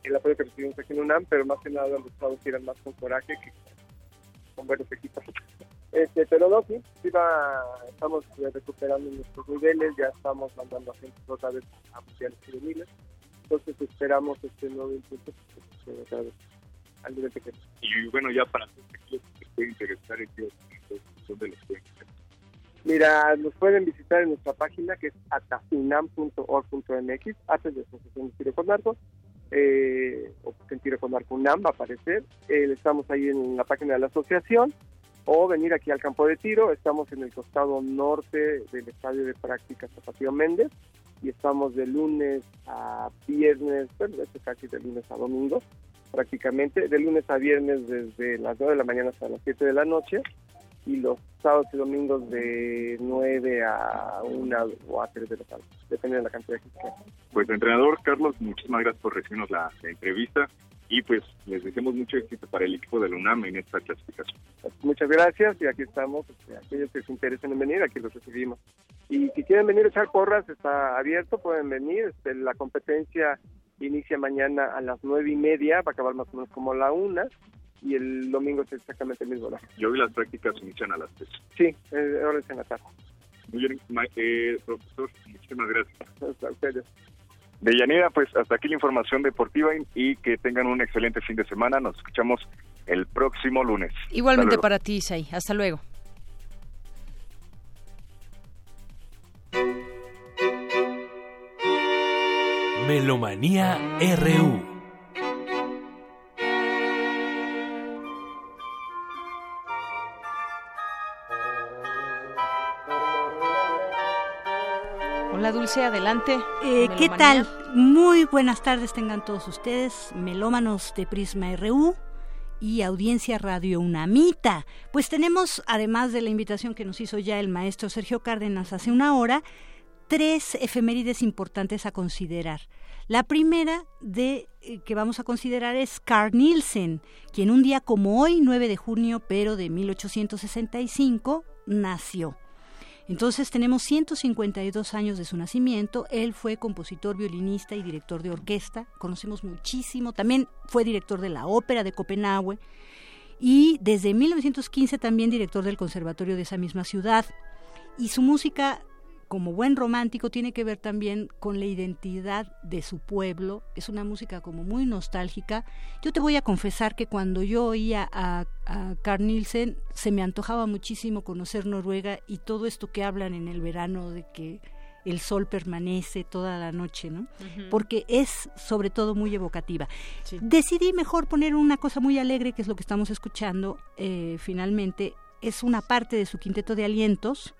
el apoyo que recibimos aquí en UNAM, pero más que nada los estados tiran más con coraje que con buenos equipos. Este, pero no, sí, estamos recuperando nuestros niveles, ya estamos mandando a gente otra vez a mundiales juveniles, entonces esperamos este nuevo impulso. al nivel pequeño. Y bueno, ya para todos aquellos que les puede interesar en qué ¿dónde los pueden? Mira, nos pueden visitar en nuestra página que es ataunam.org.mx, ATES de Asociación de Tiro con Narco, eh, o en Tiro con Narco UNAM va a aparecer. Eh, estamos ahí en la página de la asociación, o venir aquí al campo de tiro. Estamos en el costado norte del estadio de prácticas Zapatillo Méndez y estamos de lunes a viernes, bueno, este casi de lunes a domingo prácticamente, de lunes a viernes desde las 9 de la mañana hasta las 7 de la noche y los sábados y domingos de 9 a 1 o a 3 de la tarde, depende de la cantidad de gente que haya. Pues entrenador Carlos, muchísimas gracias por recibirnos la entrevista y pues les deseamos mucho éxito para el equipo de la UNAM en esta clasificación. Muchas gracias y aquí estamos. Este, aquellos que se interesen en venir, aquí los recibimos. Y si quieren venir a echar porras, está abierto, pueden venir. Este, la competencia inicia mañana a las nueve y media, va a acabar más o menos como a la una y el domingo es exactamente el mismo horario. Yo vi las prácticas inician a las 3. Sí, eh, ahora es en la tarde. Muy bien, eh, profesor, muchísimas gracias. Hasta ustedes. Deyanira, pues hasta aquí la información deportiva y- que tengan un excelente fin de semana. Nos escuchamos el próximo lunes. Igualmente para ti, Isai. Hasta luego. Melomanía RU. Dulce, adelante. Eh, ¿Qué tal? Muy buenas tardes tengan todos ustedes, melómanos de Prisma RU y audiencia Radio Unamita. Pues tenemos, además de la invitación que nos hizo ya el maestro Sergio Cárdenas hace una hora, tres efemérides importantes a considerar. La primera de eh, que vamos a considerar es Carl Nielsen, quien un día como hoy, 9 de junio, pero de 1865, nació. Entonces tenemos 152 años de su nacimiento. Él fue compositor, violinista y director de orquesta. Conocemos muchísimo. También fue director de la Ópera de Copenhague y desde 1915 también director del Conservatorio de esa misma ciudad. Y su música, como buen romántico, tiene que ver también con la identidad de su pueblo. Es una música como muy nostálgica. Yo te voy a confesar que cuando yo oía a, a Carl Nielsen, se me antojaba muchísimo conocer Noruega y todo esto que hablan en el verano de que el sol permanece toda la noche, ¿no? Porque es sobre todo muy evocativa. Decidí mejor poner una cosa muy alegre, que es lo que estamos escuchando eh, finalmente. Es una parte de su quinteto de alientos.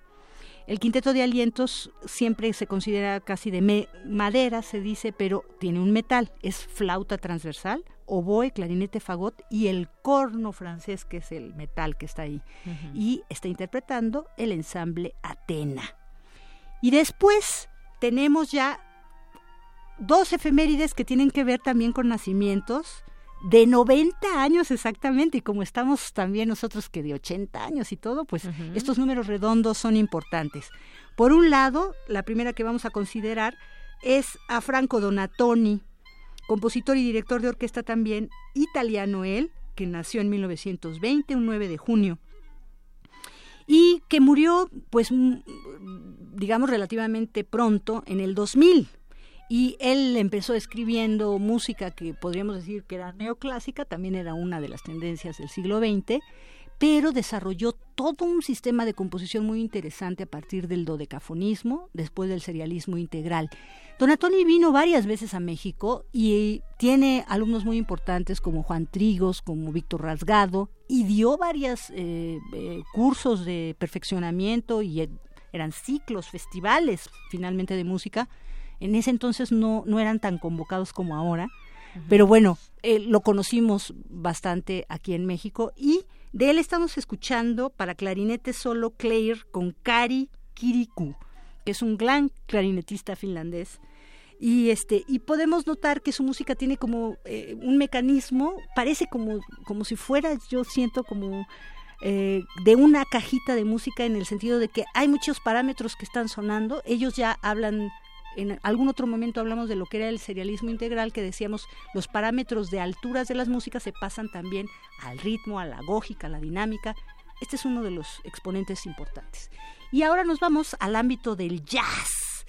El quinteto de alientos siempre se considera casi de me- madera, se dice, pero tiene un metal. Es flauta transversal, oboe, clarinete, fagot y el corno francés, que es el metal que está ahí. Y está interpretando el ensamble Atena. Y después tenemos ya dos efemérides que tienen que ver también con nacimientos de 90 años exactamente, y como estamos también nosotros que de 80 años y todo, pues estos números redondos son importantes. Por un lado, la primera que vamos a considerar es a Franco Donatoni, compositor y director de orquesta también, italiano él, que nació en 1920, un 9 de junio y que murió, pues, mm, digamos, relativamente pronto, en el 2000. Y él empezó escribiendo música que podríamos decir que era neoclásica, también era una de las tendencias del siglo XX, pero desarrolló todo un sistema de composición muy interesante a partir del dodecafonismo, después del serialismo integral. Donatoni vino varias veces a México y tiene alumnos muy importantes como Juan Trigos, como Víctor Rasgado, y dio varios cursos de perfeccionamiento y eh, eran ciclos, festivales finalmente de música. En ese entonces no, no eran tan convocados como ahora, pero bueno, eh, lo conocimos bastante aquí en México y de él estamos escuchando para clarinete solo Claire con Kari Kirikou, que es un gran clarinetista finlandés. Y este y podemos notar que su música tiene como eh, un mecanismo, parece como como si fuera, yo siento como eh, de una cajita de música en el sentido de que hay muchos parámetros que están sonando. Ellos ya hablan en algún otro momento hablamos de lo que era el serialismo integral, que decíamos los parámetros de alturas de las músicas se pasan también al ritmo, a la gógica, a la dinámica. Este es uno de los exponentes importantes. Y ahora nos vamos al ámbito del jazz,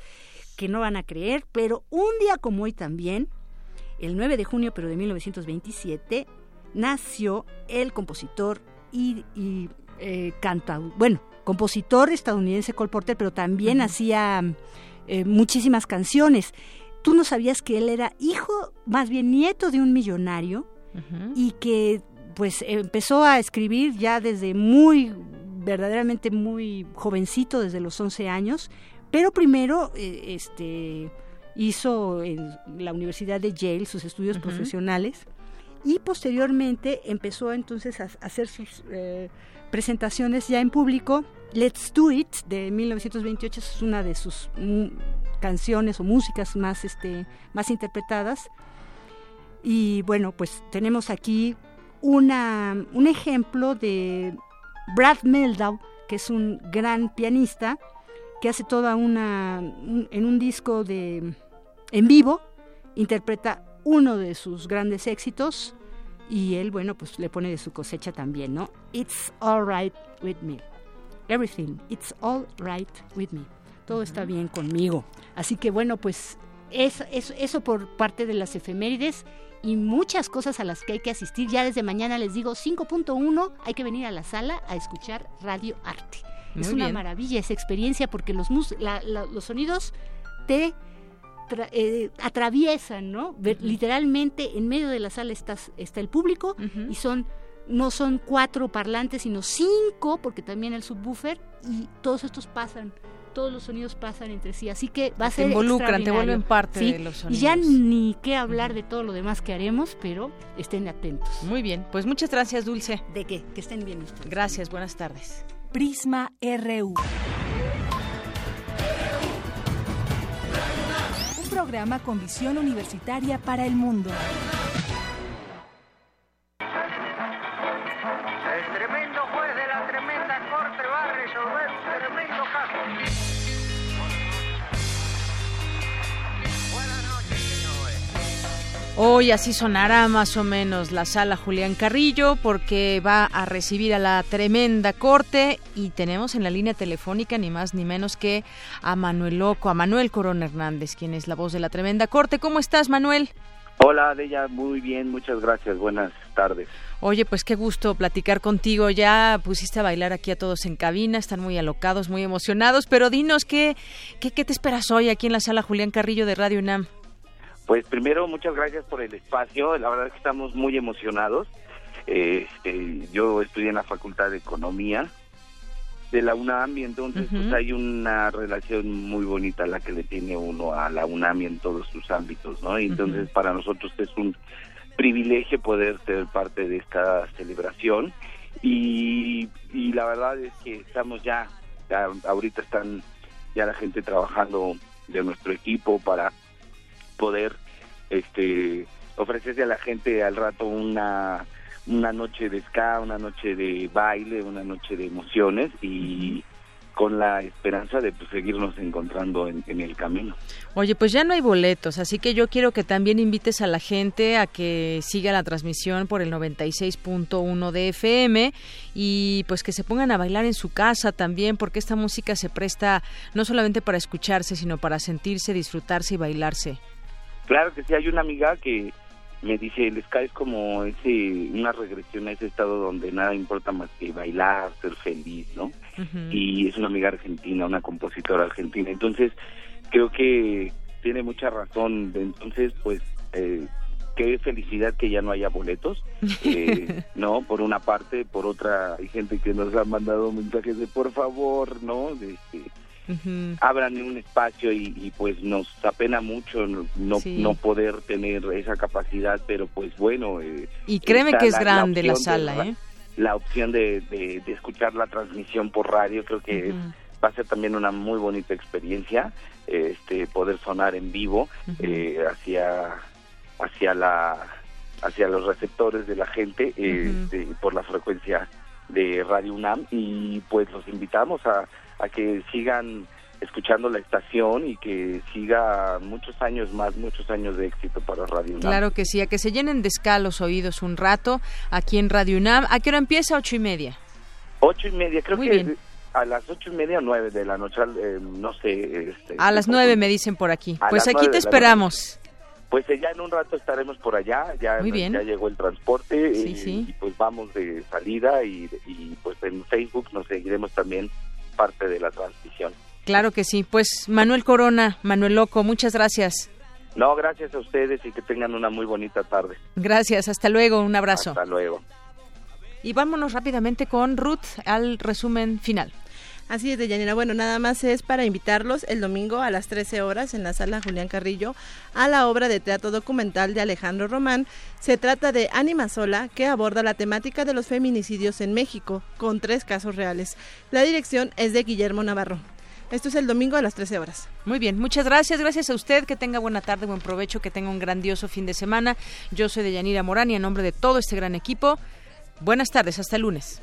que no van a creer, pero un día como hoy también, el 9 de junio pero de 1927, nació el compositor y, y eh, bueno, compositor estadounidense Cole Porter, pero también hacía eh, muchísimas canciones. Tú no sabías que él era hijo, más bien nieto de un millonario y que pues empezó a escribir ya desde muy, verdaderamente muy jovencito, desde los 11 años, pero primero eh, este, hizo en la Universidad de Yale sus estudios profesionales y posteriormente empezó entonces a, hacer sus eh, presentaciones ya en público. Let's Do It de 1928 es una de sus mm, canciones o músicas más, este, más interpretadas. Y bueno, pues tenemos aquí una, un ejemplo de Brad Meldau, que es un gran pianista, que hace toda una, en un disco de, en vivo, interpreta uno de sus grandes éxitos y él, bueno, pues le pone de su cosecha también, ¿no? It's all right with me. Everything, it's all right with me. Todo está bien conmigo. Así que bueno, pues eso, eso, eso por parte de las efemérides y muchas cosas a las que hay que asistir. Ya desde mañana les digo 5.1, hay que venir a la sala a escuchar Radio Arte. es una maravilla esa experiencia porque los, los sonidos te eh, atraviesan, ¿no? Literalmente en medio de la sala está, está el público y son no son cuatro parlantes, sino cinco, porque también el subwoofer, y todos estos pasan todos los sonidos pasan entre sí, así que va a ser Te involucran, te vuelven parte de los sonidos. Y ya ni qué hablar de todo lo demás que haremos, pero estén atentos. Muy bien, pues muchas gracias, Dulce. De qué, que estén bien. Gracias, buenas tardes. Prisma RU. Un programa con visión universitaria para el mundo. Hoy así sonará más o menos la sala Julián Carrillo porque va a recibir a la tremenda corte y tenemos en la línea telefónica ni más ni menos que a Manuel Loco, a Manuel Corona Hernández, quien es la voz de la tremenda corte. ¿Cómo estás, Manuel? Hola, Deya, muy bien, muchas gracias, buenas tardes. Oye, pues qué gusto platicar contigo. Ya pusiste a bailar aquí a todos en cabina, están muy alocados, muy emocionados, pero dinos, ¿qué, qué, qué te esperas hoy aquí en la sala Julián Carrillo de Radio UNAM? Pues primero, muchas gracias por el espacio. La verdad es que estamos muy emocionados. Este, yo estudié en la Facultad de Economía de la UNAM y entonces pues hay una relación muy bonita la que le tiene uno a la UNAM y en todos sus ámbitos, ¿no? Y entonces para nosotros es un privilegio poder ser parte de esta celebración y, y la verdad es que estamos ya, ya ahorita están ya la gente trabajando de nuestro equipo para poder este ofrecerse a la gente al rato una una noche de ska, una noche de baile, una noche de emociones y con la esperanza de pues, seguirnos encontrando en, el camino. Oye, pues ya no hay boletos, así que yo quiero que también invites a la gente a que siga la transmisión por el 96.1 de FM y pues que se pongan a bailar en su casa también, porque esta música se presta no solamente para escucharse, sino para sentirse, disfrutarse y bailarse. Claro que sí, hay una amiga que me dice, el Sky es como ese, una regresión a ese estado donde nada importa más que bailar, ser feliz, ¿no? Y es una amiga argentina, una compositora argentina. Entonces, creo que tiene mucha razón. Entonces, pues, eh, qué felicidad que ya no haya boletos, eh, ¿no? Por una parte, por otra, hay gente que nos ha mandado mensajes de por favor, ¿no? De, abran un espacio y, pues nos apena mucho no, no, poder tener esa capacidad, pero pues bueno. Eh, y créeme que es grande la, sala, ¿eh? La opción de, de, escuchar la transmisión por radio creo que va a ser también una muy bonita experiencia, este poder sonar en vivo eh, hacia hacia la hacia los receptores de la gente este, por la frecuencia de Radio UNAM. Y pues los invitamos a a que sigan escuchando la estación y que siga muchos años más, muchos años de éxito para Radio UNAM. Claro que sí, a que se llenen de escalos oídos un rato aquí en Radio UNAM. ¿A qué hora empieza? Ocho y media. Ocho y media, creo que a las ocho y media o nueve de la noche, eh, no sé. Este, a las nueve me dicen por aquí. Pues aquí te esperamos. pues eh, ya en un rato estaremos por allá, ya, Muy bien. ya llegó el transporte Sí, y, sí. y, pues vamos de salida y, y, pues en Facebook nos seguiremos también parte de la transmisión. Claro que sí. Pues Manuel Corona, Manuel Loco, muchas gracias. No, gracias a ustedes y que tengan una muy bonita tarde. Gracias, hasta luego, un abrazo. Hasta luego. Y vámonos rápidamente con Ruth al resumen final. Así es, Deyanira. Bueno, nada más es para invitarlos el domingo a las 13 horas en la sala Julián Carrillo a la obra de teatro documental de Alejandro Román. Se trata de Ánima Sola, que aborda la temática de los feminicidios en México, con tres casos reales. La dirección es de Guillermo Navarro. Esto es el domingo a las 13 horas. Muy bien, muchas gracias. Gracias a usted. Que tenga buena tarde, buen provecho, que tenga un grandioso fin de semana. Yo soy Deyanira Morán y en nombre de todo este gran equipo, buenas tardes. Hasta el lunes.